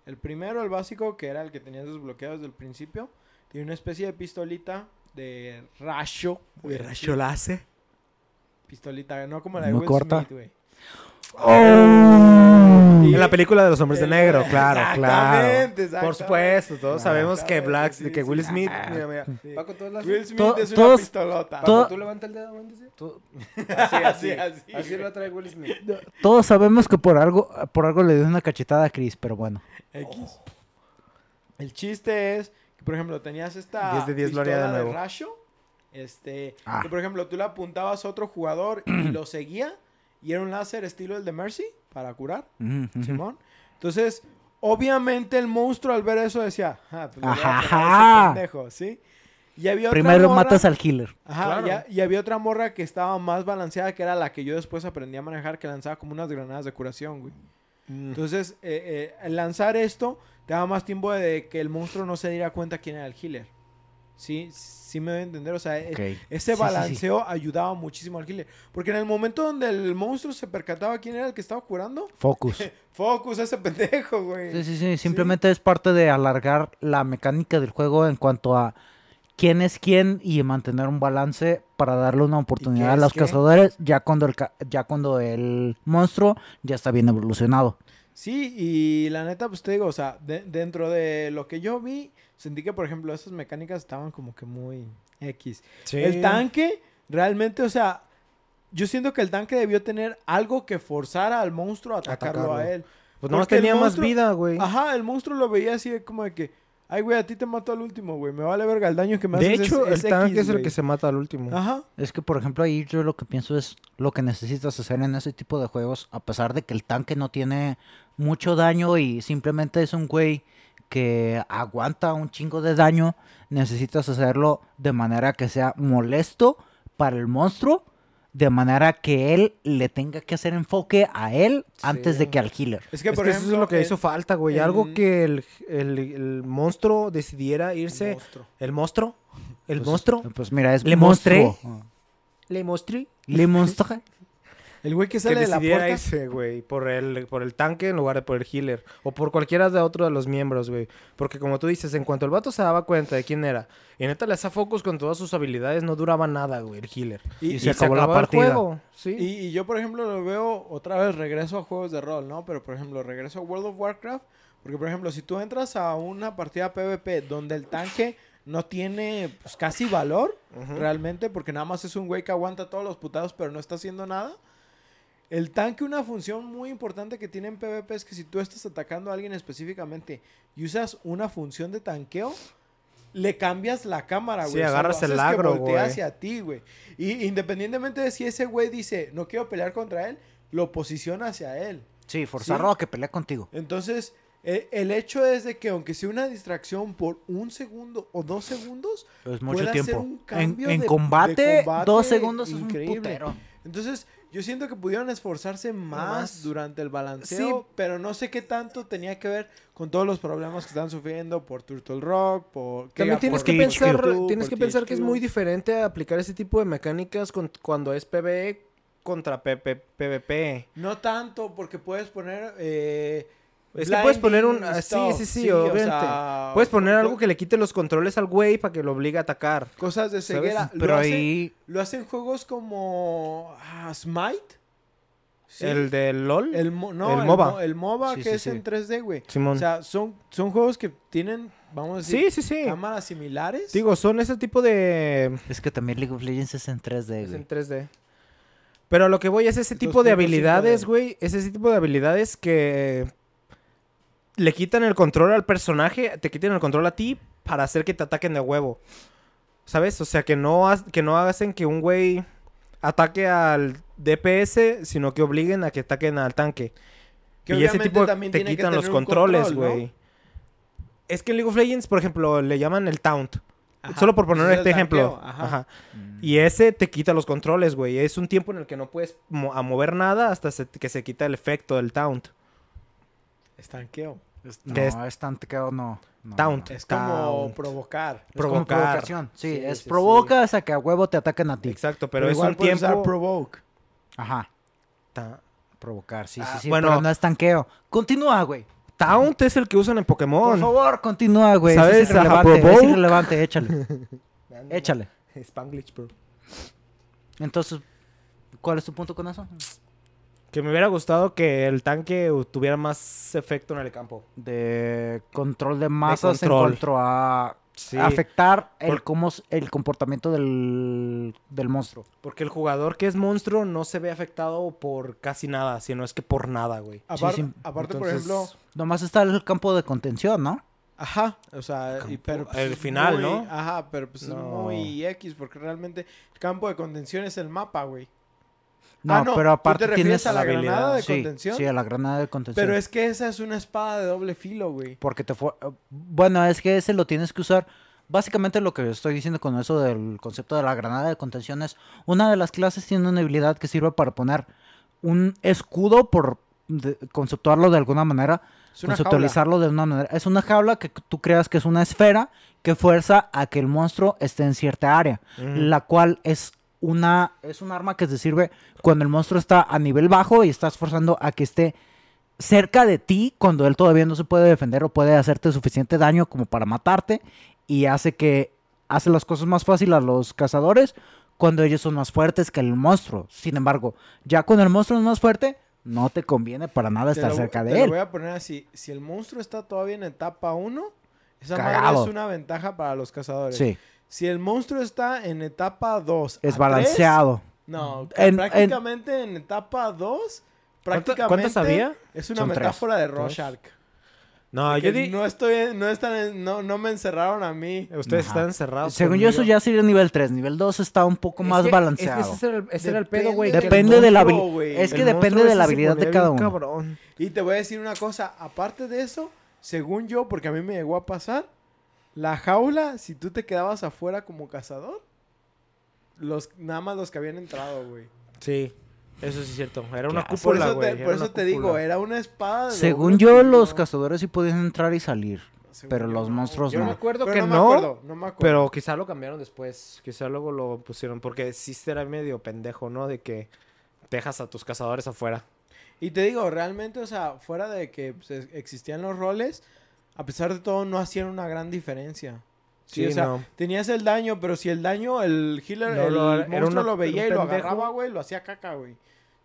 El primero, el básico, que era el que tenías desbloqueado desde el principio, tiene una especie de pistolita de rayo. a decir. láser. Pistolita, no como la de Will corta. Smith, güey. En la película de los hombres de El- negro, claro, claro. Exactamente, Por supuesto, todos Claro, sabemos que exactamente, Black, sí, que Will. Smith. Ah, Mira, mira. sí. Paco, tú las- Will Smith To- es una todos- pistolota. to- ¿Tú levanta el dedo, Así, así, así, así lo trae Will Smith. Todos sabemos que por algo, por algo le dio una cachetada a Chris, pero bueno. X. El chiste es que, por ejemplo, tenías esta 10 de 10 lo haría de pistola nuevo. rayo Este, Ah. que por ejemplo, tú le apuntabas a otro jugador y lo seguía y era un láser estilo el de Mercy para curar. Simón. Entonces, obviamente el monstruo al ver eso decía, ah, pues Ajá, pendejo, ¿sí? Y había otra Primero morra- matas al healer. Ajá, Claro. ya- y había otra morra que estaba más balanceada, que era la que yo después aprendí a manejar, que lanzaba como unas granadas de curación, güey. Mm. Entonces, eh, eh, lanzar esto te daba más tiempo de que el monstruo no se diera cuenta quién era el healer. Sí, sí me doy a entender. O sea, Ok. ese Sí, sí, sí. balanceo ayudaba muchísimo al healer. Porque en el momento donde el monstruo se percataba quién era el que estaba curando, Focus. focus ese pendejo, güey. Sí, sí, sí. Simplemente es parte de alargar la mecánica del juego en cuanto a quién es quién y mantener un balance para darle una oportunidad a los qué? cazadores ya cuando el ca- ya cuando el monstruo ya está bien evolucionado. Sí, y la neta, pues te digo, o sea, de- dentro de lo que yo vi, sentí que, por ejemplo, esas mecánicas estaban como que muy X. Sí. El tanque, realmente, o sea, yo siento que el tanque debió tener algo que forzara al monstruo a atacarlo Atacarlo. a él. Pues nomás tenía más vida, güey. Ajá, el monstruo lo veía así de como de que, ay, güey, a ti te mato al último, güey, me vale verga el daño que me De haces. hecho, es- el tanque X, es el güey". que se mata al último. Ajá. Es que, por ejemplo, ahí yo lo que pienso es lo que necesitas hacer en ese tipo de juegos, a pesar de que el tanque no tiene mucho daño y simplemente es un güey que aguanta un chingo de daño, necesitas hacerlo de manera que sea molesto para el monstruo, de manera que él le tenga que hacer enfoque a él antes de que al healer. Es que, Es por que ejemplo, eso es lo que el- hizo falta, güey. Algo que el, el- el monstruo decidiera irse. monstruo. ¿El monstruo? ¿El Pues, monstruo? Pues mira, es Le monstruo. ¿Le monstruo? Le monstruo. El güey que Que sale de la puerta. irse, güey, por el, por el tanque en lugar de por el healer. O por cualquiera de otro de los miembros, güey. Porque como tú dices, en cuanto el vato se daba cuenta de quién era, y neta le hacía focus con todas sus habilidades, no duraba nada, güey, el healer. Y, Y se acabó la el partida. juego, ¿sí? Y, y yo, por ejemplo, lo veo otra vez, regreso a juegos de rol, ¿no? Pero, por ejemplo, regreso a World of Warcraft. Porque, por ejemplo, si tú entras a una partida PvP donde el tanque no tiene pues, casi valor, realmente, porque nada más es un güey que aguanta todos los putados, pero no está haciendo nada. El tanque, una función muy importante que tiene en PvP es que si tú estás atacando a alguien específicamente y usas una función de tanqueo, le cambias la cámara, Sí, güey. O sea, agarras el agro, güey. hacia ti, güey. Y independientemente de si ese güey dice, no quiero pelear contra él, lo posiciona hacia él. Sí, forzarlo a que pelee contigo. Entonces, e- el hecho es de que aunque sea una distracción por un segundo o dos segundos, Es mucho puede hacer tiempo. un En, cambio en de- combate, de combate dos segundos es un putero. Entonces, yo siento que pudieron esforzarse más, más. durante el balanceo, Sí. pero no sé qué tanto tenía que ver con todos los problemas que están sufriendo por Turtle Rock, por... También por tienes que pensar, tienes que pensar que es muy diferente aplicar ese tipo de mecánicas con- cuando es PvE contra PvP. No tanto, porque puedes poner... eh, Es que puedes poner un- ah, sí, sí, sí, obviamente. sea, Puedes poner algo que le quite los controles al güey para que lo obligue a atacar. Cosas de ceguera. Lo Pero hacen- ahí Lo hacen juegos como ah, Smite. Sí. El de LOL. El, mo- no, el el MOBA. mo- el MOBA Sí, que sí, es sí. en 3D, güey. Simón. O sea, son, son juegos que tienen, vamos a decir, sí, sí, sí. cámaras similares. Digo, son ese tipo de... es que también League of Legends es en 3D, Es güey. en 3D. Pero a lo que voy es ese tipo de 2.5D. habilidades, güey. Es ese tipo de habilidades que le quitan el control al personaje, te quitan el control a ti para hacer que te ataquen de huevo. ¿Sabes? O sea, que no, que no hacen que un güey ataque al DPS, sino que obliguen a que ataquen al tanque. que y ese obviamente tipo también te quitan los controles, control, ¿no? güey. Es que en League of Legends, por ejemplo, le llaman el taunt. Ajá, Solo por poner este ejemplo. ajá. Ajá. Mm. Y ese te quita los controles, güey. Es un tiempo en el que no puedes mo- a mover nada hasta se- que se quita el efecto del taunt. Es. No, es- es tanqueo, no. no, Taunt. no. Es como Taunt. provocar. Es como Provocar. provocación. Sí, Sí, es sí, sí. provocas a que a huevo te ataquen a ti. Exacto, pero, es igual un puedes usar tiempo. provoke. Ajá. Ta- Provocar, sí, Ah, sí, sí. bueno. Pero no es tanqueo. Continúa, güey. Taunt es el que usan en Por Pokémon. favor, continúa, güey. ¿Sabes? Es irrelevante, es irrelevante, échale. Échale. Spanglish, bro. Entonces, ¿cuál es tu punto con eso? Que me hubiera gustado que el tanque tuviera más efecto en el campo. De control de masas en control. cuanto a Sí. afectar el, Por- cómo, el comportamiento del, del monstruo. Porque el jugador que es monstruo no se ve afectado por casi nada, sino es que por nada, güey. Apar- Sí, sí. Aparte, por ejemplo, Nomás está el campo de contención, ¿no? Ajá, o sea, y- pero pues, el final, muy- ¿no? Ajá, pero pues No. es muy X, porque realmente el campo de contención es el mapa, güey. No, Ah, no, pero ¿tú aparte te refieres tienes a la habilidad. granada de sí, contención? Sí, a la granada de contención. Pero es que esa es una espada de doble filo, güey. Porque te fue... Bueno, es que ese lo tienes que usar. Básicamente lo que estoy diciendo con eso del concepto de la granada de contención es una de las clases tiene una habilidad que sirve para poner un escudo por de- conceptuarlo de alguna manera, Es una jaula. conceptualizarlo de una manera. Es una jaula que tú creas que es una esfera que fuerza a que el monstruo esté en cierta área, la cual es una es un arma que te sirve cuando el monstruo está a nivel bajo y estás forzando a que esté cerca de ti cuando él todavía no se puede defender o puede hacerte suficiente daño como para matarte y hace que hace las cosas más fáciles a los cazadores cuando ellos son más fuertes que el monstruo. Sin embargo, ya cuando el monstruo es más fuerte, no te conviene para nada estar lo- cerca te de lo él. voy a poner así. Si el monstruo está todavía en etapa 1, esa madre es una ventaja para los cazadores. Sí, Si el monstruo está en etapa 2 es balanceado. No, En- en- prácticamente en, etapa 2, ¿Cuánta- prácticamente ¿Cuántas había? es una Son tres. metáfora de Tres. Rorschach. No, yo di... no estoy, no están, en- no, no me encerraron a mí. Ustedes Ajá. están encerrados. Según yo, eso ya sería nivel 3. Nivel 2 está un poco Es más que- balanceado. Es que ese era el, ese era el pedo, güey. Depende de la habilidad. Es que depende de la habilidad de cada uno. cabrón. Y te voy a decir una cosa, aparte de eso, según yo, porque a mí me llegó a pasar, la jaula, si tú te quedabas afuera como cazador, los, nada más los que habían entrado, güey. Sí, eso sí es cierto. Era una Por cúpula, eso, te, por una eso te digo, era una espada. de Según yo, los cazadores sí podían entrar y salir. Según pero yo los monstruos Yo no. me acuerdo Pero que no. no, me acuerdo, no me acuerdo. pero quizá lo cambiaron después. Quizá luego lo pusieron. Porque sí era medio pendejo, ¿no? De que dejas a tus cazadores afuera. Y te digo, realmente, o sea, fuera de que pues, es- existían los roles, a pesar de todo, no hacían una gran diferencia. Sí, Sí, o sea, no. tenías el daño, pero si el daño, el healer, No, el lo- monstruo una- lo veía y lo agarraba, güey, lo hacía caca, güey.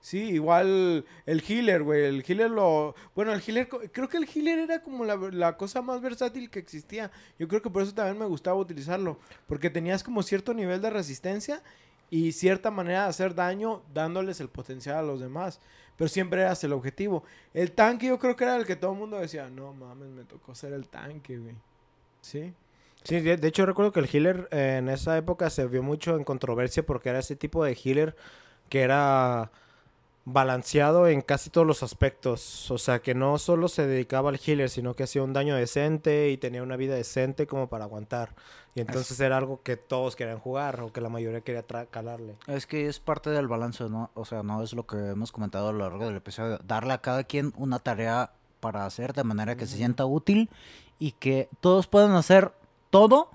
Sí, igual el healer, güey. El healer lo. Bueno, el healer. Creo que el healer era como la, la cosa más versátil que existía. Yo creo que por eso también me gustaba utilizarlo. Porque tenías como cierto nivel de resistencia y cierta manera de hacer daño dándoles el potencial a los demás. Pero siempre eras el objetivo. El tanque yo creo que era el que todo el mundo decía, no mames, me tocó ser el tanque, güey. Sí. Sí, de, de hecho recuerdo que el healer eh, en esa época se vio mucho en controversia porque era ese tipo de healer que era balanceado en casi todos los aspectos. O sea, que no solo se dedicaba al healer, sino que hacía un daño decente y tenía una vida decente como para aguantar. Y entonces era algo que todos querían jugar o que la mayoría quería calarle. Es que es parte del balance, ¿no? O sea, no es lo que hemos comentado a lo largo del episodio. Darle a cada quien una tarea para hacer de manera que se sienta útil y que todos puedan hacer todo,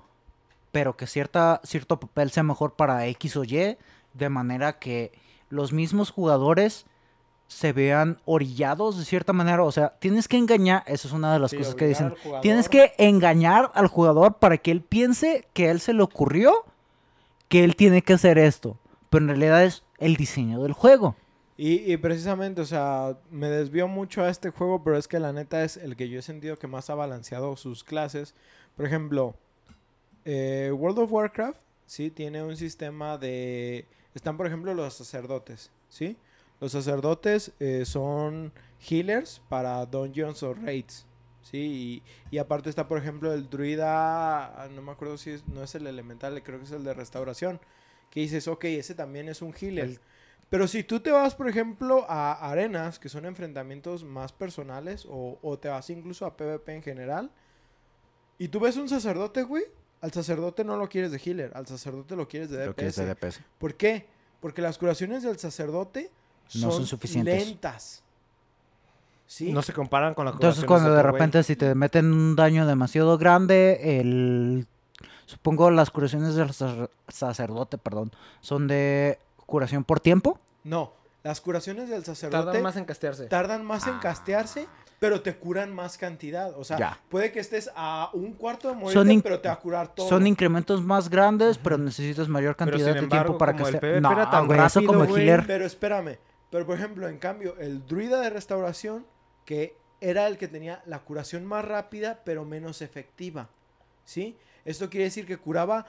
pero que cierta, cierto papel sea mejor para X o Y, de manera que los mismos jugadores se vean orillados de cierta manera. O sea, tienes que engañar, eso es una de las Sí, cosas que dicen. Tienes que engañar al jugador para que él piense que a él se le ocurrió que él tiene que hacer esto. Pero en realidad es el diseño del juego. Y, y precisamente, o sea, me desvió mucho a este juego, pero es que la neta es el que yo he sentido que más ha balanceado sus clases. Por ejemplo, eh, World of Warcraft, sí, tiene un sistema de... Están, por ejemplo, los sacerdotes, ¿sí? Los sacerdotes eh, son healers para dungeons o raids, ¿sí? Y, y aparte está, por ejemplo, el druida, ah, no me acuerdo si es- no es el elemental, creo que es el de restauración, que dices, ok, ese también es un healer. El- Pero si tú te vas, por ejemplo, a arenas, que son enfrentamientos más personales, o, o te vas incluso a PvP en general, y tú ves un sacerdote, güey, al sacerdote no lo quieres de healer, al sacerdote lo quieres de DPS. DPS. ¿Por qué? Porque las curaciones del sacerdote No son suficientes. lentas. ¿Sí? No se comparan con la Entonces cuando de repente si te meten un daño demasiado grande, el supongo las curaciones del sacer- sacerdote, perdón, son de curación por tiempo. No, las curaciones del sacerdote Tardan más en castearse. tardan más en castearse, pero te curan más cantidad. O sea, Ya. puede que estés a un cuarto de in- pero te va a curar todo. Son incrementos más grandes, pero necesitas mayor Pero, cantidad de tiempo para el castear. No, era tan güey, eso rápido, como güey, healer. Pero espérame. Pero por ejemplo, en cambio, el druida de restauración, que era el que tenía la curación más rápida, pero menos efectiva. ¿Sí? Esto quiere decir que curaba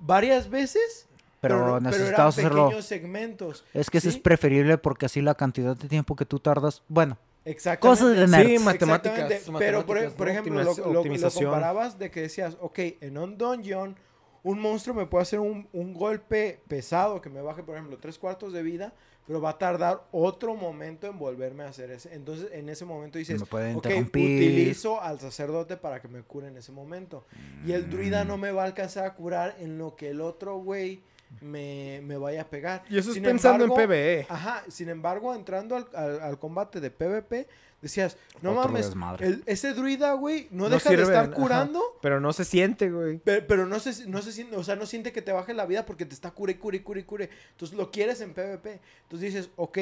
varias veces, Pero, no- eran necesitabas hacerlo. pequeños segmentos. Es que eso es preferible porque así la cantidad de tiempo que tú tardas, bueno, Exactamente. Cosas de nerds. Sí, matemáticas. Pero, por, por ejemplo, lo, lo- lo comparabas de que decías, ok, en un dungeon, un monstruo me puede hacer un, un golpe pesado que me baje, por ejemplo, tres cuartos de vida, pero va a tardar otro momento en volverme a hacer ese. Entonces, en ese momento dices, Me puede ok, utilizo al sacerdote para que me cure en ese momento. Y el Mm. druida no me va a alcanzar a curar en lo que el otro güey me, me vaya a pegar. Y eso es Sin pensando embargo, en PvE. Ajá, sin embargo, entrando al, al- al combate de PvP, decías, no Otro mames, el- ese druida, güey, no, No deja de estar ajá. curando, Pero no se siente, güey. pe- pero, no se, no se siente, o sea, no siente que te baje la vida porque te está cure, cure, cure, cure. Entonces lo quieres en PvP. Entonces dices, ok,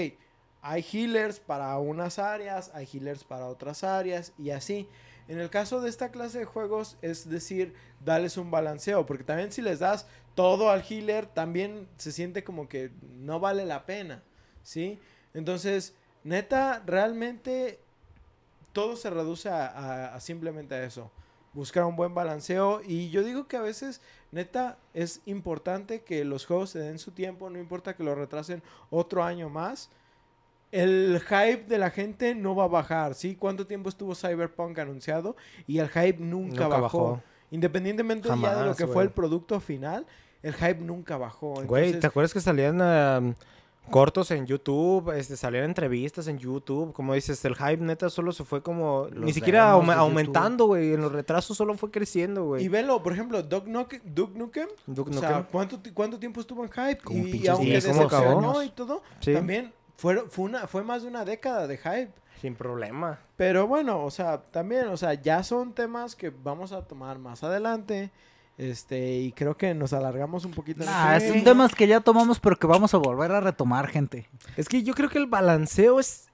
hay healers para unas áreas, hay healers para otras áreas y así. En el caso de esta clase de juegos, es decir, darles un balanceo, porque también si les das todo al healer, también se siente como que no vale la pena, ¿sí? Entonces, neta, realmente todo se reduce a, a- a simplemente a eso. Buscar un buen balanceo. Y yo digo que a veces, neta, es importante que los juegos se den su tiempo. No importa que lo retrasen otro año más. El hype de la gente no va a bajar, ¿sí? ¿Cuánto tiempo estuvo Cyberpunk anunciado? Y el hype nunca, Nunca bajó. bajó. Independientemente ya de lo que fue el producto final, el hype nunca bajó. Güey, Entonces, ¿te acuerdas que salían ah, cortos en YouTube? Este, salían entrevistas en YouTube. Como dices, el hype neta solo se fue como... Ni siquiera aumentando, güey. En los retrasos solo fue creciendo, Y güey. velo, por ejemplo, Duke Nukem, Duke Nukem Duke o sea, Nukem. ¿cuánto, ti- ¿cuánto tiempo estuvo en hype? Como Y, pinches aunque y todo, Sí, también fue, fue, una, fue más de una década de hype. Sin problema. Pero bueno, o sea, también, o sea, ya son temas que vamos a tomar más adelante. Este, y creo que nos alargamos un poquito. este son tema. temas que ya tomamos, pero que vamos a volver a retomar, gente. Es que yo creo que el balanceo es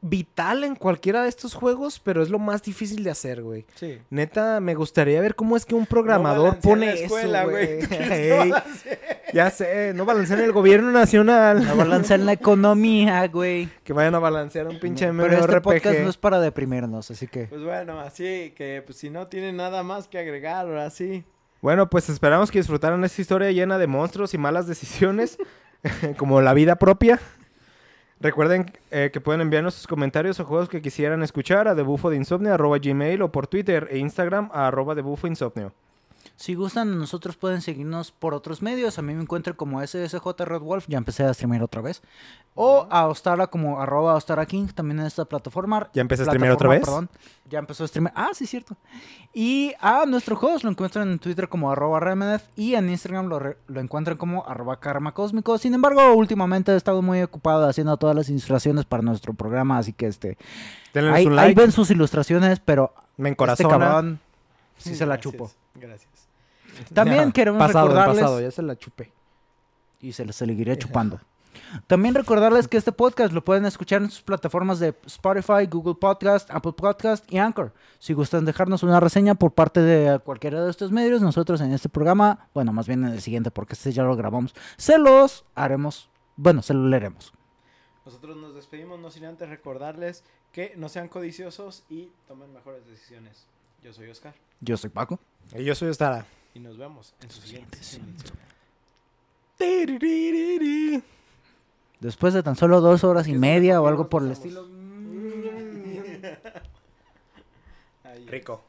vital en cualquiera de estos juegos, pero es lo más difícil de hacer, güey. Sí. Neta, me gustaría ver cómo es que un programador balancear pone la escuela, eso, güey. ya sé, no balancean el gobierno nacional. La balanza en la economía, güey. Que vayan a balancear un pinche Pero este MMORPG. podcast no es para deprimirnos, así que... Pues bueno, así que pues, si no tienen nada más que agregar, ahora sí. Bueno, pues esperamos que disfrutaran esta historia llena de monstruos y malas decisiones, como la vida propia. Recuerden eh, que pueden enviarnos sus comentarios o juegos que quisieran escuchar a debufodeinsomnio.gmail o por Twitter e Instagram a arroba debufoinsomnio. Si gustan, nosotros pueden seguirnos por otros medios. A mí me encuentro como SSJ Red Wolf, ya empecé a streamear otra vez. O a Ostara como arroba Ostara King, también en esta plataforma. ¿Ya empecé a streamear otra vez? Perdón, ya empezó a streamear. Ah, sí, cierto. Y a nuestro host lo encuentran en Twitter como arroba Remenef y en Instagram lo, lo encuentran como arroba Karma Cósmico. Sin embargo, últimamente he estado muy ocupado haciendo todas las ilustraciones para nuestro programa, así que este... Denle Ahí, un ahí like, ven sus ilustraciones, pero me este encorazona. cabrón sí se la Gracias, chupo. Gracias. También Ya, queremos pasado, recordarles... pasado, ya se la chupé. y se les seguiré chupando. También recordarles que este podcast lo pueden escuchar en sus plataformas de Spotify, Google Podcast, Apple Podcast y Anchor. Si gustan dejarnos una reseña por parte de cualquiera de estos medios, nosotros en este programa, bueno, más bien en el siguiente porque este ya lo grabamos, se los haremos, bueno, se lo leeremos. Nosotros nos despedimos, no sin antes recordarles que no sean codiciosos y tomen mejores decisiones. Yo soy Oscar Yo soy Paco. Y yo soy Estara. Y nos vemos en su siguiente. Después de tan solo dos horas y media o algo por el estilo. Ahí. Rico.